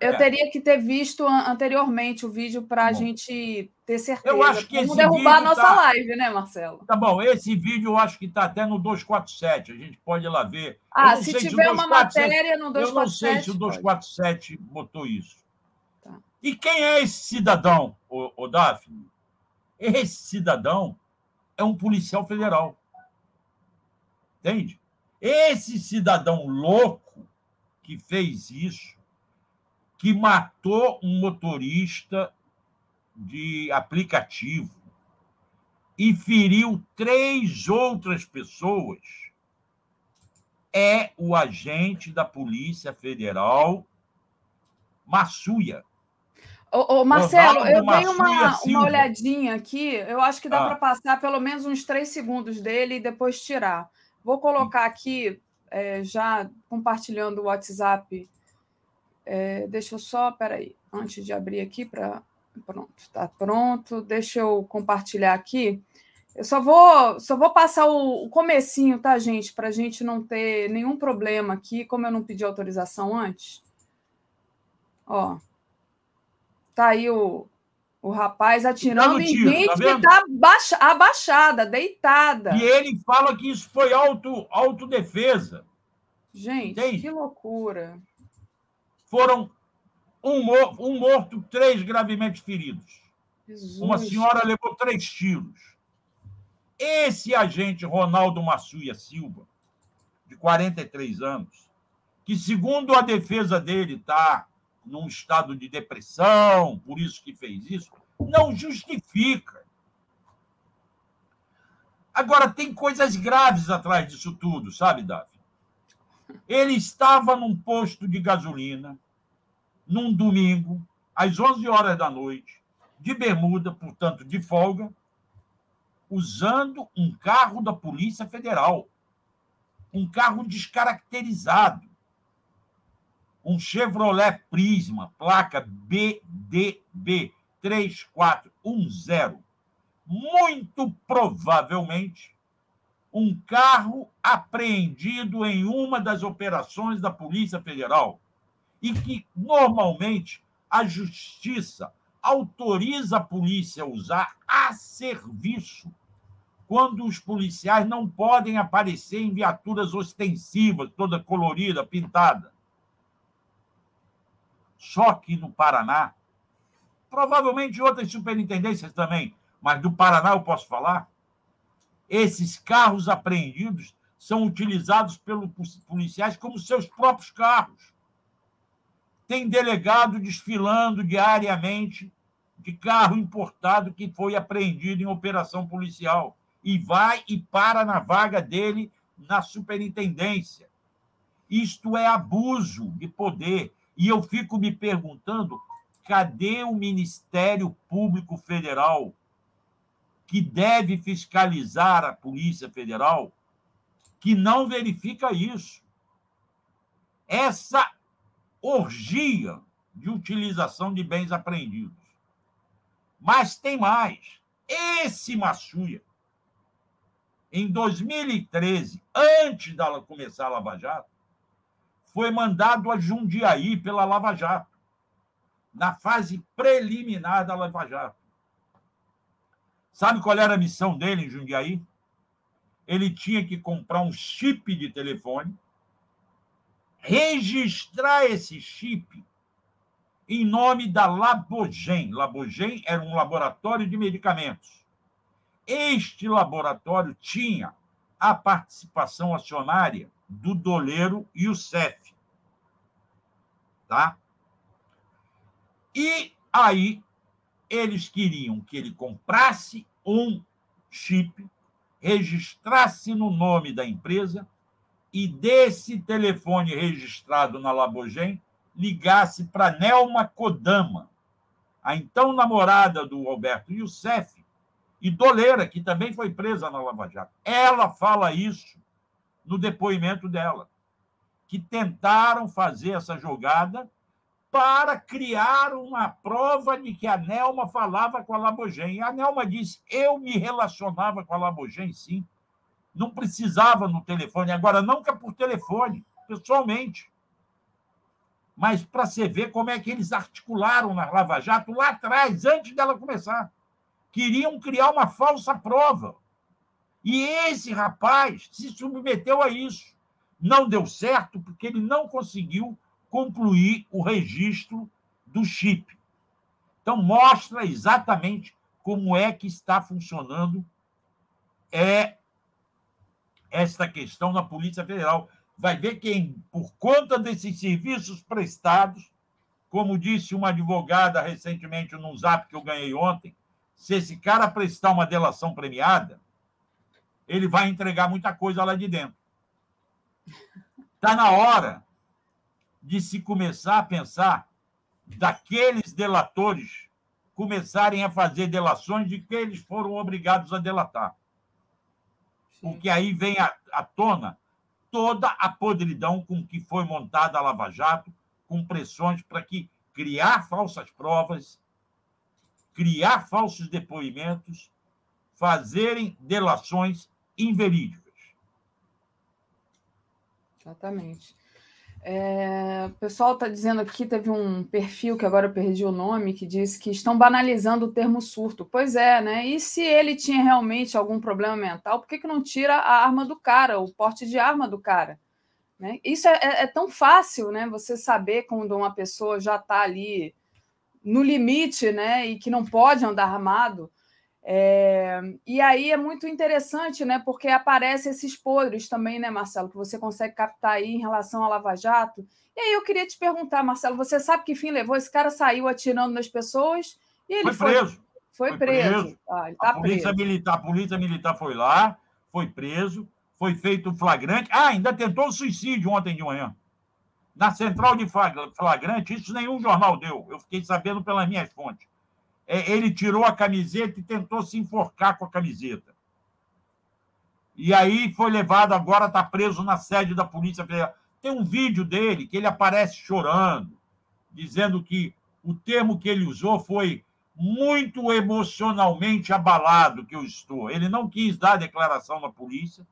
eu é. teria que ter visto anteriormente o vídeo para a gente ter certeza. Eu acho que Vamos derrubar a nossa tá... live, né, Marcelo? Tá bom, esse vídeo eu acho que está até no 247, a gente pode ir lá ver. Ah, se tiver se uma matéria no 247. Eu não sei se o 247 pode. botou isso. E quem é esse cidadão, o, o Daphne? Esse cidadão é um policial federal. Entende? Esse cidadão louco que fez isso, que matou um motorista de aplicativo e feriu três outras pessoas, é o agente da Polícia Federal Massuia. Ô, ô Marcelo, eu dei uma, uma olhadinha aqui. Eu acho que dá ah. para passar pelo menos uns três segundos dele e depois tirar. Vou colocar aqui, é, já compartilhando o WhatsApp. É, deixa eu só, peraí, antes de abrir aqui para. Pronto, está pronto. Deixa eu compartilhar aqui. Eu só vou, só vou passar o, o comecinho, tá, gente? Para a gente não ter nenhum problema aqui, como eu não pedi autorização antes. Ó, Tá aí o, o rapaz atirando em tiro, gente tá que está baixa, abaixada, deitada. E ele fala que isso foi auto, autodefesa. Gente, Entende? que loucura. Foram um, um morto, três gravemente feridos. Jesus. Uma senhora levou três tiros. Esse agente Ronaldo Massuia Silva, de 43 anos, que, segundo a defesa dele, está num estado de depressão, por isso que fez isso, não justifica. Agora, tem coisas graves atrás disso tudo, sabe, Davi? Ele estava num posto de gasolina, num domingo, às 11 horas da noite, de bermuda, portanto, de folga, usando um carro da Polícia Federal. Um carro descaracterizado um Chevrolet Prisma, placa BDB 3410, muito provavelmente um carro apreendido em uma das operações da Polícia Federal e que normalmente a justiça autoriza a polícia a usar a serviço quando os policiais não podem aparecer em viaturas ostensivas, toda colorida, pintada. Só que no Paraná, provavelmente outras superintendências também, mas do Paraná eu posso falar, esses carros apreendidos são utilizados pelos policiais como seus próprios carros. Tem delegado desfilando diariamente de carro importado que foi apreendido em operação policial e vai e para na vaga dele na superintendência. Isto é abuso de poder. E eu fico me perguntando: cadê o Ministério Público Federal, que deve fiscalizar a Polícia Federal, que não verifica isso? Essa orgia de utilização de bens apreendidos. Mas tem mais. Esse Massuia, em 2013, antes dela começar a Lava Jato, foi mandado a Jundiaí pela Lava Jato, na fase preliminar da Lava Jato. Sabe qual era a missão dele em Jundiaí? Ele tinha que comprar um chip de telefone, registrar esse chip em nome da Labogen. Labogen era um laboratório de medicamentos. Este laboratório tinha a participação acionária do Doleiro CEF. Tá? E aí eles queriam que ele comprasse um chip, registrasse no nome da empresa e desse telefone registrado na Labogen ligasse para Nelma Kodama, a então namorada do Roberto Youssef, e Doleira, que também foi presa na Lava Jato. Ela fala isso no depoimento dela, que tentaram fazer essa jogada para criar uma prova de que a Nelma falava com a Labogen. A Nelma disse: Eu me relacionava com a Labogen, sim. Não precisava no telefone. Agora, nunca por telefone, pessoalmente mas para você ver como é que eles articularam na Lava Jato lá atrás, antes dela começar. Queriam criar uma falsa prova. E esse rapaz se submeteu a isso. Não deu certo porque ele não conseguiu concluir o registro do chip. Então, mostra exatamente como é que está funcionando é esta questão na Polícia Federal vai ver que, por conta desses serviços prestados, como disse uma advogada recentemente num zap que eu ganhei ontem, se esse cara prestar uma delação premiada, ele vai entregar muita coisa lá de dentro. Está na hora de se começar a pensar daqueles delatores começarem a fazer delações de que eles foram obrigados a delatar. Porque aí vem à tona toda a podridão com que foi montada a Lava Jato, com pressões para que criar falsas provas, criar falsos depoimentos, fazerem delações inverídicas. Exatamente. É, o pessoal está dizendo aqui, teve um perfil que agora eu perdi o nome, que diz que estão banalizando o termo surto. Pois é, né? E se ele tinha realmente algum problema mental, por que, que não tira a arma do cara, o porte de arma do cara? Né? Isso é, é, é tão fácil, né? Você saber quando uma pessoa já está ali no limite, né? E que não pode andar armado. É, e aí é muito interessante, né? Porque aparecem esses podres também, né, Marcelo, que você consegue captar aí em relação à Lava Jato. E aí eu queria te perguntar, Marcelo, você sabe que fim levou? Esse cara saiu atirando nas pessoas e ele foi preso. Foi, foi preso. preso. Ah, tá a, polícia preso. Militar, a polícia militar foi lá, foi preso, foi feito flagrante. Ah, ainda tentou suicídio ontem de manhã. Na central de flagrante, isso nenhum jornal deu. Eu fiquei sabendo pelas minhas fontes ele tirou a camiseta e tentou se enforcar com a camiseta. E aí foi levado, agora está preso na sede da Polícia Federal. Tem um vídeo dele que ele aparece chorando, dizendo que o termo que ele usou foi muito emocionalmente abalado que eu estou. Ele não quis dar declaração na polícia,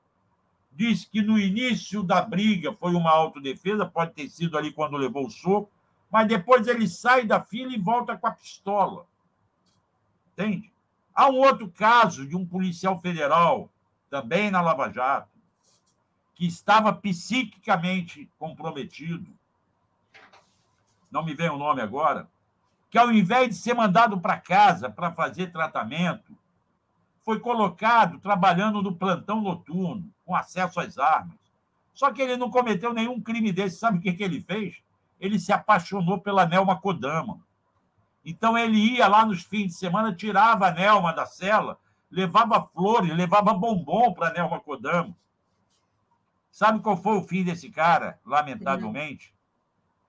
disse que no início da briga foi uma autodefesa, pode ter sido ali quando levou o soco, mas depois ele sai da fila e volta com a pistola. Entende? Há um outro caso de um policial federal, também na Lava Jato, que estava psiquicamente comprometido, não me vem o nome agora, que ao invés de ser mandado para casa para fazer tratamento, foi colocado trabalhando no plantão noturno, com acesso às armas. Só que ele não cometeu nenhum crime desse. Sabe o que, que ele fez? Ele se apaixonou pela Nelma Kodama. Então ele ia lá nos fins de semana, tirava a Nelma da cela, levava flores, levava bombom para a Nelma Kodama. Sabe qual foi o fim desse cara, lamentavelmente?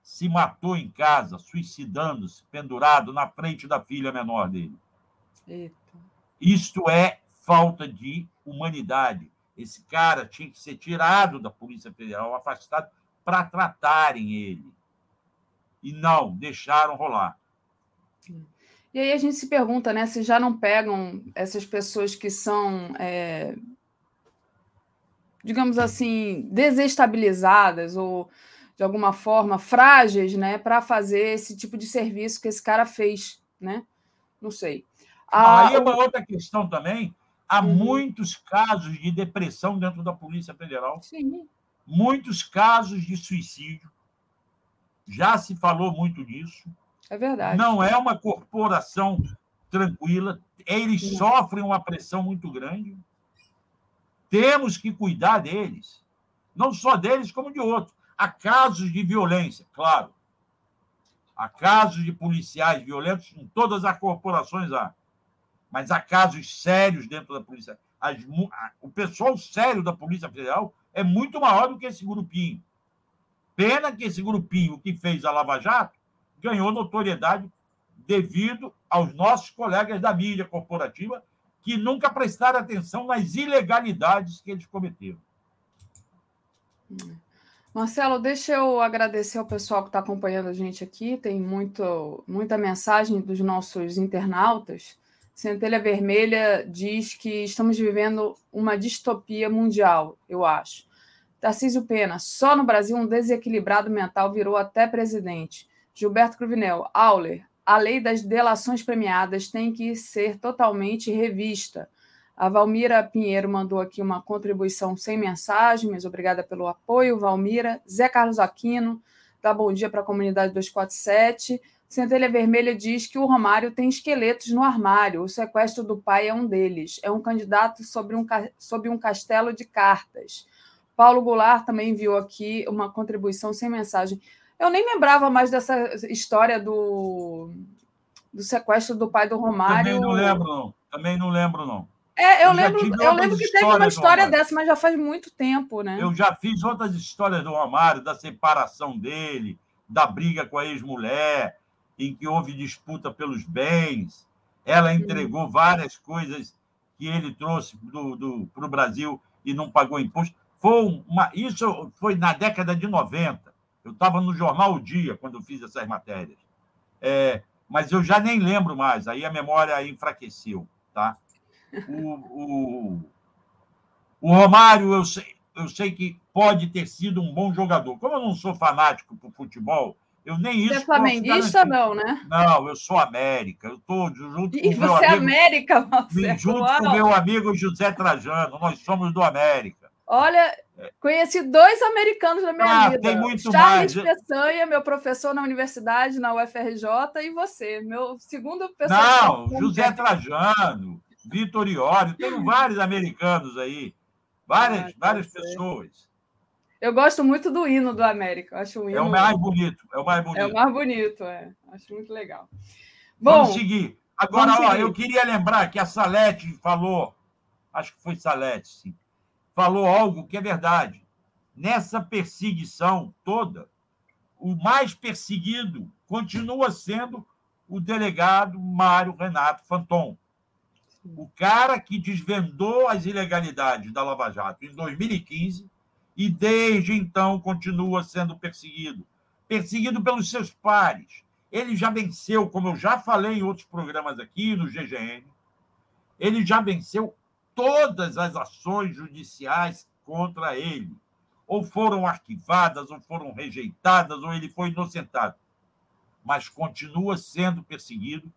Se matou em casa, suicidando-se, pendurado na frente da filha menor dele. Eita. Isto é falta de humanidade. Esse cara tinha que ser tirado da Polícia Federal, afastado, para tratarem ele. E não, deixaram rolar. E aí a gente se pergunta, né, se já não pegam essas pessoas que são, é, digamos assim, desestabilizadas ou de alguma forma, frágeis, né, para fazer esse tipo de serviço que esse cara fez, né? Não sei. Ah, Aí é uma outra questão também. Há uhum. muitos casos de depressão dentro da Polícia Federal. Sim. Muitos casos de suicídio. Já se falou muito disso. É verdade. Não é uma corporação tranquila. Eles Sim. sofrem uma pressão muito grande. Temos que cuidar deles. Não só deles, como de outros. Há casos de violência, claro. Há casos de policiais violentos em todas as corporações há. Mas há casos sérios dentro da polícia. As, o pessoal sério da Polícia Federal é muito maior do que esse grupinho. Pena que esse grupinho que fez a Lava Jato ganhou notoriedade devido aos nossos colegas da mídia corporativa que nunca prestaram atenção nas ilegalidades que eles cometeram. Marcelo, deixa eu agradecer ao pessoal que está acompanhando a gente aqui. Tem muito, muita mensagem dos nossos internautas. Centelha Vermelha diz que estamos vivendo uma distopia mundial, eu acho. Tarcísio Pena, só no Brasil um desequilibrado mental virou até presidente. Gilberto Cruvinel, Auler, a lei das delações premiadas tem que ser totalmente revista. A Valmira Pinheiro mandou aqui uma contribuição sem mensagem, mas obrigada pelo apoio, Valmira. Zé Carlos Aquino, dá bom dia para a comunidade 247. Centelha Vermelha diz que o Romário tem esqueletos no armário. O sequestro do pai é um deles. É um candidato sobre um, sobre um castelo de cartas. Paulo Goulart também enviou aqui uma contribuição sem mensagem. Eu nem lembrava mais dessa história do, do sequestro do pai do Romário. Também não lembro, não. Também não lembro, não. É, eu, eu lembro, eu lembro que teve uma história dessa, mas já faz muito tempo, né? Eu já fiz outras histórias do Romário, da separação dele, da briga com a ex-mulher, em que houve disputa pelos bens. Ela entregou várias coisas que ele trouxe para o Brasil e não pagou imposto. Foi uma, isso foi na década de 90. Eu estava no jornal O Dia quando eu fiz essas matérias. É, mas eu já nem lembro mais, aí a memória enfraqueceu. Tá? O, o, o Romário, eu sei, eu sei que pode ter sido um bom jogador. Como eu não sou fanático por futebol, eu nem isso. Você é flamenguista, não, né? Não, eu sou América. Eu estou junto e com o meu é amigo. América, *laughs* Marcelo? Junto com o meu amigo José Trajano. Nós somos do América. Olha, conheci dois americanos na minha ah, vida. Tem muito Charles mais. Peçanha, meu professor na universidade, na UFRJ, e você, meu segundo professor. Não, José Trajano. Vitor Iori, tenho *laughs* vários americanos aí, várias, ah, várias pessoas. Eu gosto muito do hino do América. Acho o hino... É o mais bonito, é o mais bonito. É o mais bonito, é. Acho muito legal. Bom, vamos seguir. Agora, vamos ó, seguir. eu queria lembrar que a Salete falou, acho que foi Salete, sim, falou algo que é verdade. Nessa perseguição toda, o mais perseguido continua sendo o delegado Mário Renato Fanton o cara que desvendou as ilegalidades da Lava Jato em 2015 e desde então continua sendo perseguido perseguido pelos seus pares. Ele já venceu, como eu já falei em outros programas aqui no GGN, ele já venceu todas as ações judiciais contra ele. Ou foram arquivadas, ou foram rejeitadas, ou ele foi inocentado. Mas continua sendo perseguido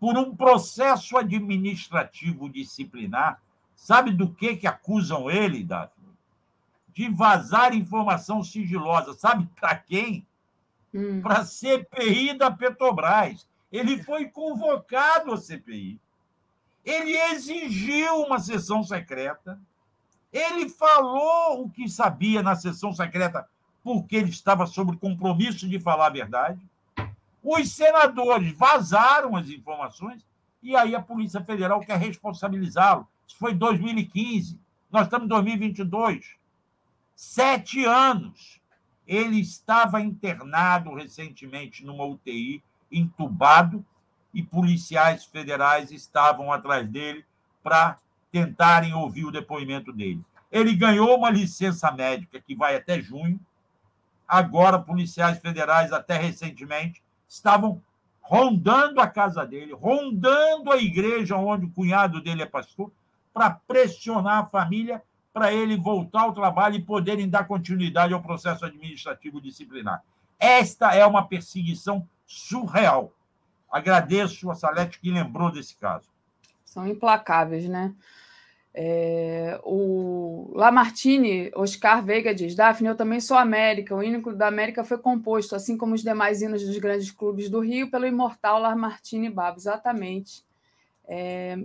por um processo administrativo disciplinar. Sabe do que, que acusam ele, Daphne? De vazar informação sigilosa. Sabe para quem? Hum. Para a CPI da Petrobras. Ele foi convocado à CPI. Ele exigiu uma sessão secreta. Ele falou o que sabia na sessão secreta porque ele estava sob compromisso de falar a verdade. Os senadores vazaram as informações e aí a Polícia Federal quer responsabilizá-lo. Isso foi em 2015. Nós estamos em 2022. Sete anos. Ele estava internado recentemente numa UTI, entubado, e policiais federais estavam atrás dele para tentarem ouvir o depoimento dele. Ele ganhou uma licença médica que vai até junho. Agora, policiais federais, até recentemente, estavam rondando a casa dele, rondando a igreja onde o cunhado dele é pastor, para pressionar a família para ele voltar ao trabalho e poderem dar continuidade ao processo administrativo disciplinar. Esta é uma perseguição surreal. Agradeço a Salete que lembrou desse caso. São implacáveis, né? É, o Lamartine, Oscar Veiga diz: Daphne, eu também sou América. O hino da América foi composto, assim como os demais hinos dos grandes clubes do Rio, pelo imortal Lamartine Babo. Exatamente. É,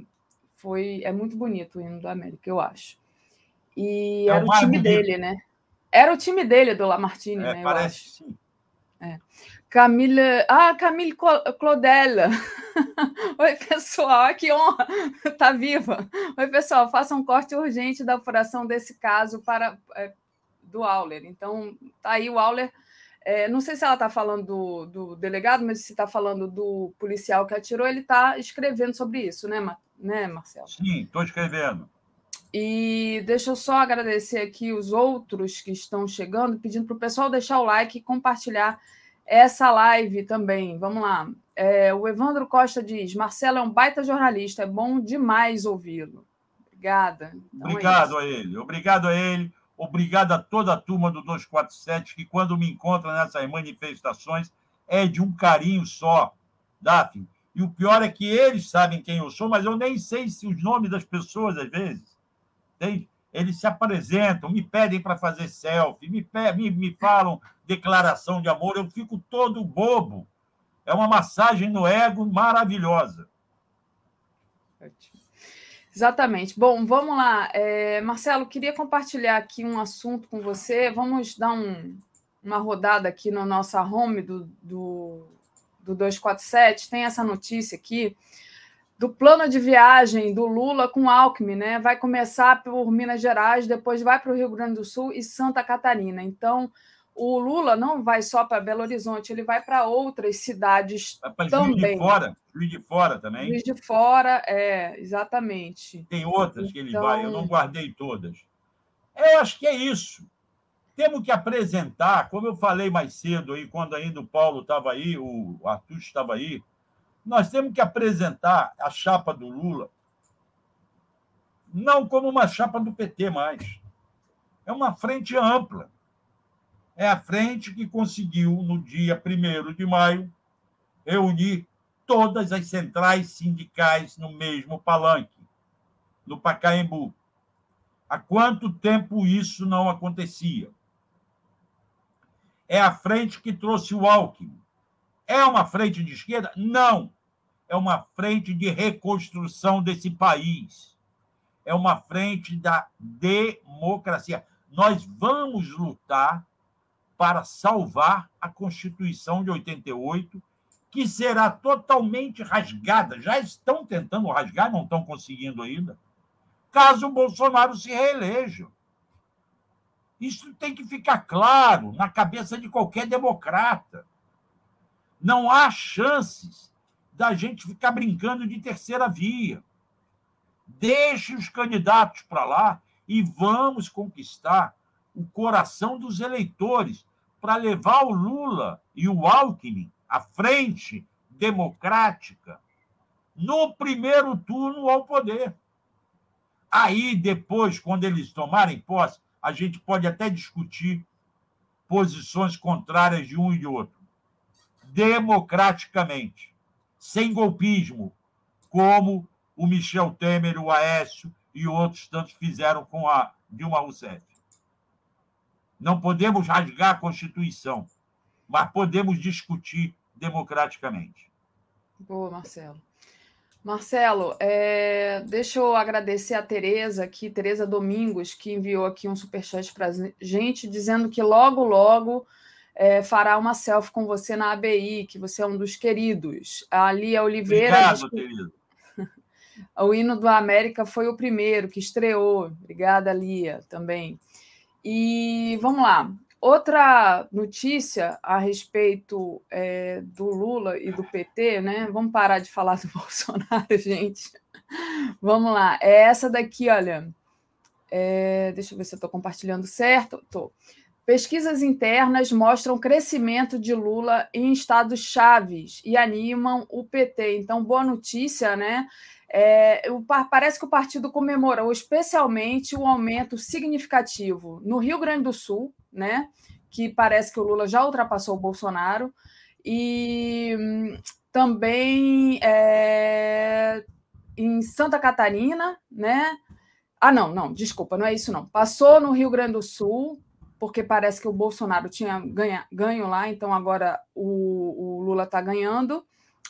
foi, é muito bonito o hino da América, eu acho. E é era o time dele, né? Era o time dele, do Lamartine, é, né? Parece, sim. É. Camila. Ah, Camille Claudella. *laughs* Oi, pessoal, que honra *laughs* tá viva. Oi, pessoal, faça um corte urgente da apuração desse caso para é, do Auler. Então, tá aí o Auler. É, não sei se ela está falando do, do, delegado, mas se está falando do policial que atirou, ele está escrevendo sobre isso, né, né Marcelo? Sim, estou escrevendo. E deixa eu só agradecer aqui os outros que estão chegando, pedindo para o pessoal deixar o like e compartilhar essa live também. Vamos lá. É, o Evandro Costa diz: Marcelo é um baita jornalista, é bom demais ouvi-lo. Obrigada. Então, é Obrigado é a ele. Obrigado a ele. Obrigado a toda a turma do 247, que quando me encontra nessas manifestações é de um carinho só, Daphne. E o pior é que eles sabem quem eu sou, mas eu nem sei se os nomes das pessoas, às vezes. Eles se apresentam, me pedem para fazer selfie, me, me, me falam declaração de amor, eu fico todo bobo. É uma massagem no ego maravilhosa. Exatamente. Bom, vamos lá. É, Marcelo, queria compartilhar aqui um assunto com você. Vamos dar um, uma rodada aqui na nossa home do, do, do 247. Tem essa notícia aqui do plano de viagem do Lula com Alckmin, né? Vai começar por Minas Gerais, depois vai para o Rio Grande do Sul e Santa Catarina. Então, o Lula não vai só para Belo Horizonte, ele vai para outras cidades também. Juiz de Fora, Juiz de Fora também. Juiz de Fora, é, exatamente. Tem outras então... que ele vai, eu não guardei todas. Eu acho que é isso. Temos que apresentar, como eu falei mais cedo aí, quando ainda o Paulo estava aí, o Arthur estava aí, nós temos que apresentar a chapa do Lula não como uma chapa do PT mais. É uma frente ampla. É a frente que conseguiu, no dia 1 de maio, reunir todas as centrais sindicais no mesmo palanque, no Pacaembu. Há quanto tempo isso não acontecia? É a frente que trouxe o Alckmin. É uma frente de esquerda? Não é uma frente de reconstrução desse país. É uma frente da democracia. Nós vamos lutar para salvar a Constituição de 88, que será totalmente rasgada. Já estão tentando rasgar, não estão conseguindo ainda, caso o Bolsonaro se reeleja. Isso tem que ficar claro na cabeça de qualquer democrata. Não há chances da gente ficar brincando de terceira via. Deixe os candidatos para lá e vamos conquistar o coração dos eleitores para levar o Lula e o Alckmin à frente democrática no primeiro turno ao poder. Aí, depois, quando eles tomarem posse, a gente pode até discutir posições contrárias de um e de outro, democraticamente sem golpismo, como o Michel Temer, o Aécio e outros tantos fizeram com a Dilma Rousseff. Não podemos rasgar a Constituição, mas podemos discutir democraticamente. Boa, Marcelo. Marcelo, é, deixa eu agradecer a Tereza aqui, Tereza Domingos, que enviou aqui um superchat para gente, dizendo que logo, logo é, fará uma selfie com você na ABI, que você é um dos queridos. A Lia Oliveira. Obrigado, querido. *laughs* o hino do América foi o primeiro que estreou. Obrigada, Lia, também. E vamos lá. Outra notícia a respeito é, do Lula e do PT, né? Vamos parar de falar do *laughs* Bolsonaro, gente. Vamos lá. É essa daqui, olha. É, deixa eu ver se eu estou compartilhando certo. Estou. Pesquisas internas mostram crescimento de Lula em estados chaves e animam o PT. Então, boa notícia, né? É, o, parece que o partido comemorou especialmente o aumento significativo no Rio Grande do Sul, né? Que parece que o Lula já ultrapassou o Bolsonaro, e hum, também é, em Santa Catarina, né? Ah, não, não, desculpa, não é isso não. Passou no Rio Grande do Sul, porque parece que o Bolsonaro tinha ganha, ganho lá, então agora o, o Lula está ganhando.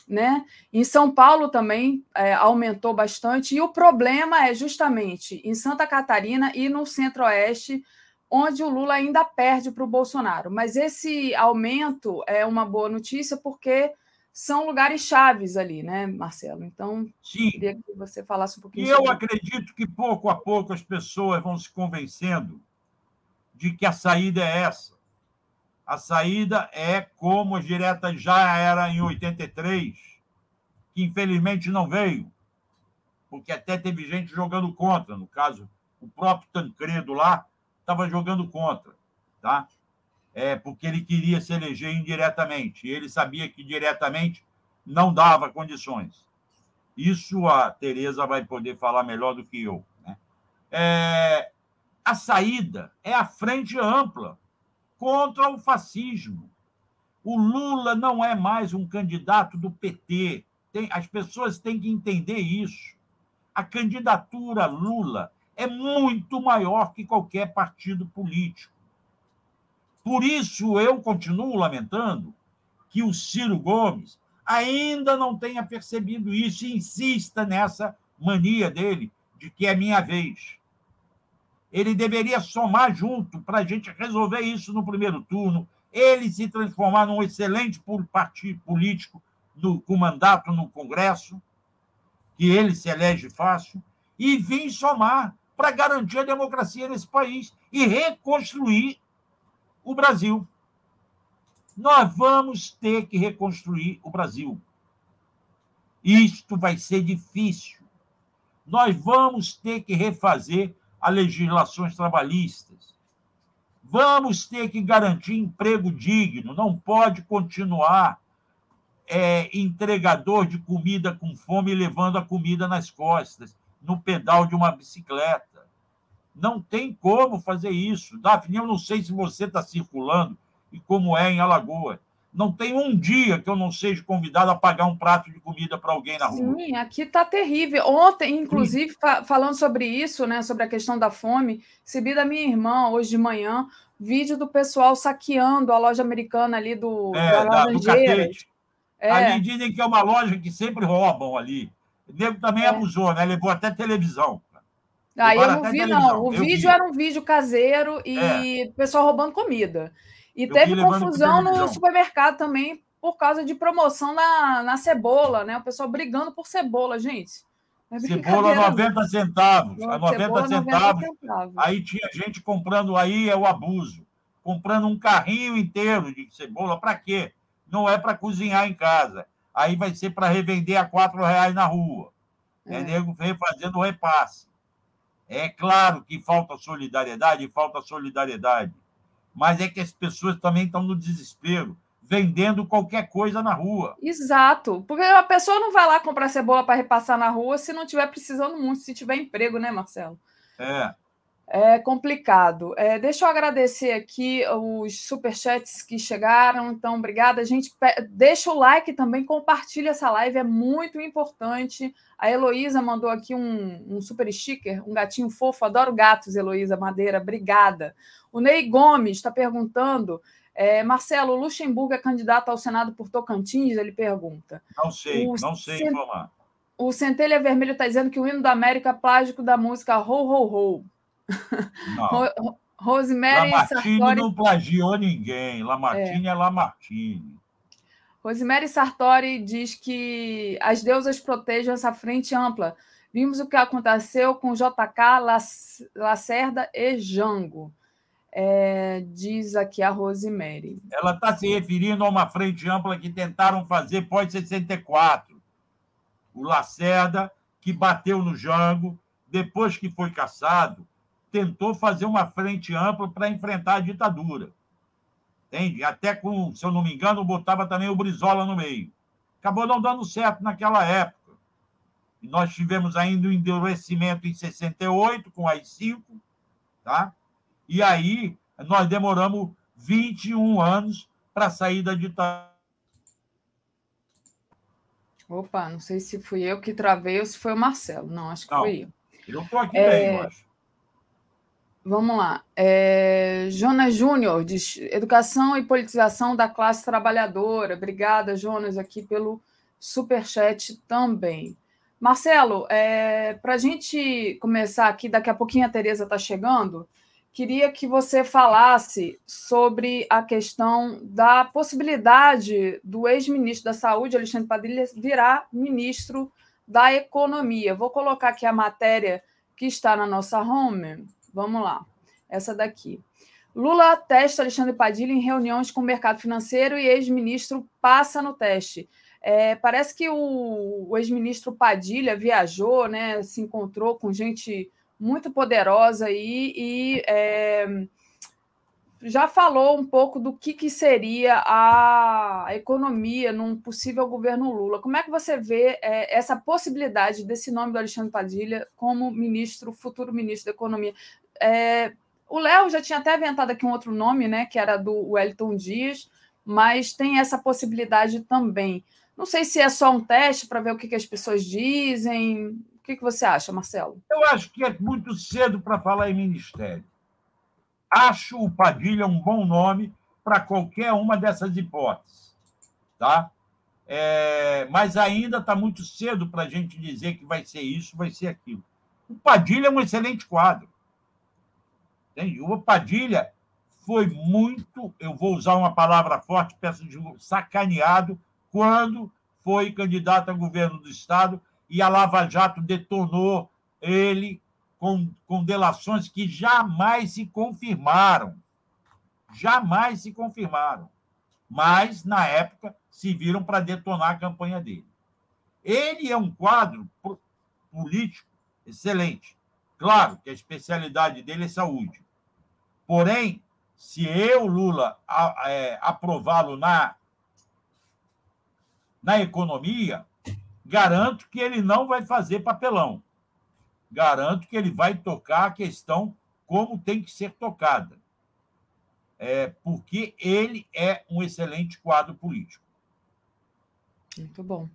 Né? Em São Paulo também é, aumentou bastante, e o problema é justamente em Santa Catarina e no Centro-Oeste, onde o Lula ainda perde para o Bolsonaro. Mas esse aumento é uma boa notícia porque são lugares chaves ali, né, Marcelo? Então, Sim. queria que você falasse um pouquinho. E eu acredito que pouco a pouco as pessoas vão se convencendo de que a saída é essa. A saída é como as diretas já era em 83, que infelizmente não veio, porque até teve gente jogando contra. No caso, o próprio Tancredo lá estava jogando contra, tá? É porque ele queria se eleger indiretamente. E ele sabia que diretamente não dava condições. Isso a Tereza vai poder falar melhor do que eu. Né? É, a saída é a frente ampla contra o fascismo. O Lula não é mais um candidato do PT. Tem, as pessoas têm que entender isso. A candidatura Lula é muito maior que qualquer partido político. Por isso, eu continuo lamentando que o Ciro Gomes ainda não tenha percebido isso e insista nessa mania dele de que é minha vez ele deveria somar junto para a gente resolver isso no primeiro turno, ele se transformar num excelente partido político no, com mandato no Congresso, que ele se elege fácil, e vir somar para garantir a democracia nesse país e reconstruir o Brasil. Nós vamos ter que reconstruir o Brasil. Isto vai ser difícil. Nós vamos ter que refazer a legislações trabalhistas. Vamos ter que garantir emprego digno, não pode continuar é, entregador de comida com fome levando a comida nas costas, no pedal de uma bicicleta. Não tem como fazer isso. Daphne, eu não sei se você está circulando e como é em Alagoas. Não tem um dia que eu não seja convidado a pagar um prato de comida para alguém na rua. Sim, aqui está terrível. Ontem, inclusive, fa falando sobre isso, né, sobre a questão da fome, recebi da minha irmã hoje de manhã vídeo do pessoal saqueando a loja americana ali do, é, da, do catete. É. Ali dizem que é uma loja que sempre roubam ali. O nego também é. abusou, né? Levou até televisão. Ah, eu não vi, televisão. não. O eu vídeo vi. era um vídeo caseiro e é. pessoal roubando comida. E eu teve confusão no supermercado também por causa de promoção na, na cebola, né? O pessoal brigando por cebola, gente. É cebola 90 centavos. A 90 cebola, centavos. 90 centavos. Aí tinha gente comprando, aí é o abuso. Comprando um carrinho inteiro de cebola, para quê? Não é para cozinhar em casa. Aí vai ser para revender a quatro reais na rua. É, nego fazendo repasse. É claro que falta solidariedade, falta solidariedade mas é que as pessoas também estão no desespero, vendendo qualquer coisa na rua. Exato, porque a pessoa não vai lá comprar cebola para repassar na rua se não estiver precisando muito, se tiver emprego, né, Marcelo? É. É complicado. É, deixa eu agradecer aqui os superchats que chegaram. Então, obrigada. gente deixa o like também, compartilha essa live, é muito importante. A Heloísa mandou aqui um, um super sticker, um gatinho fofo. Adoro gatos, Heloísa Madeira. Obrigada. O Ney Gomes está perguntando. É, Marcelo, Luxemburgo é candidato ao Senado por Tocantins? Ele pergunta. Não sei, o não sei informar. O Centelha Vermelho está dizendo que o hino da América é plágico da música Ho Ho Ho. Não. Rosemary Lamartine Sartori... não plagiou ninguém. Lamartine é, é Lamartine. Rosemary Sartori diz que as deusas protejam essa frente ampla. Vimos o que aconteceu com JK, Lacerda e Jango. É, diz aqui a Rosemary. Ela está se referindo a uma frente ampla que tentaram fazer pós-64. O Lacerda, que bateu no Jango, depois que foi caçado, tentou fazer uma frente ampla para enfrentar a ditadura. Entende? Até com, se eu não me engano, botava também o Brizola no meio. Acabou não dando certo naquela época. E nós tivemos ainda o um endurecimento em 68, com as cinco, tá? E aí nós demoramos 21 anos para sair da ditadura. Opa, não sei se fui eu que travei ou se foi o Marcelo. Não, acho que não, fui eu. Eu estou aqui é... bem, eu acho. Vamos lá. É... Jonas Júnior educação e politização da classe trabalhadora. Obrigada, Jonas, aqui pelo superchat também. Marcelo, é... para a gente começar aqui, daqui a pouquinho a Tereza está chegando. Queria que você falasse sobre a questão da possibilidade do ex-ministro da Saúde, Alexandre Padilha, virar ministro da Economia. Vou colocar aqui a matéria que está na nossa home. Vamos lá, essa daqui. Lula testa Alexandre Padilha em reuniões com o mercado financeiro e ex-ministro passa no teste. É, parece que o, o ex-ministro Padilha viajou, né, se encontrou com gente muito poderosa aí e é, já falou um pouco do que, que seria a economia num possível governo Lula. Como é que você vê é, essa possibilidade desse nome do Alexandre Padilha como ministro, futuro ministro da Economia? É, o Léo já tinha até inventado aqui um outro nome, né, que era do Wellington Dias, mas tem essa possibilidade também. Não sei se é só um teste para ver o que, que as pessoas dizem, que, que você acha, Marcelo? Eu acho que é muito cedo para falar em ministério. Acho o Padilha um bom nome para qualquer uma dessas hipóteses. Tá? É, mas ainda está muito cedo para a gente dizer que vai ser isso, vai ser aquilo. O Padilha é um excelente quadro. Entende? O Padilha foi muito, eu vou usar uma palavra forte, peço de sacaneado, quando foi candidato a governo do Estado e a Lava Jato detonou ele com, com delações que jamais se confirmaram. Jamais se confirmaram. Mas, na época, se viram para detonar a campanha dele. Ele é um quadro político excelente. Claro que a especialidade dele é saúde. Porém, se eu, Lula, é, aprová-lo na, na economia, Garanto que ele não vai fazer papelão. Garanto que ele vai tocar a questão como tem que ser tocada. É, porque ele é um excelente quadro político. Muito bom.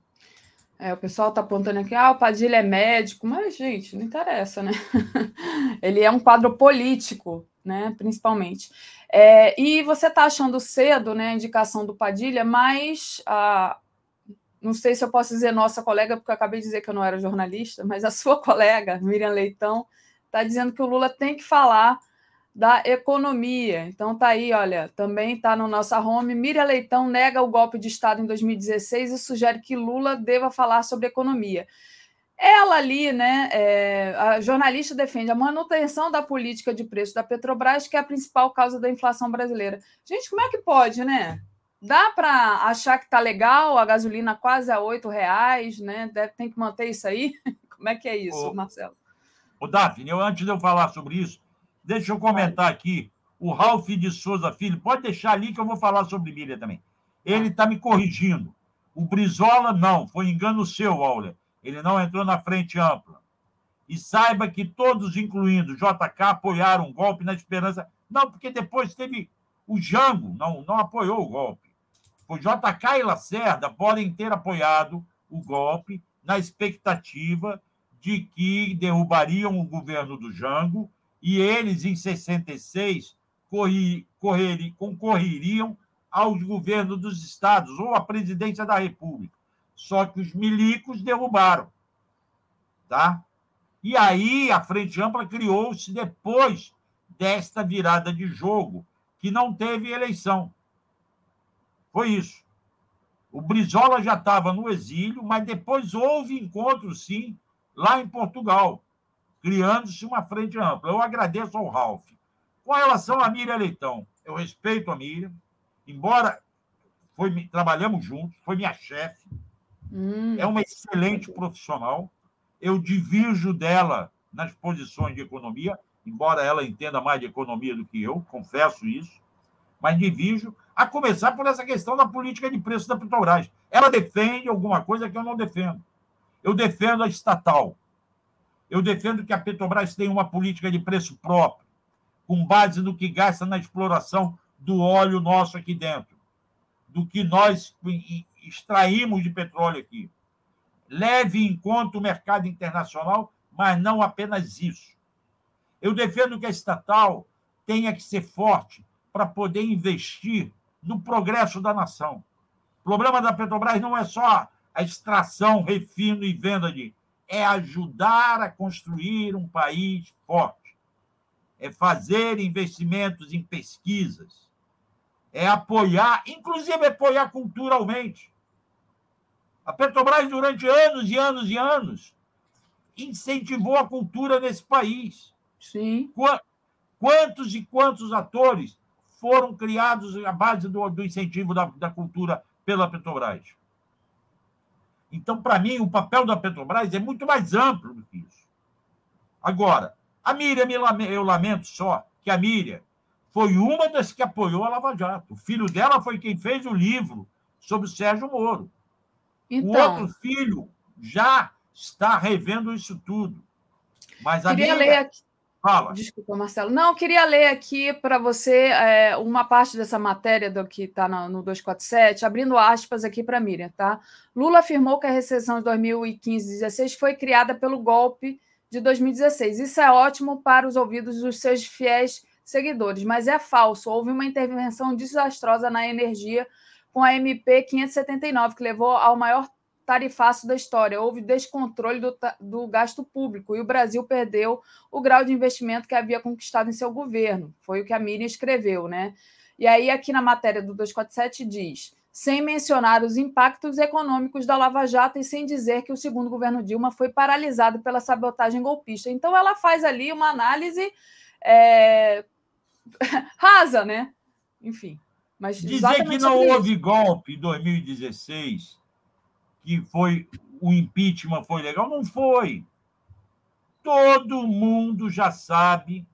É, o pessoal está apontando aqui, ah, o Padilha é médico, mas, gente, não interessa, né? *laughs* ele é um quadro político, né? Principalmente. É, e você está achando cedo né, a indicação do Padilha, mas a, não sei se eu posso dizer nossa colega, porque eu acabei de dizer que eu não era jornalista, mas a sua *laughs* colega, Miriam Leitão, está dizendo que o Lula tem que falar da economia. Então tá aí, olha, também está no nossa home. Miriam Leitão nega o golpe de Estado em 2016 e sugere que Lula deva falar sobre economia. Ela ali, né, é, a jornalista defende a manutenção da política de preço da Petrobras, que é a principal causa da inflação brasileira. Gente, como é que pode, né? Dá para achar que tá legal a gasolina quase a oito reais, né? Deve, tem que manter isso aí. *laughs* Como é que é isso, ô, Marcelo? O Daphne, eu, antes de eu falar sobre isso, deixa eu comentar aqui. O Ralph de Souza Filho, pode deixar ali que eu vou falar sobre Miriam também. Ele está me corrigindo. O Brizola, não, foi engano seu, Auler. Ele não entrou na frente ampla. E saiba que todos, incluindo JK, apoiaram o golpe na esperança. Não, porque depois teve o Jango, não, não apoiou o golpe o JK e Lacerda podem ter apoiado o golpe na expectativa de que derrubariam o governo do Jango e eles, em 66, corri, correri, concorreriam ao governo dos estados ou à presidência da República. Só que os milicos derrubaram. Tá? E aí a Frente Ampla criou-se depois desta virada de jogo, que não teve eleição. Foi isso. O Brizola já estava no exílio, mas depois houve encontro, sim, lá em Portugal, criando-se uma frente ampla. Eu agradeço ao Ralph. Com relação a Miriam Leitão, eu respeito a Miriam, embora foi, trabalhamos juntos, foi minha chefe, hum. é uma excelente profissional. Eu divirjo dela nas posições de economia, embora ela entenda mais de economia do que eu, confesso isso, mas divijo, a começar por essa questão da política de preço da Petrobras. Ela defende alguma coisa que eu não defendo. Eu defendo a estatal. Eu defendo que a Petrobras tenha uma política de preço próprio, com base no que gasta na exploração do óleo nosso aqui dentro, do que nós extraímos de petróleo aqui. Leve em conta o mercado internacional, mas não apenas isso. Eu defendo que a estatal tenha que ser forte para poder investir no progresso da nação. O problema da Petrobras não é só a extração, refino e venda de. É ajudar a construir um país forte. É fazer investimentos em pesquisas. É apoiar, inclusive apoiar culturalmente. A Petrobras, durante anos e anos e anos, incentivou a cultura nesse país. Sim. Quantos e quantos atores foram criados à base do, do incentivo da, da cultura pela Petrobras? Então, para mim, o papel da Petrobras é muito mais amplo do que isso. Agora, a Miriam, eu lamento só que a Miriam foi uma das que apoiou a Lava Jato. O filho dela foi quem fez o livro sobre o Sérgio Moro. Então, o outro filho já está revendo isso tudo. Mas a queria Miriam... ler aqui. Fala. Desculpa, Marcelo. Não, queria ler aqui para você é, uma parte dessa matéria do que está no, no 247, abrindo aspas aqui para Miriam, tá? Lula afirmou que a recessão de 2015-16 foi criada pelo golpe de 2016. Isso é ótimo para os ouvidos dos seus fiéis seguidores, mas é falso. Houve uma intervenção desastrosa na energia com a MP 579, que levou ao maior tarifaço da história. Houve descontrole do, do gasto público e o Brasil perdeu o grau de investimento que havia conquistado em seu governo. Foi o que a Miriam escreveu, né? E aí, aqui na matéria do 247 diz: sem mencionar os impactos econômicos da Lava Jato e sem dizer que o segundo governo Dilma foi paralisado pela sabotagem golpista. Então, ela faz ali uma análise é... *laughs* rasa, né? Enfim. Mas dizer que não houve golpe em 2016 que foi o impeachment foi legal. Não foi. Todo mundo já sabe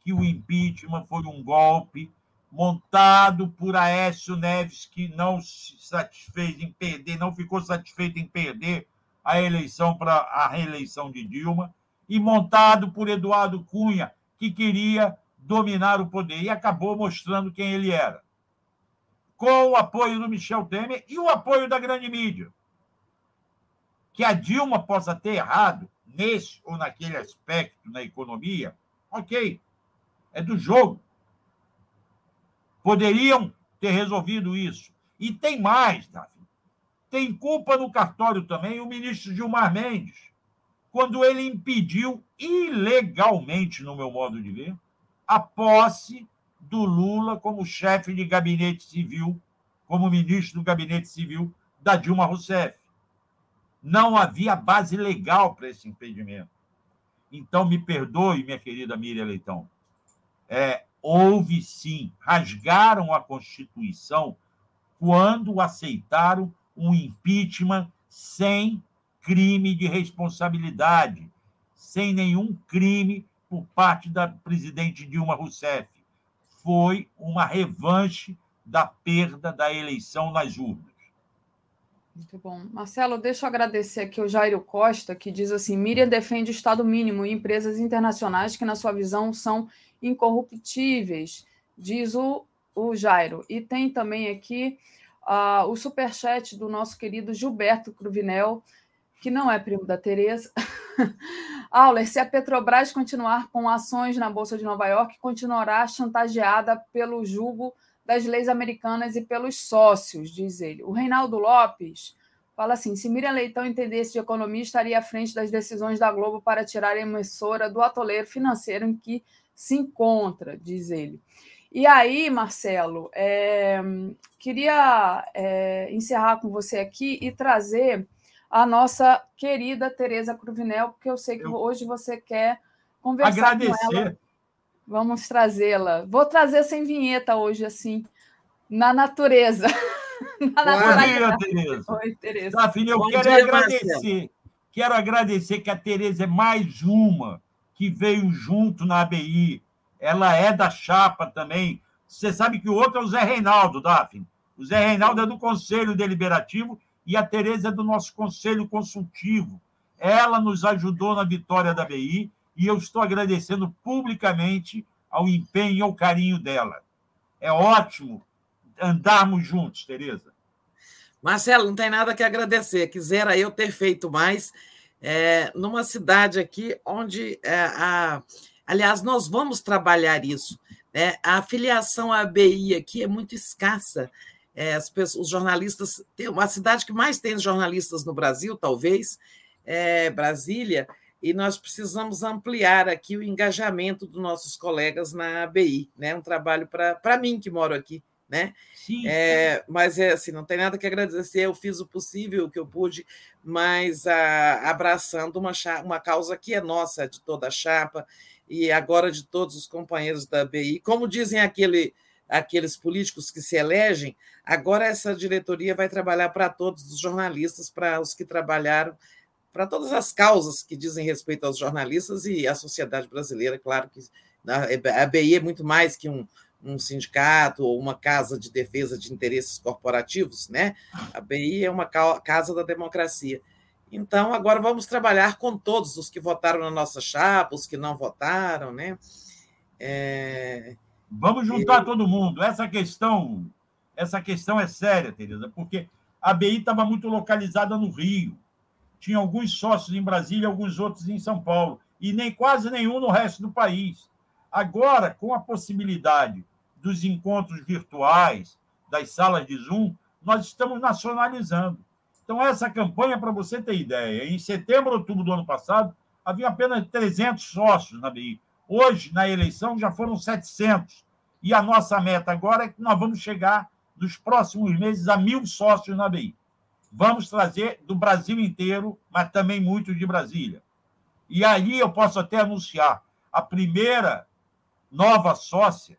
que o impeachment foi um golpe montado por Aécio Neves, que não se satisfez em perder, não ficou satisfeito em perder a eleição para a reeleição de Dilma, e montado por Eduardo Cunha, que queria dominar o poder e acabou mostrando quem ele era com o apoio do Michel Temer e o apoio da grande mídia. Que a Dilma possa ter errado nesse ou naquele aspecto na economia, ok, é do jogo. Poderiam ter resolvido isso. E tem mais, Davi. Tem culpa no cartório também o ministro Gilmar Mendes, quando ele impediu ilegalmente, no meu modo de ver, a posse do Lula como chefe de gabinete civil, como ministro do gabinete civil da Dilma Rousseff. Não havia base legal para esse impedimento. Então, me perdoe, minha querida Miriam Leitão. É, houve sim, rasgaram a Constituição quando aceitaram um impeachment sem crime de responsabilidade, sem nenhum crime por parte da presidente Dilma Rousseff foi uma revanche da perda da eleição nas urnas. Muito bom. Marcelo, deixa eu agradecer aqui o Jairo Costa, que diz assim: Miriam defende o Estado mínimo e empresas internacionais que, na sua visão, são incorruptíveis, diz o, o Jairo. E tem também aqui uh, o superchat do nosso querido Gilberto Cruvinel, que não é primo da Tereza. *laughs* Auler, se a Petrobras continuar com ações na Bolsa de Nova York, continuará chantageada pelo julgo das leis americanas e pelos sócios, diz ele. O Reinaldo Lopes fala assim: se Miriam Leitão entendesse de economia, estaria à frente das decisões da Globo para tirar a emissora do atoleiro financeiro em que se encontra, diz ele. E aí, Marcelo, é, queria é, encerrar com você aqui e trazer a nossa querida Tereza Cruvinel, porque eu sei que eu... hoje você quer conversar Agradecer. com ela. Vamos trazê-la. Vou trazer sem vinheta hoje, assim, na natureza. *laughs* na natureza. Tereza. Oi, Tereza. Tá, filha, eu Bom quero dia, agradecer. Marcelo. Quero agradecer que a Tereza é mais uma que veio junto na ABI, ela é da chapa também. Você sabe que o outro é o Zé Reinaldo, Daphne. O Zé Reinaldo é do Conselho Deliberativo e a Tereza é do nosso Conselho Consultivo. Ela nos ajudou na vitória da ABI e eu estou agradecendo publicamente ao empenho e ao carinho dela. É ótimo andarmos juntos, Tereza. Marcelo, não tem nada que agradecer. Quisera eu ter feito mais é, numa cidade aqui onde, é, a, aliás, nós vamos trabalhar isso. Né? A filiação à ABI aqui é muito escassa. É, pessoas, os jornalistas, tem uma cidade que mais tem jornalistas no Brasil, talvez, é Brasília, e nós precisamos ampliar aqui o engajamento dos nossos colegas na ABI, né? Um trabalho para mim que moro aqui, né? Sim. É, mas é assim, não tem nada que agradecer. Eu fiz o possível, o que eu pude, mas a, abraçando uma, uma causa que é nossa, de toda a chapa e agora de todos os companheiros da ABI. Como dizem aquele, aqueles políticos que se elegem, agora essa diretoria vai trabalhar para todos os jornalistas, para os que trabalharam para todas as causas que dizem respeito aos jornalistas e à sociedade brasileira. Claro que a ABI é muito mais que um, um sindicato ou uma casa de defesa de interesses corporativos, né? A ABI é uma casa da democracia. Então, agora vamos trabalhar com todos os que votaram na nossa chapa, os que não votaram, né? É... Vamos juntar todo mundo. Essa questão, essa questão é séria, Tereza, porque a ABI estava muito localizada no Rio tinha alguns sócios em Brasília, alguns outros em São Paulo, e nem quase nenhum no resto do país. Agora, com a possibilidade dos encontros virtuais, das salas de Zoom, nós estamos nacionalizando. Então, essa campanha, para você ter ideia, em setembro, outubro do ano passado, havia apenas 300 sócios na BI. Hoje, na eleição, já foram 700. E a nossa meta agora é que nós vamos chegar, nos próximos meses, a mil sócios na BI. Vamos trazer do Brasil inteiro, mas também muito de Brasília. E aí eu posso até anunciar a primeira nova sócia,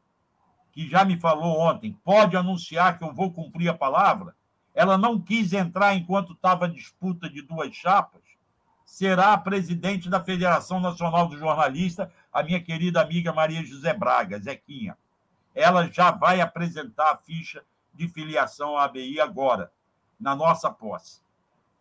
que já me falou ontem, pode anunciar que eu vou cumprir a palavra. Ela não quis entrar enquanto estava a disputa de duas chapas. Será a presidente da Federação Nacional do Jornalista, a minha querida amiga Maria José Braga, Zequinha. Ela já vai apresentar a ficha de filiação à ABI agora na nossa posse.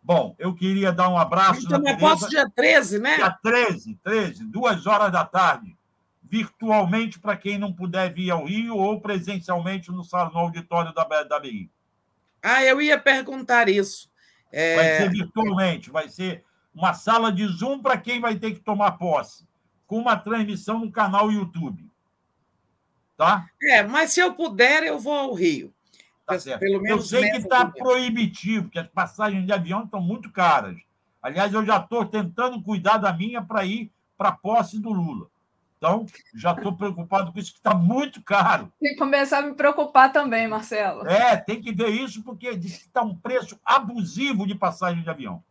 Bom, eu queria dar um abraço. Então, na posse dia 13, né? Dia 13, 13, duas horas da tarde, virtualmente para quem não puder vir ao Rio ou presencialmente no, salão, no auditório da, da BI. Ah, eu ia perguntar isso. É... Vai ser virtualmente, vai ser uma sala de Zoom para quem vai ter que tomar posse, com uma transmissão no canal YouTube. Tá? É, mas se eu puder, eu vou ao Rio. Tá Pelo menos eu sei que está proibitivo, que as passagens de avião estão muito caras. Aliás, eu já estou tentando cuidar da minha para ir para a posse do Lula. Então, já estou preocupado com isso, que está muito caro. Tem que começar a me preocupar também, Marcelo. É, tem que ver isso, porque diz que está um preço abusivo de passagem de avião.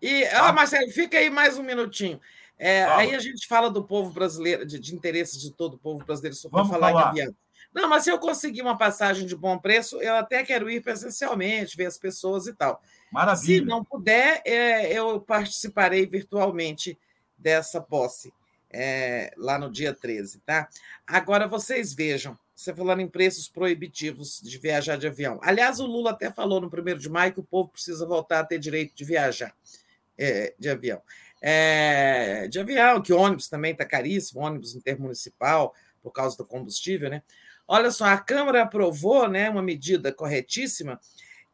E, ah, Marcelo, fica aí mais um minutinho. É, aí a gente fala do povo brasileiro, de, de interesses de todo o povo brasileiro, só para falar, falar de avião. Não, mas se eu conseguir uma passagem de bom preço, eu até quero ir presencialmente, ver as pessoas e tal. Maravilha. Se não puder, é, eu participarei virtualmente dessa posse é, lá no dia 13, tá? Agora vocês vejam, você falando em preços proibitivos de viajar de avião. Aliás, o Lula até falou no primeiro de maio que o povo precisa voltar a ter direito de viajar é, de avião. É, de avião, que ônibus também está caríssimo, ônibus intermunicipal, por causa do combustível, né? Olha só, a Câmara aprovou né, uma medida corretíssima,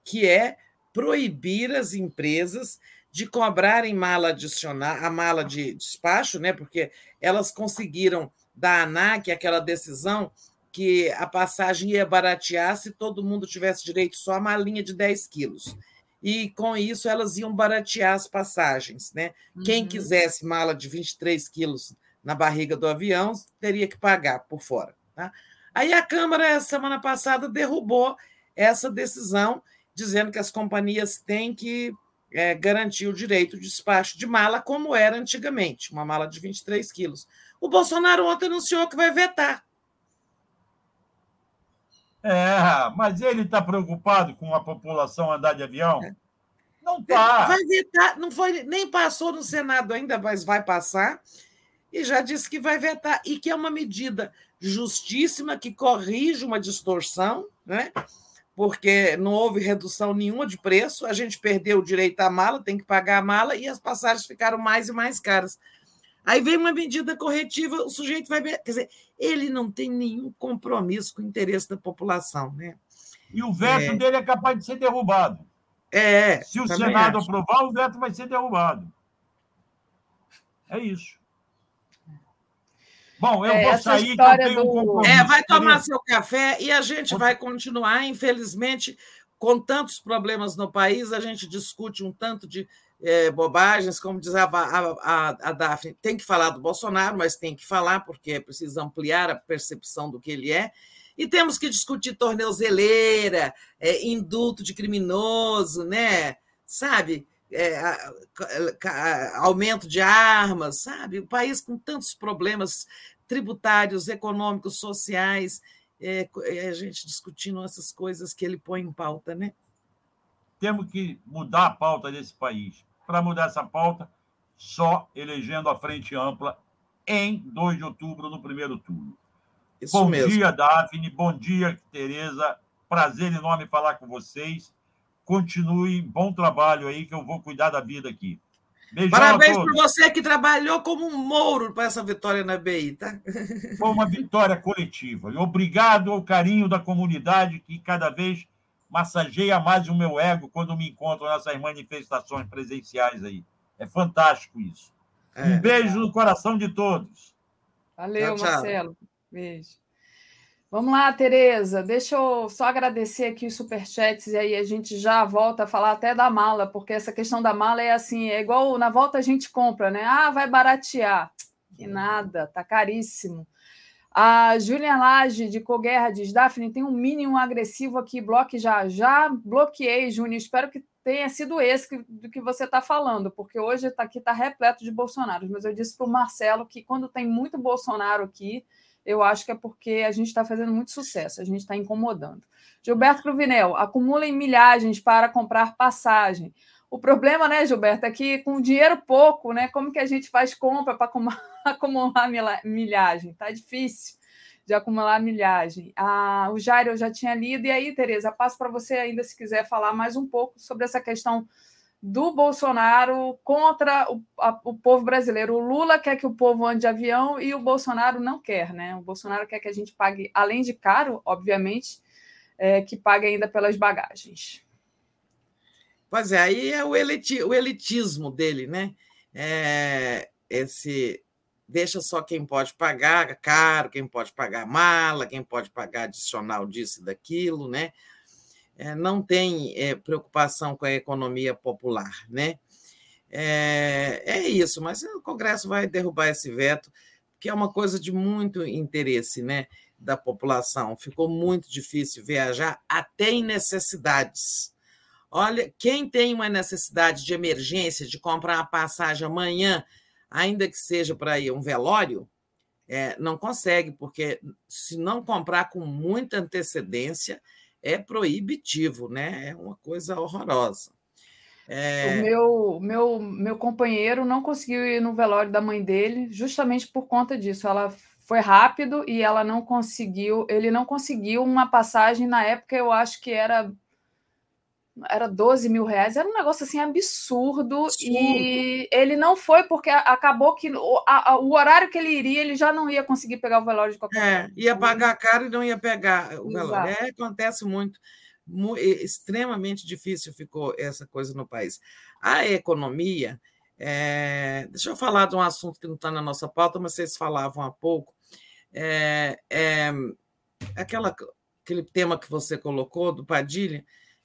que é proibir as empresas de cobrarem mala adicional, a mala de despacho, né, porque elas conseguiram da ANAC aquela decisão que a passagem ia baratear se todo mundo tivesse direito só a malinha de 10 quilos. E com isso elas iam baratear as passagens. Né? Uhum. Quem quisesse mala de 23 quilos na barriga do avião teria que pagar por fora. Tá? Aí a Câmara, semana passada, derrubou essa decisão, dizendo que as companhias têm que é, garantir o direito de despacho de mala, como era antigamente, uma mala de 23 quilos. O Bolsonaro ontem anunciou que vai vetar. É, mas ele está preocupado com a população andar de avião? É. Não está. Vai vetar, não foi, nem passou no Senado ainda, mas vai passar. e já disse que vai vetar, e que é uma medida justíssima que corrige uma distorção, né? porque não houve redução nenhuma de preço, a gente perdeu o direito à mala, tem que pagar a mala, e as passagens ficaram mais e mais caras. Aí vem uma medida corretiva, o sujeito vai. Quer dizer, ele não tem nenhum compromisso com o interesse da população. Né? E o veto é. dele é capaz de ser derrubado. É. Se o Senado acho. aprovar, o veto vai ser derrubado. É isso. Bom, eu é, vou sair que eu tenho do... um compromisso. É, vai tomar seu café e a gente vai continuar, infelizmente, com tantos problemas no país, a gente discute um tanto de é, bobagens, como diz a, a, a, Daphne, tem que falar do Bolsonaro, mas tem que falar, porque é preciso ampliar a percepção do que ele é. E temos que discutir torneuzeleira, é, indulto de criminoso, né? sabe? É, aumento de armas, sabe? O país com tantos problemas tributários, econômicos, sociais, é, é, a gente discutindo essas coisas que ele põe em pauta, né? Temos que mudar a pauta desse país para mudar essa pauta só elegendo a frente ampla em 2 de outubro, no primeiro turno. Isso bom mesmo. dia, Daphne. Bom dia, Tereza. Prazer enorme falar com vocês. Continue, bom trabalho aí, que eu vou cuidar da vida aqui. Beijão Parabéns por você que trabalhou como um mouro para essa vitória na BI, tá? Foi uma vitória coletiva. E obrigado ao carinho da comunidade que cada vez massageia mais o meu ego quando me encontro nessas manifestações presenciais aí. É fantástico isso. É, um beijo no coração de todos. Valeu, tchau, Marcelo. Tchau. Beijo. Vamos lá, Tereza. Deixa eu só agradecer aqui os superchats e aí a gente já volta a falar até da mala, porque essa questão da mala é assim, é igual na volta a gente compra, né? Ah, vai baratear. Que nada, tá caríssimo. A Júlia Lage, de Coguerra, diz: Daphne, tem um mínimo agressivo aqui, bloque já. Já bloqueei, Júnior. Espero que tenha sido esse que, do que você está falando, porque hoje tá, aqui está repleto de Bolsonaro. Mas eu disse para o Marcelo que quando tem muito Bolsonaro aqui, eu acho que é porque a gente está fazendo muito sucesso, a gente está incomodando. Gilberto Cruvinel, acumulem milhagens para comprar passagem. O problema, né, Gilberto, é que com dinheiro pouco, né? Como que a gente faz compra para *laughs* acumular milhagem? Tá difícil de acumular milhagem. Ah, o Jairo eu já tinha lido, e aí, Tereza, passo para você ainda se quiser falar mais um pouco sobre essa questão do Bolsonaro contra o, a, o povo brasileiro. O Lula quer que o povo ande de avião e o Bolsonaro não quer, né? O Bolsonaro quer que a gente pague, além de caro, obviamente, é, que pague ainda pelas bagagens. Pois é, aí é o, eliti, o elitismo dele, né? É, esse deixa só quem pode pagar caro, quem pode pagar mala, quem pode pagar adicional disso e daquilo, né? É, não tem é, preocupação com a economia popular, né? É, é isso, mas o Congresso vai derrubar esse veto, que é uma coisa de muito interesse, né? Da população. Ficou muito difícil viajar até em necessidades Olha, quem tem uma necessidade de emergência de comprar uma passagem amanhã, ainda que seja para ir um velório, é, não consegue, porque se não comprar com muita antecedência, é proibitivo, né? É uma coisa horrorosa. É... O meu, meu, meu companheiro não conseguiu ir no velório da mãe dele, justamente por conta disso. Ela foi rápido e ela não conseguiu, ele não conseguiu uma passagem na época, eu acho que era era 12 mil reais, era um negócio assim absurdo, absurdo. e ele não foi porque acabou que o, a, o, horário que ele iria, ele já não ia conseguir pegar o velório de qualquer É, ia pagar caro e não ia pegar o velório. É, acontece muito, muito, extremamente difícil ficou essa coisa no país. A economia, é, deixa eu falar de um assunto que não está na nossa pauta, mas vocês falavam há pouco, é, é, aquela, aquele tema que você colocou do Padilha,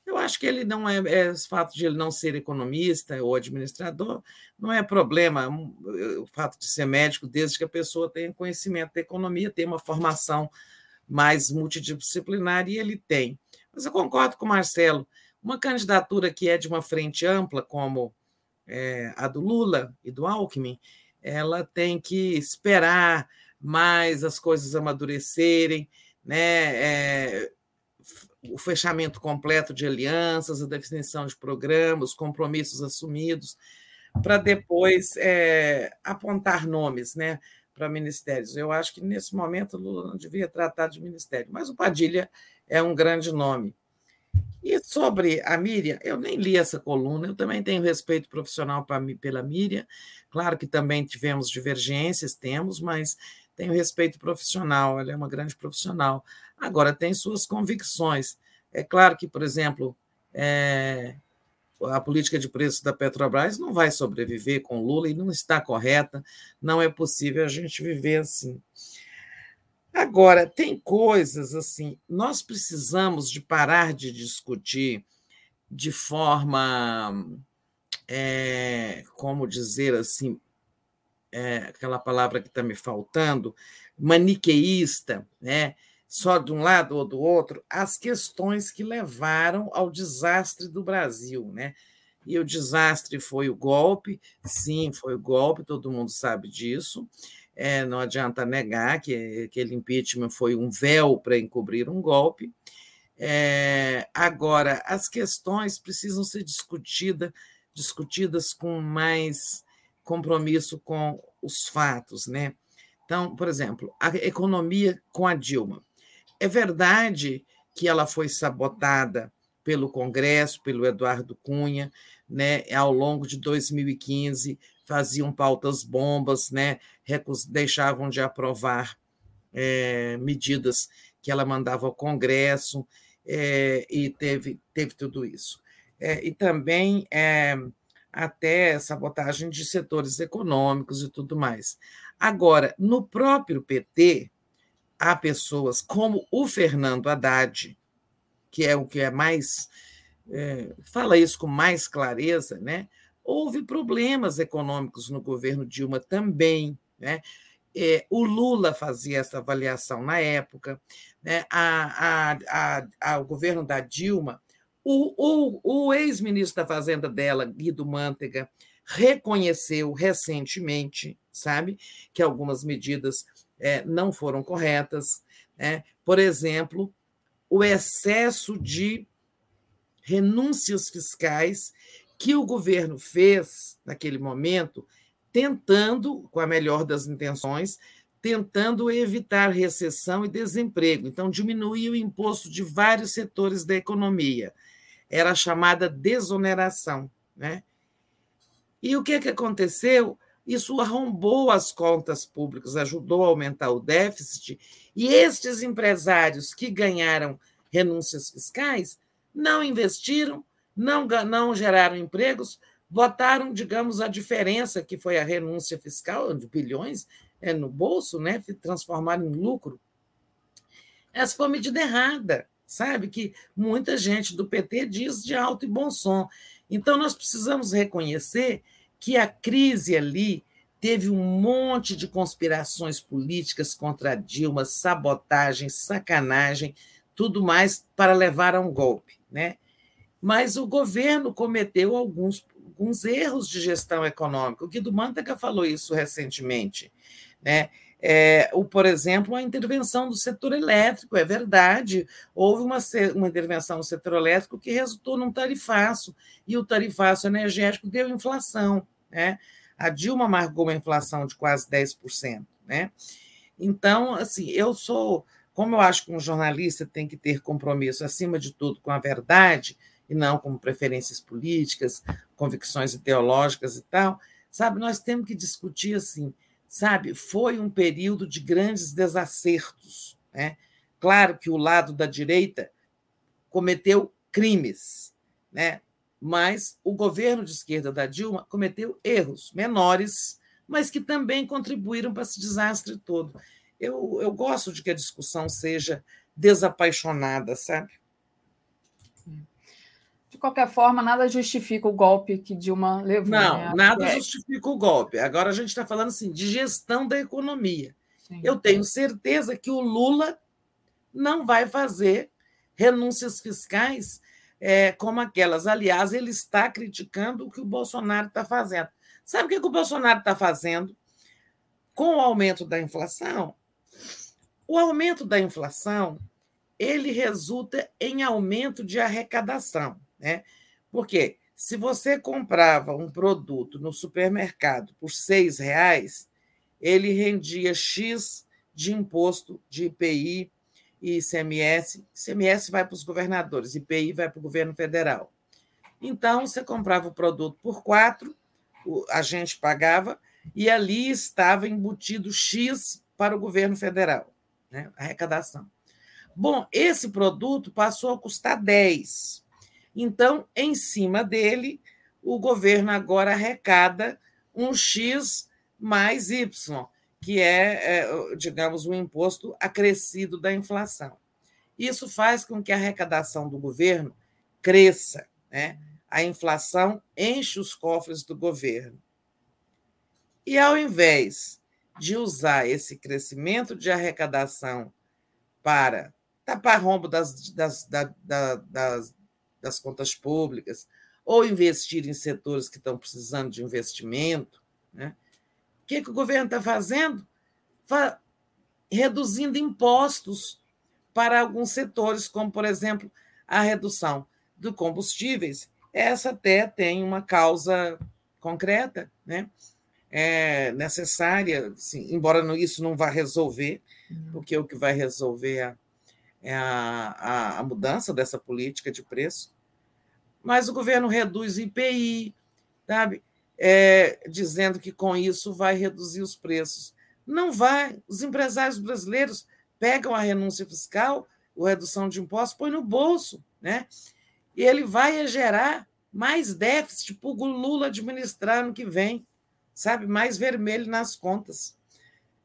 eu acho que ele não é, é, o fato de ele não ser economista ou administrador não é problema o fato de ser médico, desde que a pessoa tenha conhecimento da economia, tenha uma formação mais multidisciplinar e ele tem. Mas eu concordo com o Marcelo, uma candidatura que é de uma frente ampla, como é, a do Lula e do Alckmin, ela tem que esperar mais as coisas amadurecerem, né? É, o fechamento completo de alianças, a definição de programas, compromissos assumidos, para depois é, apontar nomes né, para ministérios. Eu acho que nesse momento Lula não devia tratar de ministério, mas o Padilha é um grande nome. E sobre a Miriam, eu nem li essa coluna, eu também tenho respeito profissional pela Miriam. Claro que também tivemos divergências, temos, mas tenho respeito profissional, ela é uma grande profissional. Agora, tem suas convicções. É claro que, por exemplo, é, a política de preços da Petrobras não vai sobreviver com Lula e não está correta, não é possível a gente viver assim. Agora, tem coisas assim, nós precisamos de parar de discutir de forma, é, como dizer assim, é, aquela palavra que está me faltando, maniqueísta, né? só de um lado ou do outro, as questões que levaram ao desastre do Brasil. Né? E o desastre foi o golpe, sim, foi o golpe, todo mundo sabe disso. É, não adianta negar que aquele impeachment foi um véu para encobrir um golpe. É, agora, as questões precisam ser discutida, discutidas com mais compromisso com os fatos. Né? Então, por exemplo, a economia com a Dilma. É verdade que ela foi sabotada pelo Congresso, pelo Eduardo Cunha, né, ao longo de 2015, faziam pautas bombas, né, deixavam de aprovar é, medidas que ela mandava ao Congresso, é, e teve, teve tudo isso. É, e também até sabotagem de setores econômicos e tudo mais. Agora, no próprio PT, há pessoas como o Fernando Haddad, que é o que é mais. É, fala isso com mais clareza, né? Houve problemas econômicos no governo Dilma também, né? É, o Lula fazia essa avaliação na época, né? a, a, a, a o governo da Dilma, o, o, o ex-ministro da Fazenda dela, Guido Mantega, reconheceu recentemente, sabe, que algumas medidas é, não foram corretas. Né? Por exemplo, o excesso de renúncias fiscais que o governo fez naquele momento, tentando, com a melhor das intenções, tentando evitar recessão e desemprego. Então, diminuiu o imposto de vários setores da economia. Era a chamada desoneração. Né? E o que, que aconteceu? Isso arrombou as contas públicas, ajudou a aumentar o déficit, e estes empresários que ganharam renúncias fiscais não investiram, não, não geraram empregos, botaram, digamos, a diferença que foi a renúncia fiscal de bilhões é, no bolso, né, transformaram em lucro. Essa foi uma medida errada, sabe? Que muita gente do PT diz de alto e bom som. Então, nós precisamos reconhecer que a crise ali teve um monte de conspirações políticas contra Dilma, sabotagem, sacanagem, tudo mais para levar a um golpe, né? Mas o governo cometeu alguns, alguns erros de gestão econômica. O Guido Mantega falou isso recentemente, né? É, o, por exemplo, a intervenção do setor elétrico, é verdade, houve uma, uma intervenção no setor elétrico que resultou num tarifaço, e o tarifaço energético deu inflação. Né? A Dilma amargou uma inflação de quase 10%. Né? Então, assim, eu sou, como eu acho que um jornalista tem que ter compromisso, acima de tudo, com a verdade, e não com preferências políticas, convicções ideológicas e tal, sabe, nós temos que discutir assim, sabe, foi um período de grandes desacertos. Né? Claro que o lado da direita cometeu crimes, né? mas o governo de esquerda da Dilma cometeu erros menores, mas que também contribuíram para esse desastre todo. Eu, eu gosto de que a discussão seja desapaixonada, sabe? De qualquer forma, nada justifica o golpe que Dilma levou. Não, né? nada é. justifica o golpe. Agora a gente está falando assim, de gestão da economia. Sim. Eu tenho certeza que o Lula não vai fazer renúncias fiscais é, como aquelas. Aliás, ele está criticando o que o Bolsonaro está fazendo. Sabe o que, que o Bolsonaro está fazendo? Com o aumento da inflação, o aumento da inflação ele resulta em aumento de arrecadação, né? Porque se você comprava um produto no supermercado por seis reais, ele rendia X de imposto de IPI e ICMS. ICMS vai para os governadores, IPI vai para o governo federal. Então, você comprava o produto por quatro, a gente pagava, e ali estava embutido X para o governo federal, né? arrecadação. Bom, esse produto passou a custar 10. Então, em cima dele, o governo agora arrecada um X mais Y, que é, é digamos, um imposto acrescido da inflação. Isso faz com que a arrecadação do governo cresça. Né? A inflação enche os cofres do governo. E, ao invés de usar esse crescimento de arrecadação para tapar rombo das, das, das, das, das contas públicas, ou investir em setores que estão precisando de investimento. Né? O que, que o governo está fazendo? Fa reduzindo impostos para alguns setores, como, por exemplo, a redução de combustíveis. Essa até tem uma causa concreta, né? é necessária, sim, embora isso não vá resolver, porque o que vai resolver é, é a, a, a mudança dessa política de preço, mas o governo reduz IPI, sabe? É, dizendo que com isso vai reduzir os preços. Não vai. Os empresários brasileiros pegam a renúncia fiscal, a redução de impostos, põe no bolso, né? E ele vai gerar mais déficit para o Lula administrar no que vem, sabe? Mais vermelho nas contas.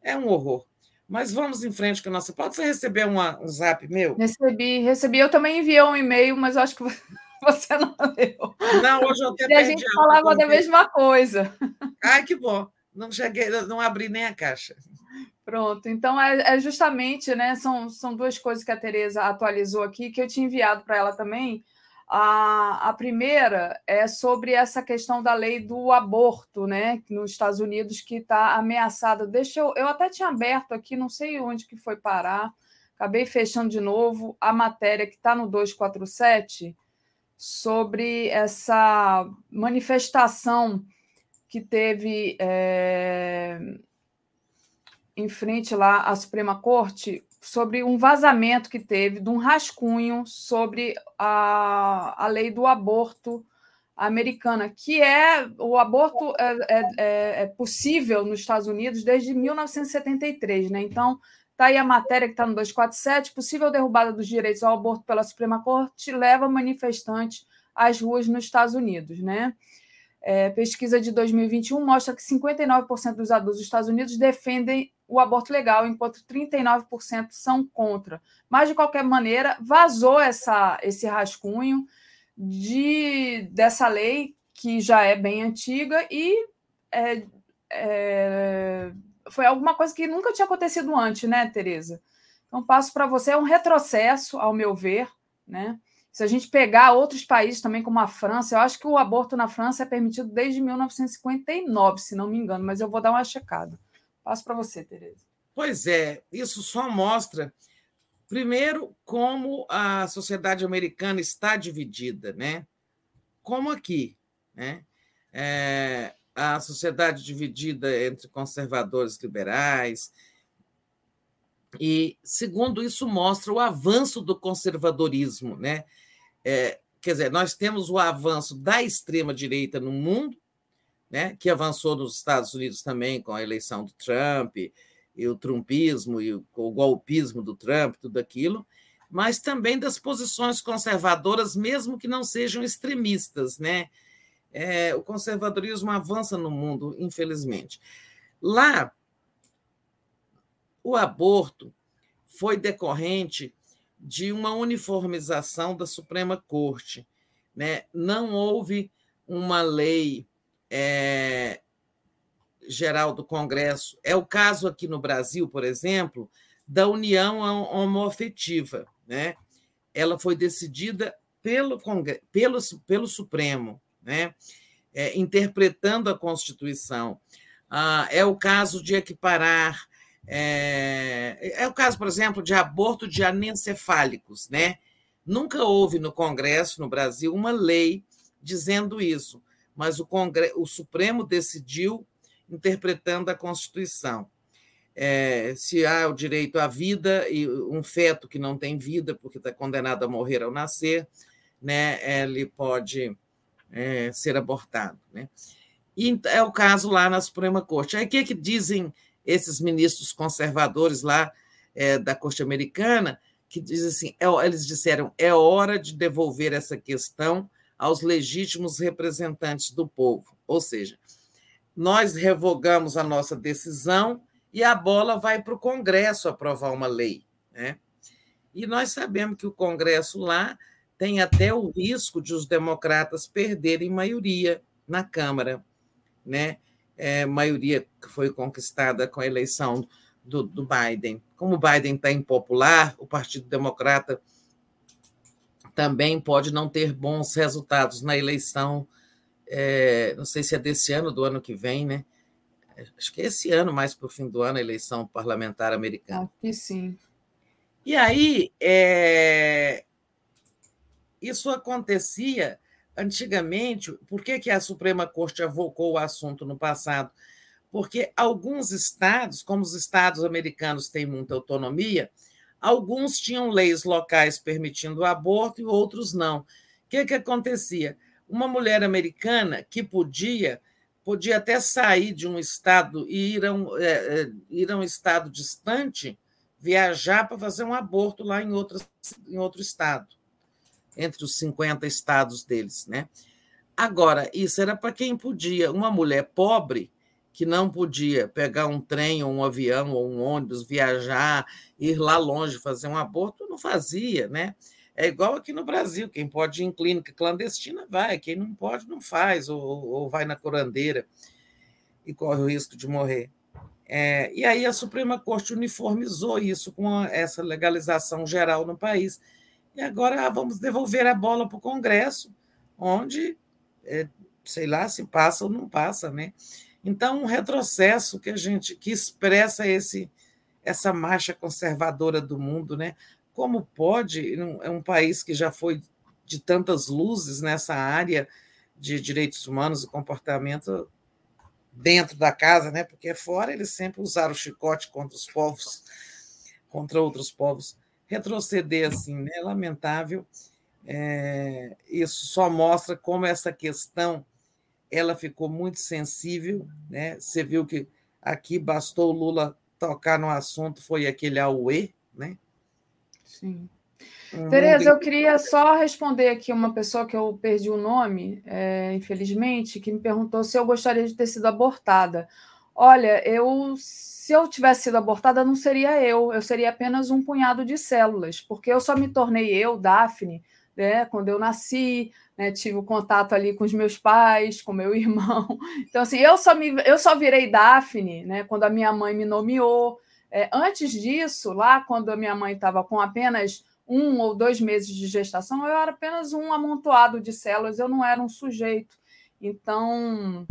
É um horror. Mas vamos em frente com a nossa. Pode você receber uma, um zap meu? Recebi, recebi. Eu também enviei um e-mail, mas acho que *laughs* você não leu. Não, hoje eu até E a gente falava da mesma coisa. Ai, que bom. Não cheguei, não abri nem a caixa. Pronto, então é, é, justamente, né? São, são duas coisas que a Tereza atualizou aqui, que eu tinha enviado para ela também. A, a primeira é sobre essa questão da lei do aborto, né? Nos Estados Unidos, que está ameaçada. Deixa eu. Eu até tinha aberto aqui, não sei onde que foi parar. Acabei fechando de novo a matéria que está no 247 sobre essa manifestação que teve é, em frente lá à Suprema Corte sobre um vazamento que teve de um rascunho sobre a, a lei do aborto americana, que é o aborto é, é, é, é possível nos Estados Unidos desde 1973, né? Então Está aí a matéria que está no 247. Possível derrubada dos direitos ao aborto pela Suprema Corte leva manifestantes às ruas nos Estados Unidos. Né? É, pesquisa de 2021 mostra que 59% dos adultos dos Estados Unidos defendem o aborto legal, enquanto 39% são contra. Mas, de qualquer maneira, vazou essa, esse rascunho de, dessa lei, que já é bem antiga, e é, é, foi alguma coisa que nunca tinha acontecido antes, né, Tereza? Então, passo para você, é um retrocesso, ao meu ver, né? Se a gente pegar outros países também, como a França, eu acho que o aborto na França é permitido desde 1959, se não me engano, mas eu vou dar uma checada. Passo para você, Tereza. Pois é, isso só mostra, primeiro, como a sociedade americana está dividida, né? Como aqui, né? É, a sociedade dividida entre conservadores e liberais. E, segundo, isso mostra o avanço do conservadorismo. Né? É, quer dizer, nós temos o avanço da extrema-direita no mundo, né, que avançou nos Estados Unidos também com a eleição do Trump, e o trumpismo, e o, o golpismo do Trump, tudo aquilo, mas também das posições conservadoras, mesmo que não sejam extremistas, né? é, o conservadorismo avança no mundo, infelizmente. Lá, o aborto foi decorrente de uma uniformização da Suprema Corte. Né? Não houve uma lei é, geral do Congresso. É o caso aqui no Brasil, por exemplo, da união homoafetiva. Né? Ela foi decidida pelo, pelo, pelo Supremo né? É, interpretando a Constituição. Ah, é o caso de equiparar. É, é o caso, por exemplo, de aborto de anencefálicos. Né? Nunca houve no Congresso, no Brasil, uma lei dizendo isso, mas o, o Supremo decidiu interpretando a Constituição. É, se há o direito à vida e um feto que não tem vida porque está condenado a morrer ao nascer, né, ele pode é, ser abortado. Né? E é o caso lá na Suprema Corte. Aí o que, é que dizem esses ministros conservadores lá é, da Corte Americana? Que dizem assim: é, eles disseram é hora de devolver essa questão aos legítimos representantes do povo. Ou seja, nós revogamos a nossa decisão e a bola vai para o Congresso aprovar uma lei. Né? E nós sabemos que o Congresso lá tem até o risco de os democratas perderem maioria na Câmara. Né? É, maioria que foi conquistada com a eleição do, do Biden. Como o Biden está impopular, o Partido Democrata também pode não ter bons resultados na eleição, é, não sei se é desse ano, do ano que vem, né? Acho que é esse ano, mais para o fim do ano, a eleição parlamentar americana. Acho que sim. E aí, é, isso acontecia antigamente. Por que, que a Suprema Corte avocou o assunto no passado? Porque alguns estados, como os estados americanos têm muita autonomia, Alguns tinham leis locais permitindo o aborto e outros não. O que, que acontecia? Uma mulher americana que podia, podia até sair de um estado e ir a um, é, ir a um estado distante, viajar para fazer um aborto lá em, outro em outro estado, entre os 50 estados deles. Né? Agora, isso era para quem podia. Uma mulher pobre que não podia pegar um trem ou um avião ou um ônibus, viajar, ir lá longe fazer um aborto, não fazia, né? É igual aqui no Brasil, quem pode ir em clínica clandestina vai, quem não pode não faz, ou, ou vai na curandeira e corre o risco de morrer. É, e aí a Suprema Corte uniformizou isso com essa legalização geral no país. E agora vamos devolver a bola para o Congresso, onde, é, sei lá, se passa ou não passa, né? Então, um retrocesso que a gente que expressa esse essa marcha conservadora do mundo, né? Como pode é um país que já foi de tantas luzes nessa área de direitos humanos e comportamento dentro da casa, né? Porque fora eles sempre usaram o chicote contra os povos, contra outros povos. Retroceder assim, né? Lamentável. É, isso só mostra como essa questão ela ficou muito sensível, né? Você viu que aqui bastou o Lula tocar no assunto, foi aquele auê, né? Sim. Um Tereza, eu queria só responder aqui uma pessoa que eu perdi o nome, é, infelizmente, que me perguntou se eu gostaria de ter sido abortada. Olha, eu se eu tivesse sido abortada, não seria eu, eu seria apenas um punhado de células, porque eu só me tornei eu, Daphne, né, quando eu nasci, né, tive o contato ali com os meus pais, com meu *laughs* irmão. Então, assim, eu só, me, eu só virei Daphne né, quando a minha mãe me nomeou. É, antes disso, lá quando a minha mãe estava com apenas um ou dois meses de gestação, eu era apenas um amontoado de células, eu não era um sujeito. Então,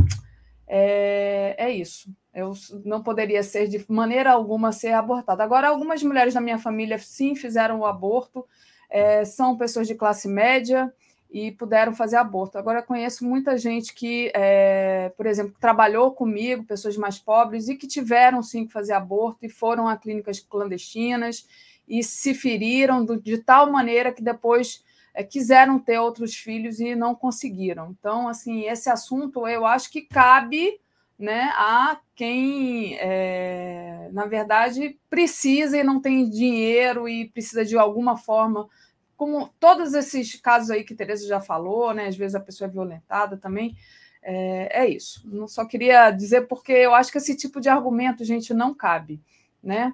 é, é isso. Eu não poderia ser de maneira alguma ser abortada. Agora, algumas mulheres da minha família sim fizeram o aborto, é, são pessoas de classe média e puderam fazer aborto. Agora, conheço muita gente que, é, por exemplo, trabalhou comigo, pessoas mais pobres, e que tiveram sim que fazer aborto e foram a clínicas clandestinas e se feriram de tal maneira que depois é, quiseram ter outros filhos e não conseguiram. Então, assim, esse assunto eu acho que cabe né, a quem, é, na verdade, precisa e não tem dinheiro e precisa de alguma forma como todos esses casos aí que Tereza já falou, né? Às vezes a pessoa é violentada também. É, é isso. Não só queria dizer porque eu acho que esse tipo de argumento, gente, não cabe, né?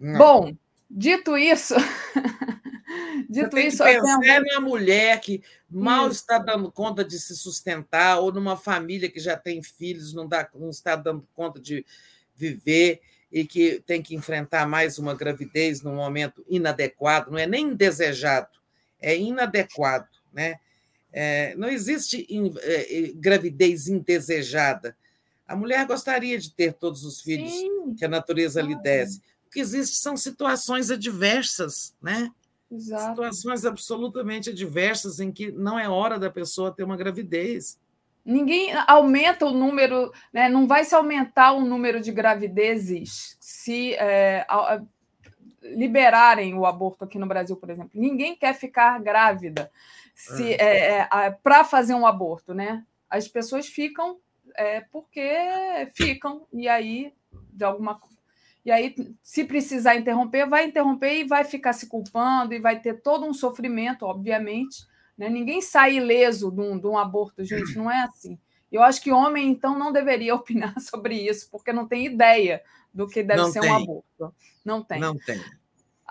Não. Bom, dito isso, *laughs* dito Você isso, tem que pensar numa mulher que mal isso. está dando conta de se sustentar ou numa família que já tem filhos, não dá, não está dando conta de viver e que tem que enfrentar mais uma gravidez num momento inadequado, não é nem indesejado, é inadequado. Né? É, não existe in, é, gravidez indesejada. A mulher gostaria de ter todos os filhos Sim. que a natureza lhe desse. Que existe são situações adversas, né? Exato. Situações absolutamente adversas em que não é hora da pessoa ter uma gravidez. Ninguém aumenta o número, né? não vai se aumentar o número de gravidezes se é, liberarem o aborto aqui no Brasil, por exemplo. Ninguém quer ficar grávida se é. é, é para fazer um aborto, né? As pessoas ficam é, porque ficam, e aí, de alguma e aí, se precisar interromper, vai interromper e vai ficar se culpando e vai ter todo um sofrimento, obviamente. Né? Ninguém sai ileso de um, de um aborto, gente, não é assim. Eu acho que homem, então, não deveria *laughs* opinar sobre isso, porque não tem ideia do que deve não ser tem. um aborto. Não tem. Não tem.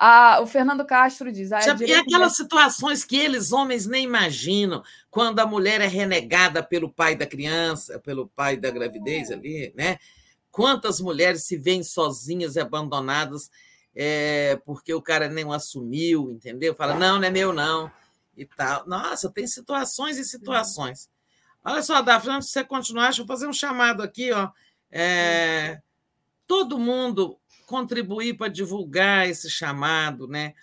Ah, o Fernando Castro diz. Ah, é e aquelas situações que eles, homens, nem imaginam, quando a mulher é renegada pelo pai da criança, pelo pai da gravidez ali, né? Quantas mulheres se veem sozinhas e abandonadas é, porque o cara nem assumiu, entendeu? Fala, não, não é meu, não. E tal. Nossa, tem situações e situações. Olha só, Daphne, antes de você continuar, deixa eu fazer um chamado aqui, ó. É, todo mundo contribuir para divulgar esse chamado, né?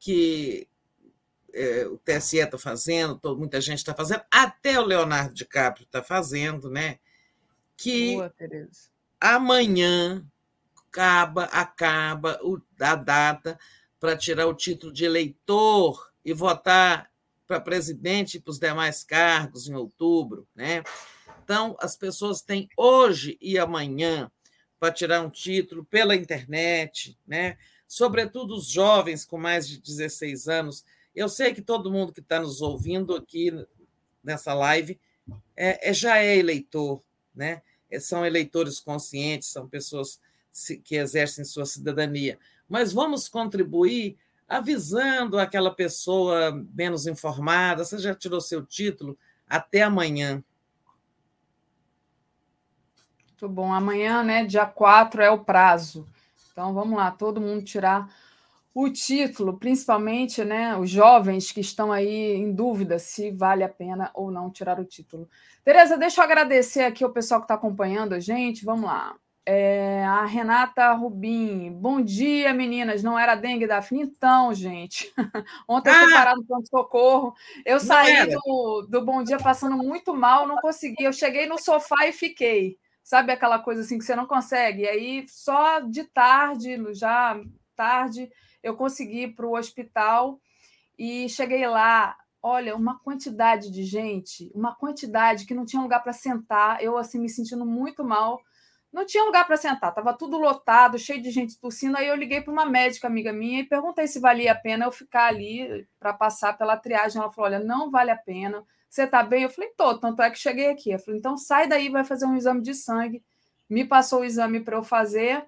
Que é, o TSE está fazendo, todo, muita gente está fazendo, até o Leonardo DiCaprio está fazendo, né? Que Boa, amanhã acaba, acaba a data para tirar o título de eleitor e votar para presidente e para os demais cargos em outubro, né? Então, as pessoas têm hoje e amanhã para tirar um título pela internet, né? sobretudo os jovens com mais de 16 anos. Eu sei que todo mundo que está nos ouvindo aqui nessa live é, é, já é eleitor, né? É, são eleitores conscientes, são pessoas que exercem sua cidadania. Mas vamos contribuir avisando aquela pessoa menos informada: você já tirou seu título? Até amanhã. Muito bom. Amanhã, né, dia 4 é o prazo. Então vamos lá, todo mundo tirar o título, principalmente, né, os jovens que estão aí em dúvida se vale a pena ou não tirar o título. Tereza, deixa eu agradecer aqui o pessoal que está acompanhando a gente. Vamos lá. É, a Renata Rubim. Bom dia, meninas. Não era dengue, Daphne? Então, gente. *laughs* Ontem eu fui ah! parar no pronto-socorro. Eu saí do, do Bom Dia passando muito mal, não consegui. Eu cheguei no sofá e fiquei sabe aquela coisa assim que você não consegue? E aí, só de tarde, já tarde, eu consegui ir para o hospital e cheguei lá. Olha, uma quantidade de gente, uma quantidade que não tinha lugar para sentar, eu assim me sentindo muito mal. Não tinha lugar para sentar, estava tudo lotado, cheio de gente tossindo. Aí eu liguei para uma médica amiga minha e perguntei se valia a pena eu ficar ali para passar pela triagem. Ela falou: Olha, não vale a pena você está bem? Eu falei, tô, tanto é que cheguei aqui. Eu falei, então sai daí, vai fazer um exame de sangue. Me passou o exame para eu fazer.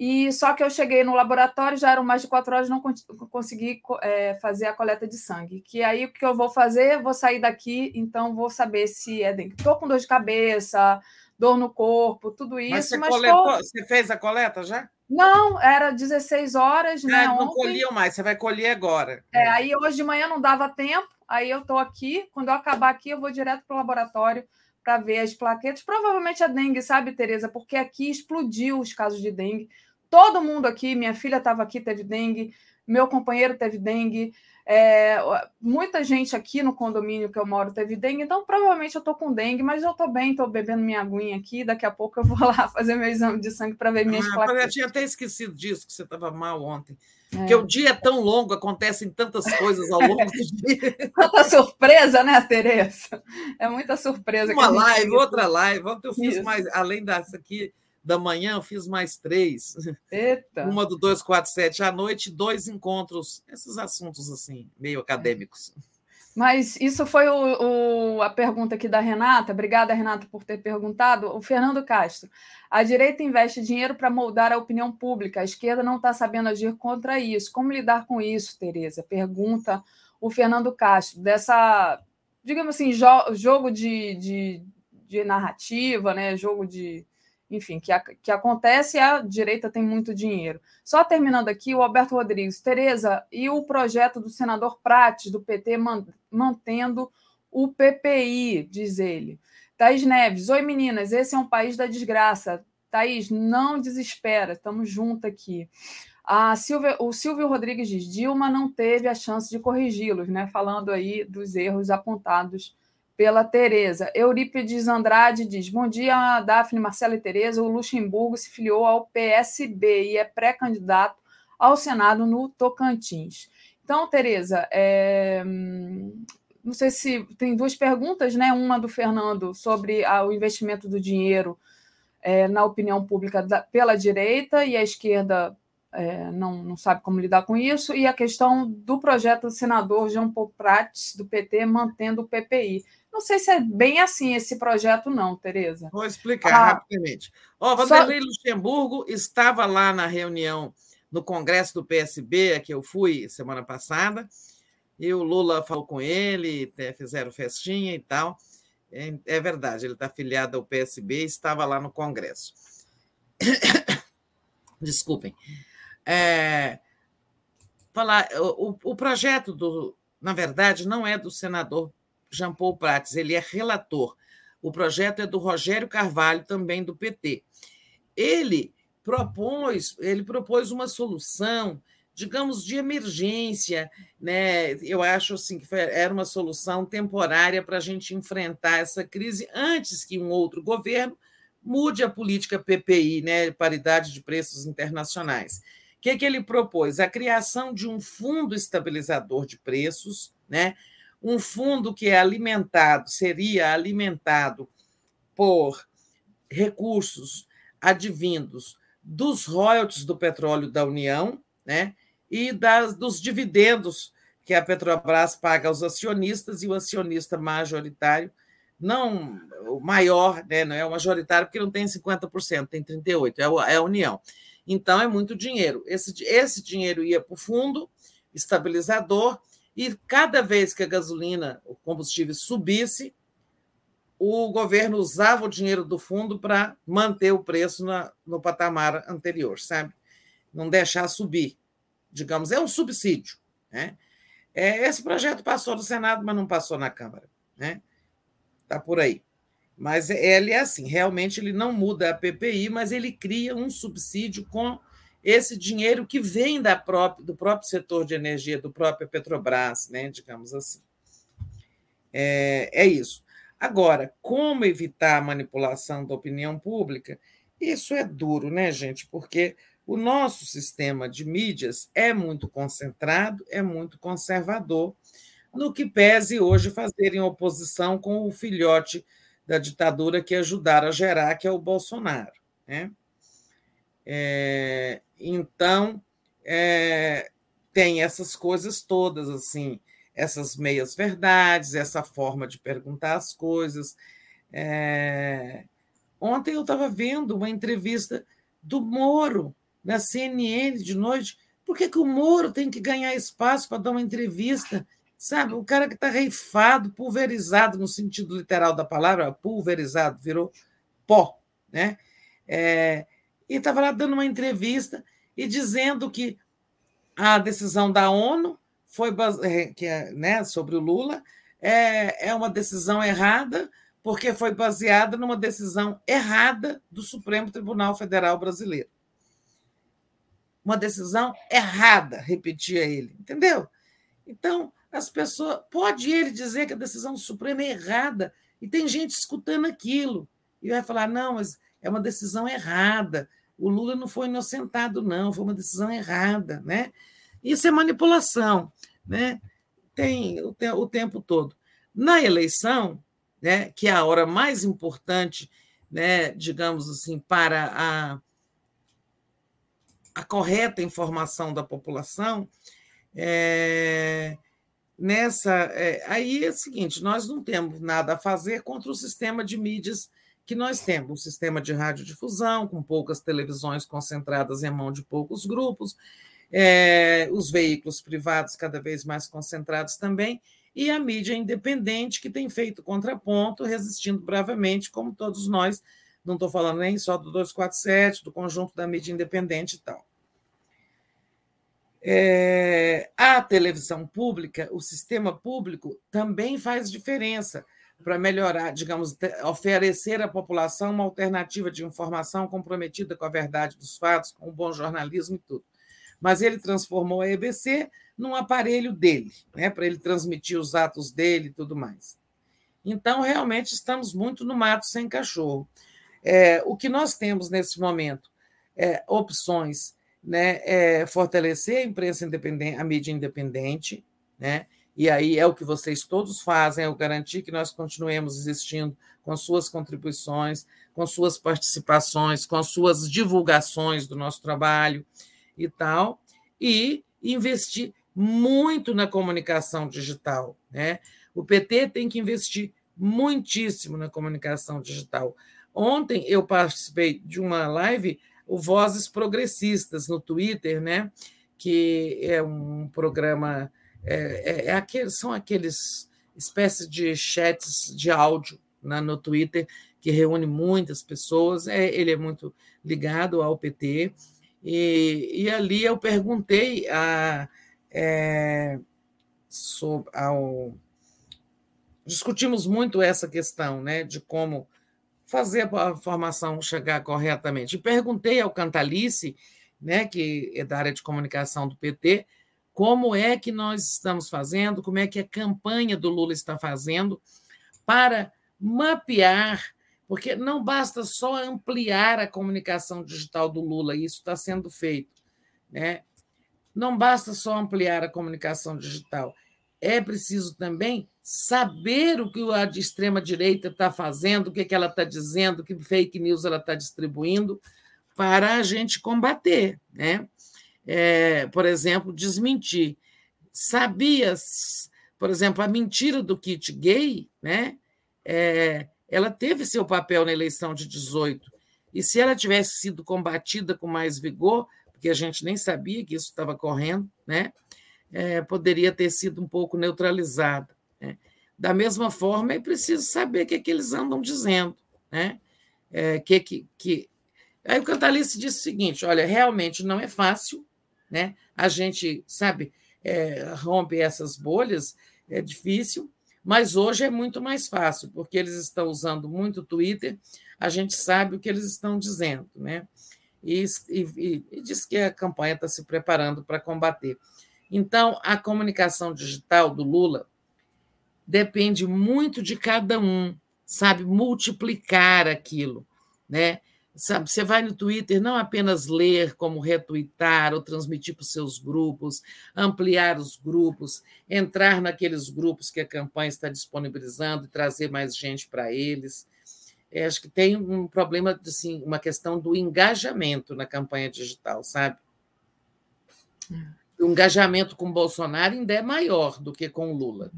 E só que eu cheguei no laboratório, já eram mais de quatro horas, não consegui é, fazer a coleta de sangue. Que aí o que eu vou fazer? Vou sair daqui, então vou saber se é dengue. Estou com dor de cabeça, dor no corpo, tudo isso. Mas você, mas coletou, tô... você fez a coleta já? Não, era 16 horas, né? É, não ontem. colhiam mais, você vai colher agora. É, aí hoje de manhã não dava tempo, Aí eu estou aqui, quando eu acabar aqui, eu vou direto para o laboratório para ver as plaquetas. Provavelmente a dengue, sabe, Tereza? Porque aqui explodiu os casos de dengue. Todo mundo aqui, minha filha estava aqui, teve dengue, meu companheiro teve dengue, é, muita gente aqui no condomínio que eu moro teve dengue, então provavelmente eu estou com dengue, mas eu estou bem, estou bebendo minha aguinha aqui. Daqui a pouco eu vou *laughs* lá fazer meu exame de sangue para ver minhas ah, plaquetas. Eu tinha até esquecido disso, que você estava mal ontem. Porque é. o dia é tão longo, acontecem tantas coisas ao longo do *laughs* dia. Tanta surpresa, né, Tereza? É muita surpresa. Uma live, outra live. Ontem eu fiz Isso. mais, além dessa aqui da manhã, eu fiz mais três. Eita. Uma do 247 à noite, dois encontros, esses assuntos assim, meio acadêmicos. Mas isso foi o, o, a pergunta aqui da Renata. Obrigada, Renata, por ter perguntado. O Fernando Castro. A direita investe dinheiro para moldar a opinião pública. A esquerda não está sabendo agir contra isso. Como lidar com isso, Tereza? Pergunta o Fernando Castro. Dessa, digamos assim, jo jogo de, de, de narrativa, né? jogo de, enfim, que, a, que acontece e a direita tem muito dinheiro. Só terminando aqui, o Alberto Rodrigues, Tereza, e o projeto do senador Prates, do PT, man, mantendo o PPI, diz ele. Thaís Neves, oi meninas, esse é um país da desgraça. Thaís, não desespera, estamos juntos aqui. A Silvia, o Silvio Rodrigues diz: Dilma não teve a chance de corrigi-los, né? Falando aí dos erros apontados pela Tereza. Eurípides Andrade diz: Bom dia, Daphne, Marcela e Tereza. O Luxemburgo se filiou ao PSB e é pré-candidato ao Senado no Tocantins. Então, Tereza, é... não sei se tem duas perguntas, né? Uma do Fernando sobre o investimento do dinheiro é, na opinião pública da, pela direita e a esquerda é, não, não sabe como lidar com isso, e a questão do projeto do senador Jean Paul do PT, mantendo o PPI. Não sei se é bem assim esse projeto, não, Tereza. Vou explicar ah, rapidamente. Ó, oh, Vanderlei só... Luxemburgo estava lá na reunião no Congresso do PSB, a que eu fui semana passada, e o Lula falou com ele, fizeram festinha e tal. É, é verdade, ele está afiliado ao PSB e estava lá no Congresso. *coughs* Desculpem. É, falar, o, o projeto do, na verdade, não é do senador Jean Paul Prates, ele é relator. O projeto é do Rogério Carvalho, também do PT. Ele propôs, ele propôs uma solução, digamos, de emergência, né? Eu acho assim que era uma solução temporária para a gente enfrentar essa crise antes que um outro governo mude a política PPI, né? Paridade de preços internacionais. O que, que ele propôs? A criação de um fundo estabilizador de preços, né? Um fundo que é alimentado, seria alimentado por recursos advindos dos royalties do petróleo da União né? e das, dos dividendos que a Petrobras paga aos acionistas e o acionista majoritário, não o maior, né? não é o majoritário, porque não tem 50%, tem 38%, é, é a União. Então, é muito dinheiro. Esse, esse dinheiro ia para o fundo estabilizador, e cada vez que a gasolina, o combustível subisse, o governo usava o dinheiro do fundo para manter o preço na, no patamar anterior, sabe? Não deixar subir. Digamos, é um subsídio. Né? É, esse projeto passou no Senado, mas não passou na Câmara. Né? Está por aí. Mas ele é assim, realmente ele não muda a PPI, mas ele cria um subsídio com esse dinheiro que vem da própria, do próprio setor de energia, do próprio Petrobras, né, digamos assim. É, é isso. Agora, como evitar a manipulação da opinião pública? Isso é duro, né, gente? Porque o nosso sistema de mídias é muito concentrado, é muito conservador, no que pese hoje fazerem oposição com o filhote da ditadura que ajudaram a gerar, que é o Bolsonaro. Né? É, então, é, tem essas coisas todas, assim, essas meias verdades, essa forma de perguntar as coisas. É, ontem eu estava vendo uma entrevista do Moro na CNN de noite. Por que, que o Moro tem que ganhar espaço para dar uma entrevista? Sabe, o cara que está reifado, pulverizado no sentido literal da palavra, pulverizado, virou pó, né? É, e estava lá dando uma entrevista e dizendo que a decisão da ONU foi é, que é, né, sobre o Lula é, é uma decisão errada porque foi baseada numa decisão errada do Supremo Tribunal Federal Brasileiro. Uma decisão errada, repetia ele, entendeu? Então, as pessoas. Pode ele dizer que a decisão suprema é errada, e tem gente escutando aquilo, e vai falar: não, mas é uma decisão errada. O Lula não foi inocentado, não, foi uma decisão errada. Né? Isso é manipulação. Né? Tem o, o tempo todo. Na eleição, né, que é a hora mais importante, né, digamos assim, para a, a correta informação da população, é, nessa. É, aí é o seguinte: nós não temos nada a fazer contra o sistema de mídias que nós temos, um sistema de radiodifusão, com poucas televisões concentradas em mão de poucos grupos, é, os veículos privados cada vez mais concentrados também, e a mídia independente, que tem feito contraponto, resistindo bravamente, como todos nós. Não estou falando nem só do 247, do conjunto da mídia independente e tal. É, a televisão pública, o sistema público, também faz diferença para melhorar, digamos, oferecer à população uma alternativa de informação comprometida com a verdade dos fatos, com o bom jornalismo e tudo. mas ele transformou a EBC num aparelho dele, né, para ele transmitir os atos dele e tudo mais. Então, realmente, estamos muito no mato sem cachorro. É, o que nós temos nesse momento é opções, né, é fortalecer a imprensa independente, a mídia independente, né, e aí é o que vocês todos fazem, o garantir que nós continuemos existindo com suas contribuições, com suas participações, com suas divulgações do nosso trabalho e tal, e investir muito na comunicação digital. Né? O PT tem que investir muitíssimo na comunicação digital. Ontem eu participei de uma live, o Vozes Progressistas, no Twitter, né? que é um programa, é, é, é aquele, são aqueles espécies de chats de áudio né, no Twitter que reúne muitas pessoas. É, ele é muito ligado ao PT. E, e ali eu perguntei a, é, sobre, ao, discutimos muito essa questão né, de como fazer a formação chegar corretamente. Perguntei ao Cantalice, né, que é da área de comunicação do PT, como é que nós estamos fazendo, como é que a campanha do Lula está fazendo para mapear, porque não basta só ampliar a comunicação digital do Lula, isso está sendo feito. Né? Não basta só ampliar a comunicação digital, é preciso também saber o que a extrema-direita está fazendo, o que, que ela está dizendo, que fake news ela está distribuindo, para a gente combater. Né? É, por exemplo, desmentir. Sabias, por exemplo, a mentira do kit gay, né? É, ela teve seu papel na eleição de 18. E se ela tivesse sido combatida com mais vigor, porque a gente nem sabia que isso estava correndo, né? É, poderia ter sido um pouco neutralizada. Né? Da mesma forma, é preciso saber o que, é que eles andam dizendo. Né? É, que, que, que... Aí o Cantalice disse o seguinte: olha, realmente não é fácil, né? a gente, sabe, é, rompe essas bolhas, é difícil, mas hoje é muito mais fácil, porque eles estão usando muito Twitter, a gente sabe o que eles estão dizendo. Né? e, e, e diz que a campanha está se preparando para combater. Então, a comunicação digital do Lula depende muito de cada um, sabe, multiplicar aquilo, né? Sabe, você vai no Twitter não apenas ler, como retweetar ou transmitir para os seus grupos, ampliar os grupos, entrar naqueles grupos que a campanha está disponibilizando e trazer mais gente para eles. É, acho que tem um problema, assim, uma questão do engajamento na campanha digital, sabe? O engajamento com Bolsonaro ainda é maior do que com Lula.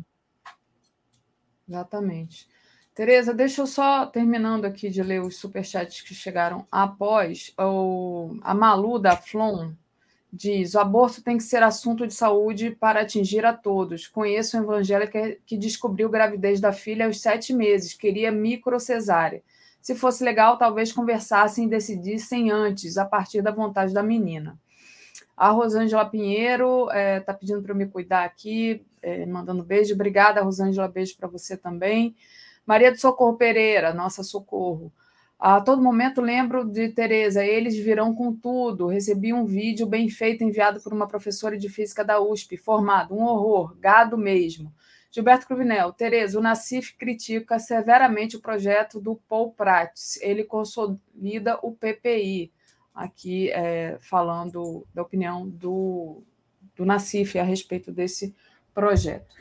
Exatamente. Tereza, deixa eu só terminando aqui de ler os superchats que chegaram após. O, a Malu da Flon diz: o aborto tem que ser assunto de saúde para atingir a todos. Conheço uma evangélica que descobriu gravidez da filha aos sete meses, queria microcesárea. Se fosse legal, talvez conversassem e decidissem antes, a partir da vontade da menina. A Rosângela Pinheiro está é, tá pedindo para eu me cuidar aqui, é, mandando beijo. Obrigada, Rosângela, beijo para você também. Maria do Socorro Pereira, nossa socorro. A todo momento lembro de Tereza, eles virão com tudo. Recebi um vídeo bem feito enviado por uma professora de física da USP, formado, um horror, gado mesmo. Gilberto Cruvinel, Tereza, o Nacif critica severamente o projeto do Paul Prats. Ele consolida o PPI. Aqui é, falando da opinião do, do Nacif a respeito desse projeto.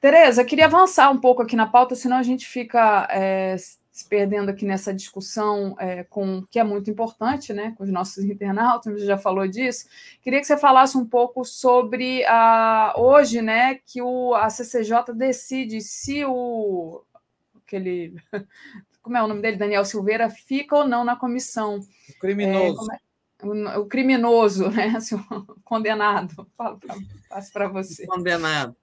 Tereza, queria avançar um pouco aqui na pauta, senão a gente fica é, se perdendo aqui nessa discussão é, com que é muito importante, né, com os nossos *laughs* internautas, você já falou disso. Queria que você falasse um pouco sobre a, hoje, né, que o, a CCJ decide se o aquele *laughs* como é o nome dele, Daniel Silveira, fica ou não na comissão. O criminoso. É, o, o, criminoso, *laughs* né? O condenado. Passo para você. Condenado.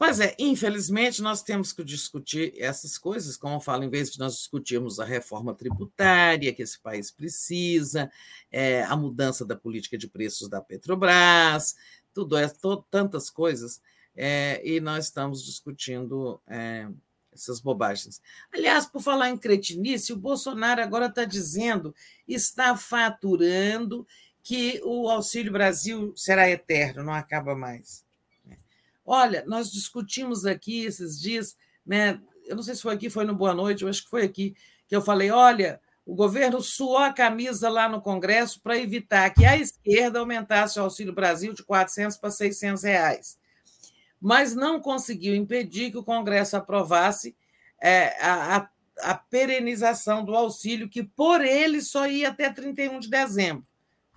Pois é, infelizmente nós temos que discutir essas coisas, como eu falo, em vez de nós discutirmos a reforma tributária que esse país precisa, é, a mudança da política de preços da Petrobras, tudo é, to, tantas coisas, é, e nós estamos discutindo é, essas bobagens. Aliás, por falar em cretinice, o Bolsonaro agora está dizendo está faturando que o Auxílio Brasil será eterno, não acaba mais. Olha, nós discutimos aqui esses dias, né? Eu não sei se foi aqui, foi no Boa Noite, eu acho que foi aqui, que eu falei: olha, o governo suou a camisa lá no Congresso para evitar que a esquerda aumentasse o Auxílio Brasil de 400 para 600 reais, mas não conseguiu impedir que o Congresso aprovasse é, a, a, a perenização do auxílio, que por ele só ia até 31 de dezembro,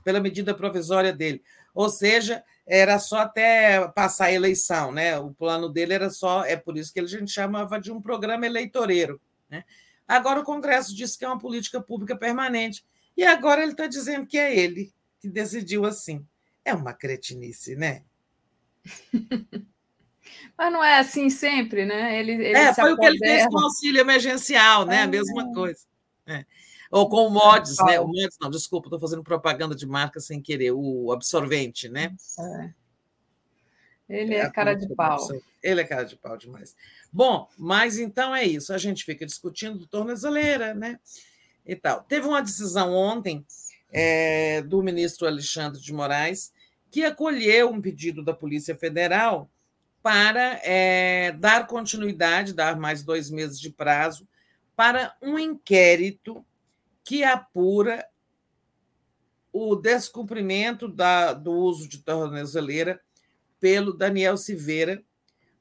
pela medida provisória dele. Ou seja, era só até passar a eleição, né? O plano dele era só, é por isso que a gente chamava de um programa eleitoreiro, né? Agora o Congresso disse que é uma política pública permanente. E agora ele está dizendo que é ele que decidiu assim. É uma cretinice, né? *laughs* Mas não é assim sempre, né? Ele, ele é, foi o que ele fez com o auxílio emergencial, né? É. A mesma coisa. É. Ou com o MODES, né? O MODES, não, desculpa, estou fazendo propaganda de marca sem querer, o absorvente, né? É. Ele é, é cara de pau. Ele é cara de pau demais. Bom, mas então é isso. A gente fica discutindo do tornozeleira, né? E tal. Teve uma decisão ontem é, do ministro Alexandre de Moraes que acolheu um pedido da Polícia Federal para é, dar continuidade, dar mais dois meses de prazo para um inquérito que apura o descumprimento da, do uso de tornozeleira pelo Daniel Silveira,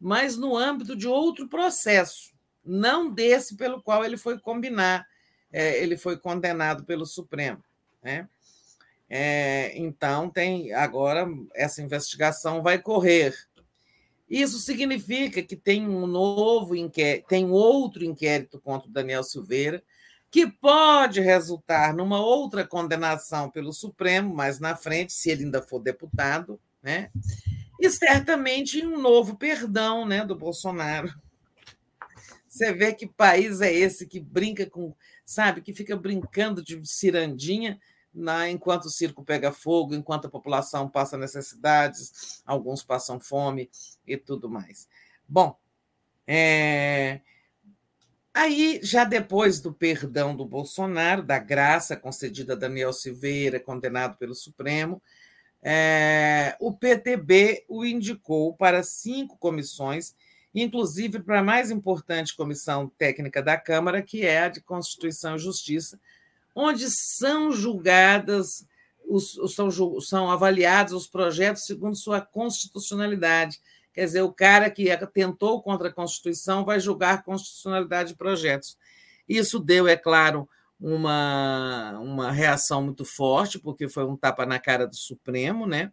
mas no âmbito de outro processo, não desse pelo qual ele foi combinar, é, ele foi condenado pelo Supremo. Né? É, então, tem agora essa investigação vai correr. Isso significa que tem um novo inquérito, tem outro inquérito contra o Daniel Silveira, que pode resultar numa outra condenação pelo Supremo mais na frente, se ele ainda for deputado, né? e certamente um novo perdão né, do Bolsonaro. Você vê que país é esse que brinca com, sabe, que fica brincando de cirandinha na, enquanto o circo pega fogo, enquanto a população passa necessidades, alguns passam fome e tudo mais. Bom, é... aí já depois do perdão do Bolsonaro, da graça concedida a Daniel Silveira, condenado pelo Supremo, é, o PTB o indicou para cinco comissões, inclusive para a mais importante comissão técnica da Câmara, que é a de Constituição e Justiça, onde são julgadas, os, são, são avaliados os projetos segundo sua constitucionalidade. Quer dizer, o cara que tentou contra a Constituição vai julgar constitucionalidade de projetos. Isso deu, é claro, uma, uma reação muito forte, porque foi um tapa na cara do Supremo, né?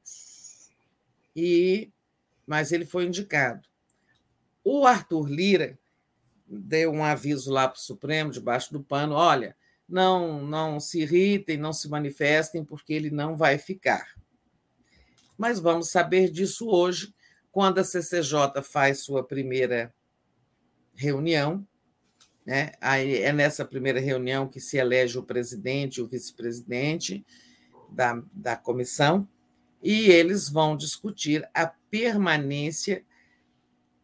E, mas ele foi indicado. O Arthur Lira deu um aviso lá para o Supremo, debaixo do pano: olha, não, não se irritem, não se manifestem, porque ele não vai ficar. Mas vamos saber disso hoje, quando a CCJ faz sua primeira reunião né? Aí é nessa primeira reunião que se elege o presidente e o vice-presidente da, da comissão, e eles vão discutir a permanência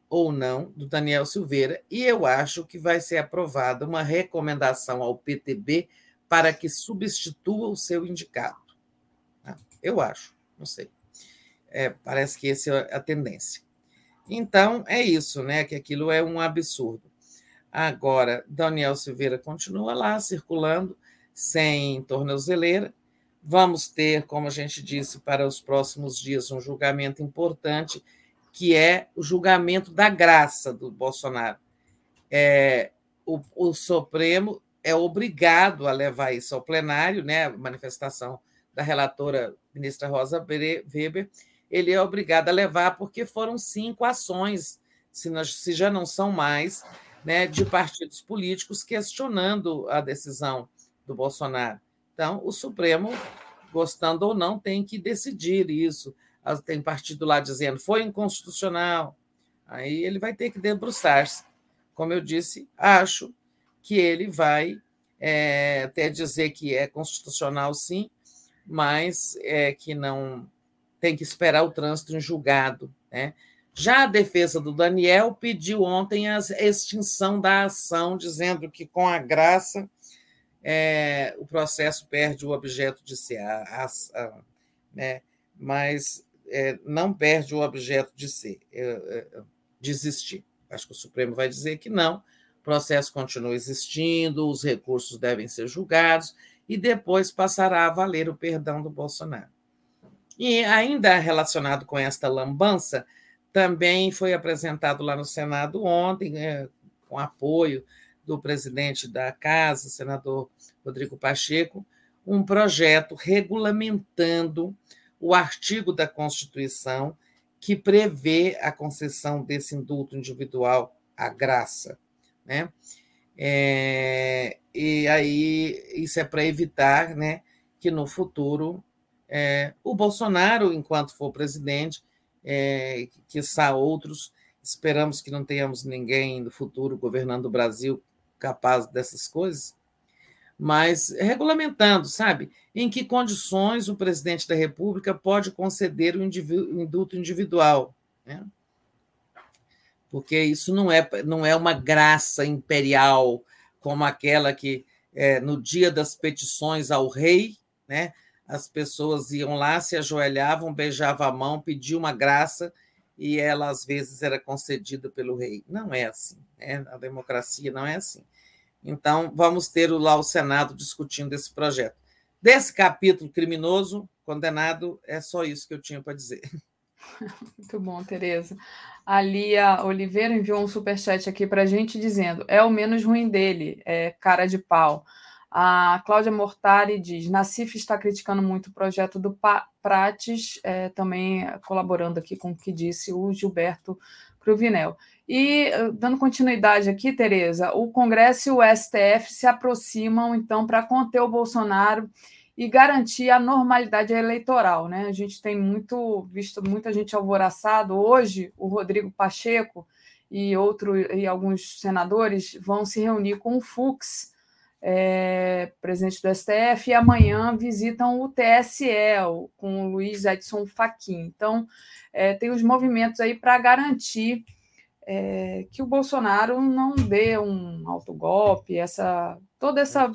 ou não do Daniel Silveira, e eu acho que vai ser aprovada uma recomendação ao PTB para que substitua o seu indicado. Tá? Eu acho, não sei. É, parece que essa é a tendência. Então, é isso, né? Que aquilo é um absurdo. Agora, Daniel Silveira continua lá, circulando, sem tornozeleira. Vamos ter, como a gente disse, para os próximos dias, um julgamento importante, que é o julgamento da graça do Bolsonaro. É, o, o Supremo é obrigado a levar isso ao plenário, né? A manifestação da relatora ministra Rosa Weber, ele é obrigado a levar porque foram cinco ações, se, nós, se já não são mais, né, de partidos políticos questionando a decisão do Bolsonaro. Então, o Supremo, gostando ou não, tem que decidir isso. Tem partido lá dizendo foi inconstitucional. Aí ele vai ter que debruçar-se. Como eu disse, acho que ele vai é, até dizer que é constitucional, sim, mas é, que não tem que esperar o trânsito em julgado. Né? Já a defesa do Daniel pediu ontem a extinção da ação, dizendo que, com a graça, é, o processo perde o objeto de ser. A, a, né? mas é, não perde o objeto de ser, é, é, desistir. Acho que o Supremo vai dizer que não, o processo continua existindo, os recursos devem ser julgados e depois passará a valer o perdão do Bolsonaro. E ainda relacionado com esta lambança, também foi apresentado lá no Senado ontem, né, com apoio do presidente da Casa, senador Rodrigo Pacheco, um projeto regulamentando o artigo da Constituição que prevê a concessão desse indulto individual à graça. Né? É, e aí isso é para evitar né, que no futuro é, o Bolsonaro, enquanto for presidente, é, que outros. Esperamos que não tenhamos ninguém no futuro governando o Brasil capaz dessas coisas, mas regulamentando, sabe? Em que condições o presidente da República pode conceder o indulto individual, né? Porque isso não é, não é uma graça imperial como aquela que, é, no dia das petições ao rei, né? As pessoas iam lá, se ajoelhavam, beijavam a mão, pediam uma graça e ela às vezes era concedida pelo rei. Não é assim, né? a democracia não é assim. Então, vamos ter lá o Senado discutindo esse projeto. Desse capítulo criminoso, condenado, é só isso que eu tinha para dizer. *laughs* Muito bom, Tereza. A Lia Oliveira enviou um superchat aqui para a gente dizendo: é o menos ruim dele, é cara de pau. A Cláudia Mortari diz: Nacif está criticando muito o projeto do Prates, é, também colaborando aqui com o que disse o Gilberto Cruvinel. E, eh, dando continuidade aqui, Tereza, o Congresso e o STF se aproximam, então, para conter o Bolsonaro e garantir a normalidade eleitoral. Né? A gente tem muito visto muita gente alvoraçado. Hoje, o Rodrigo Pacheco e, outro, e alguns senadores vão se reunir com o Fux é, presidente do STF, e amanhã visitam o TSE com o Luiz Edson Fachin. Então, é, tem os movimentos aí para garantir é, que o Bolsonaro não dê um autogolpe, essa, todo essa,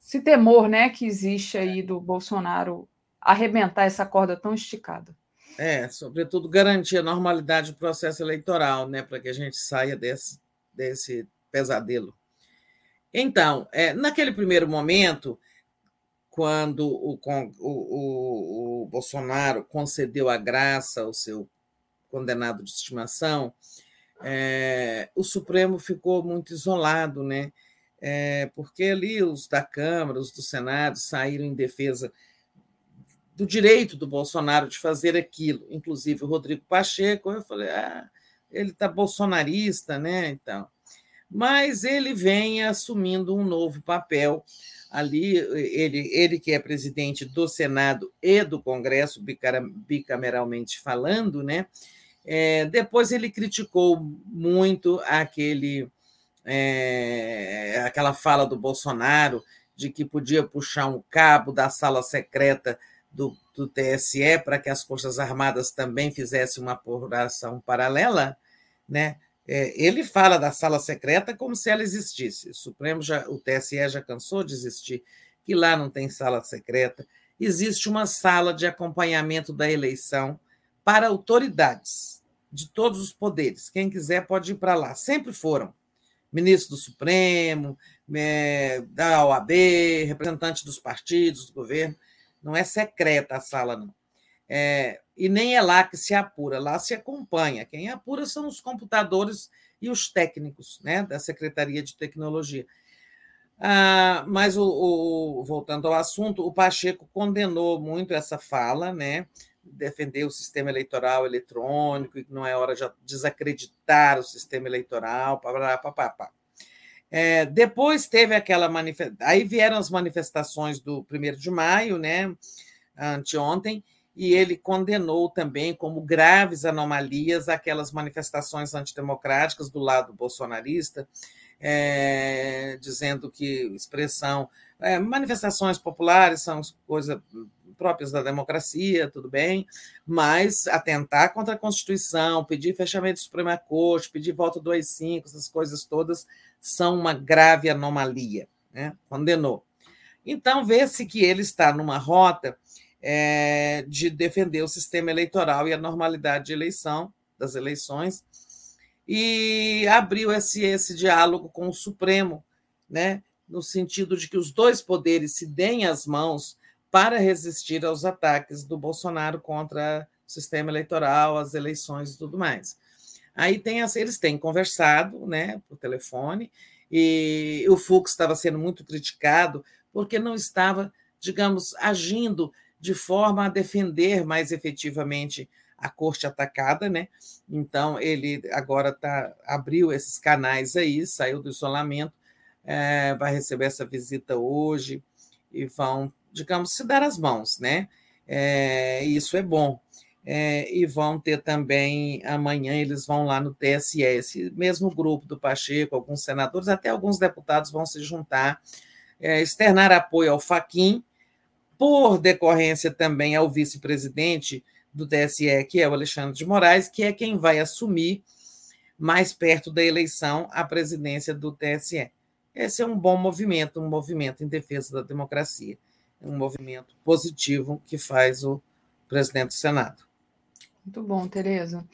esse temor né, que existe aí do Bolsonaro arrebentar essa corda tão esticada. É, sobretudo garantir a normalidade do processo eleitoral, né, para que a gente saia desse, desse pesadelo. Então, é, naquele primeiro momento, quando o, o, o, Bolsonaro concedeu a graça ao seu condenado de estimação, é, o Supremo ficou muito isolado, né? É, porque ali os da Câmara, os do Senado saíram em defesa do direito do Bolsonaro de fazer aquilo, inclusive o Rodrigo Pacheco. Eu falei, ah, ele está bolsonarista, né? Então, mas ele vem assumindo um novo papel ali, ele, ele que é presidente do Senado e do Congresso, bicameralmente falando, né? É, depois ele criticou muito aquele, é, aquela fala do Bolsonaro de que podia puxar um cabo da sala secreta do, do TSE para que as Forças Armadas também fizessem uma apuração paralela, né? É, ele fala da sala secreta como se ela existisse. O Supremo já, o TSE já cansou de existir, que lá não tem sala secreta. Existe uma sala de acompanhamento da eleição para autoridades de todos os poderes. Quem quiser pode ir para lá. Sempre foram ministro do Supremo, é, da OAB, representante dos partidos, do governo. Não é secreta a sala, não. É, e nem é lá que se apura, lá se acompanha. Quem apura são os computadores e os técnicos né, da Secretaria de Tecnologia. Ah, mas, o, o, voltando ao assunto, o Pacheco condenou muito essa fala, né, defender o sistema eleitoral eletrônico, e que não é hora de desacreditar o sistema eleitoral, pá, pá, pá, pá. É, depois teve aquela manifestação, aí vieram as manifestações do 1 de maio, né, anteontem, e ele condenou também como graves anomalias aquelas manifestações antidemocráticas do lado bolsonarista, é, dizendo que expressão, é, manifestações populares são coisas próprias da democracia, tudo bem, mas atentar contra a Constituição, pedir fechamento da Suprema Corte, pedir voto do AI-5, essas coisas todas são uma grave anomalia, né? condenou. Então, vê-se que ele está numa rota é, de defender o sistema eleitoral e a normalidade de eleição, das eleições, e abriu esse, esse diálogo com o Supremo, né, no sentido de que os dois poderes se deem as mãos para resistir aos ataques do Bolsonaro contra o sistema eleitoral, as eleições e tudo mais. Aí tem eles têm conversado, né, por telefone, e o Fux estava sendo muito criticado porque não estava, digamos, agindo de forma a defender mais efetivamente a corte atacada, né? Então ele agora tá abriu esses canais aí, saiu do isolamento, é, vai receber essa visita hoje e vão, digamos, se dar as mãos, né? É, isso é bom. É, e vão ter também amanhã eles vão lá no TSE, mesmo grupo do Pacheco, alguns senadores, até alguns deputados vão se juntar, é, externar apoio ao Faquim, por decorrência também ao vice-presidente do TSE, que é o Alexandre de Moraes, que é quem vai assumir mais perto da eleição a presidência do TSE. Esse é um bom movimento, um movimento em defesa da democracia, um movimento positivo que faz o presidente do Senado. Muito bom, Tereza.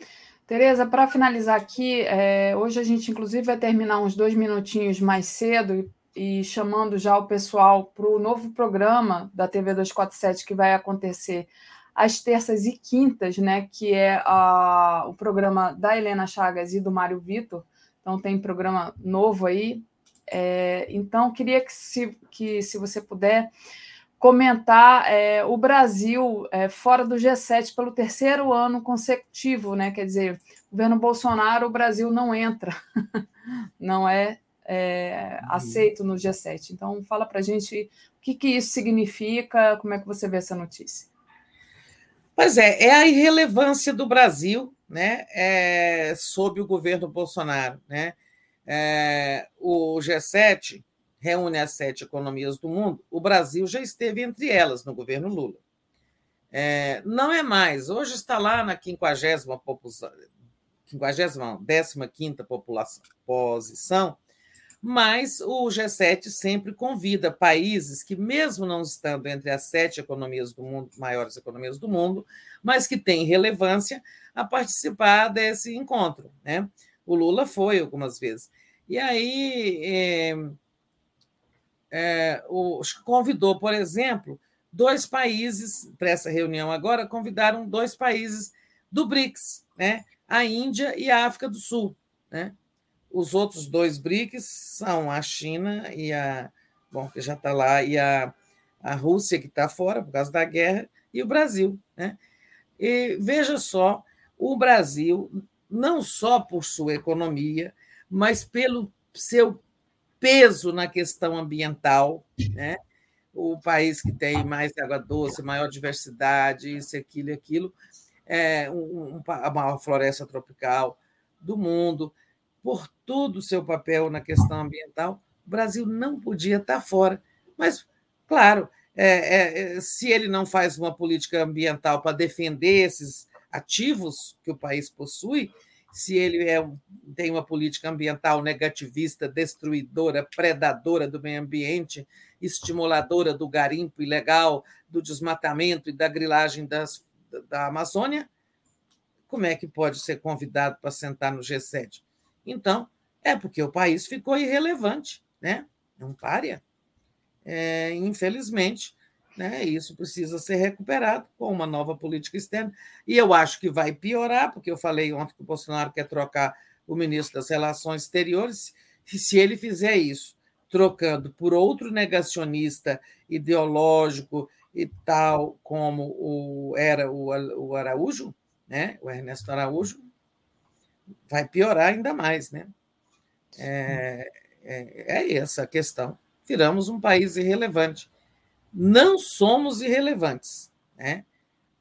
Tereza, para finalizar aqui, é, hoje a gente inclusive vai terminar uns dois minutinhos mais cedo e, chamando já o pessoal para o novo programa da TV 247 que vai acontecer às terças e quintas, né? Que é a, o programa da Helena Chagas e do Mário Vitor. Então tem programa novo aí. É, então, queria que se, que, se você puder comentar é, o Brasil é, fora do G7 pelo terceiro ano consecutivo, né? Quer dizer, governo Bolsonaro, o Brasil não entra, *laughs* não é, é aceito no G7. Então, fala para a gente o que, que isso significa, como é que você vê essa notícia. Pois é, é a irrelevância do Brasil né, é, sob o governo Bolsonaro. Né? É, o G7 reúne as sete economias do mundo, o Brasil já esteve entre elas no governo Lula. É, não é mais, hoje está lá na 50 população, 15 população, posição, mas o G7 sempre convida países que, mesmo não estando entre as sete economias do mundo, maiores economias do mundo, mas que têm relevância, a participar desse encontro. Né? O Lula foi algumas vezes. E aí é, é, o, convidou, por exemplo, dois países para essa reunião agora, convidaram dois países do BRICS, né? a Índia e a África do Sul. Né? Os outros dois BRICS são a China e a. Bom, que já está lá, e a, a Rússia, que está fora por causa da guerra, e o Brasil. Né? E veja só, o Brasil, não só por sua economia, mas pelo seu peso na questão ambiental, né? o país que tem mais água doce, maior diversidade, isso, aquilo e aquilo, é um, a maior floresta tropical do mundo, por todo o seu papel na questão ambiental, o Brasil não podia estar fora. Mas, claro, é, é, se ele não faz uma política ambiental para defender esses ativos que o país possui, se ele é, tem uma política ambiental negativista, destruidora, predadora do meio ambiente, estimuladora do garimpo ilegal, do desmatamento e da grilagem das, da Amazônia, como é que pode ser convidado para sentar no G7? Então, é porque o país ficou irrelevante, né? É um párea. É, infelizmente, né, isso precisa ser recuperado com uma nova política externa. E eu acho que vai piorar, porque eu falei ontem que o Bolsonaro quer trocar o ministro das Relações Exteriores, e se ele fizer isso, trocando por outro negacionista ideológico e tal, como o, era o Araújo, né, o Ernesto Araújo, vai piorar ainda mais, né? É, é, é essa a questão. Viramos um país irrelevante. Não somos irrelevantes, né?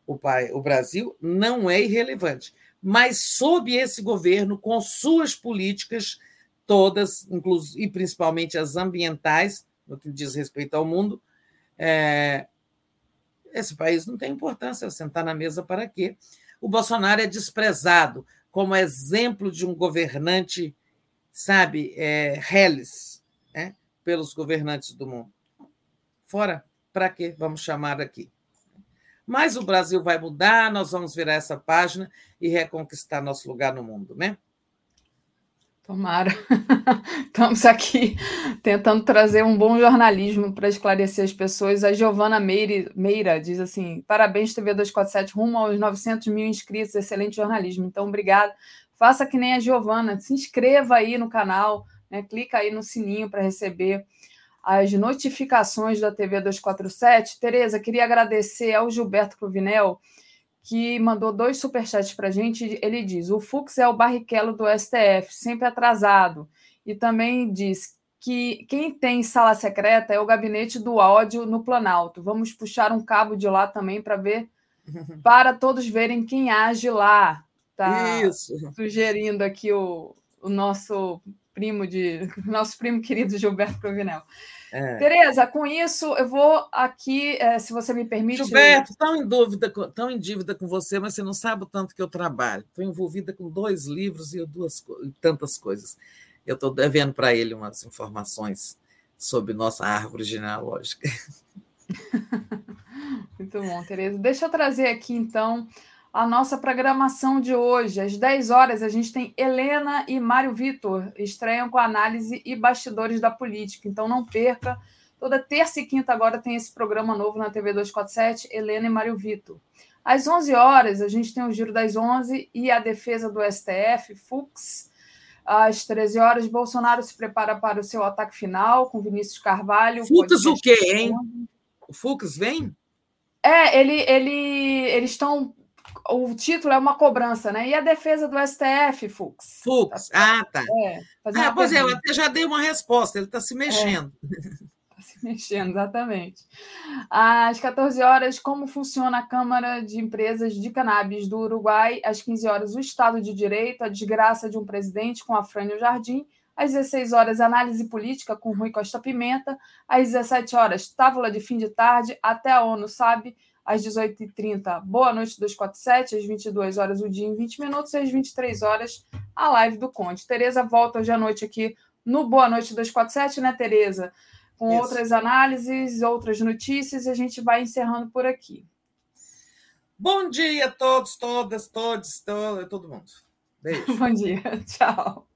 O, pai, o Brasil não é irrelevante, mas sob esse governo, com suas políticas todas, e principalmente as ambientais, no que diz respeito ao mundo, é, esse país não tem importância. Sentar na mesa para quê? O Bolsonaro é desprezado como exemplo de um governante, sabe, é, reles, né, pelos governantes do mundo. Fora, para que vamos chamar aqui? mas o Brasil vai mudar, nós vamos virar essa página e reconquistar nosso lugar no mundo, né? Tomara. *laughs* Estamos aqui tentando trazer um bom jornalismo para esclarecer as pessoas. A Giovana Meira diz assim: parabéns, TV 247, rumo aos 900 mil inscritos, excelente jornalismo. Então, obrigado. Faça que nem a Giovana, se inscreva aí no canal, né? clica aí no sininho para receber as notificações da TV 247. Tereza, queria agradecer ao Gilberto Cruvinel que mandou dois superchats para a gente. Ele diz: o Fux é o barrichello do STF, sempre atrasado. E também diz que quem tem sala secreta é o gabinete do ódio no Planalto. Vamos puxar um cabo de lá também para ver, *laughs* para todos verem quem age lá. Tá Isso. *laughs* sugerindo aqui o, o nosso primo de *laughs* nosso primo querido Gilberto Provinel. É. Tereza, com isso, eu vou aqui, é, se você me permite. Gilberto, tão em dúvida, tão em dívida com você, mas você não sabe o tanto que eu trabalho. Estou envolvida com dois livros e duas tantas coisas. Eu estou devendo para ele umas informações sobre nossa árvore genealógica. *laughs* Muito bom, Tereza. Deixa eu trazer aqui, então, a nossa programação de hoje. Às 10 horas, a gente tem Helena e Mário Vitor, estreiam com análise e bastidores da política. Então, não perca. Toda terça e quinta agora tem esse programa novo na TV 247, Helena e Mário Vitor. Às 11 horas, a gente tem o Giro das 11 e a defesa do STF, Fux. Às 13 horas, Bolsonaro se prepara para o seu ataque final com Vinícius Carvalho. Fux o quê, hein? O Fux vem? É, ele, ele, eles estão o título é uma cobrança, né? E a defesa do STF, Fux? Fux, tá, ah, tá. É, ah, pois é, eu até já dei uma resposta, ele está se mexendo. Está *laughs* é, se mexendo, exatamente. Às 14 horas, como funciona a Câmara de Empresas de Cannabis do Uruguai? Às 15 horas, o Estado de Direito, a desgraça de um presidente com a Frânio Jardim. Às 16 horas, análise política com Rui Costa Pimenta. Às 17 horas, tábula de fim de tarde, até a ONU sabe às 18h30, Boa Noite 247, às 22 horas o dia em 20 minutos, e às 23 horas a live do Conde. Tereza volta hoje à noite aqui no Boa Noite 247, né, Tereza? Com Isso. outras análises, outras notícias, e a gente vai encerrando por aqui. Bom dia a todos, todas, todos, todo, todo mundo. Beijo. *laughs* Bom dia. Tchau.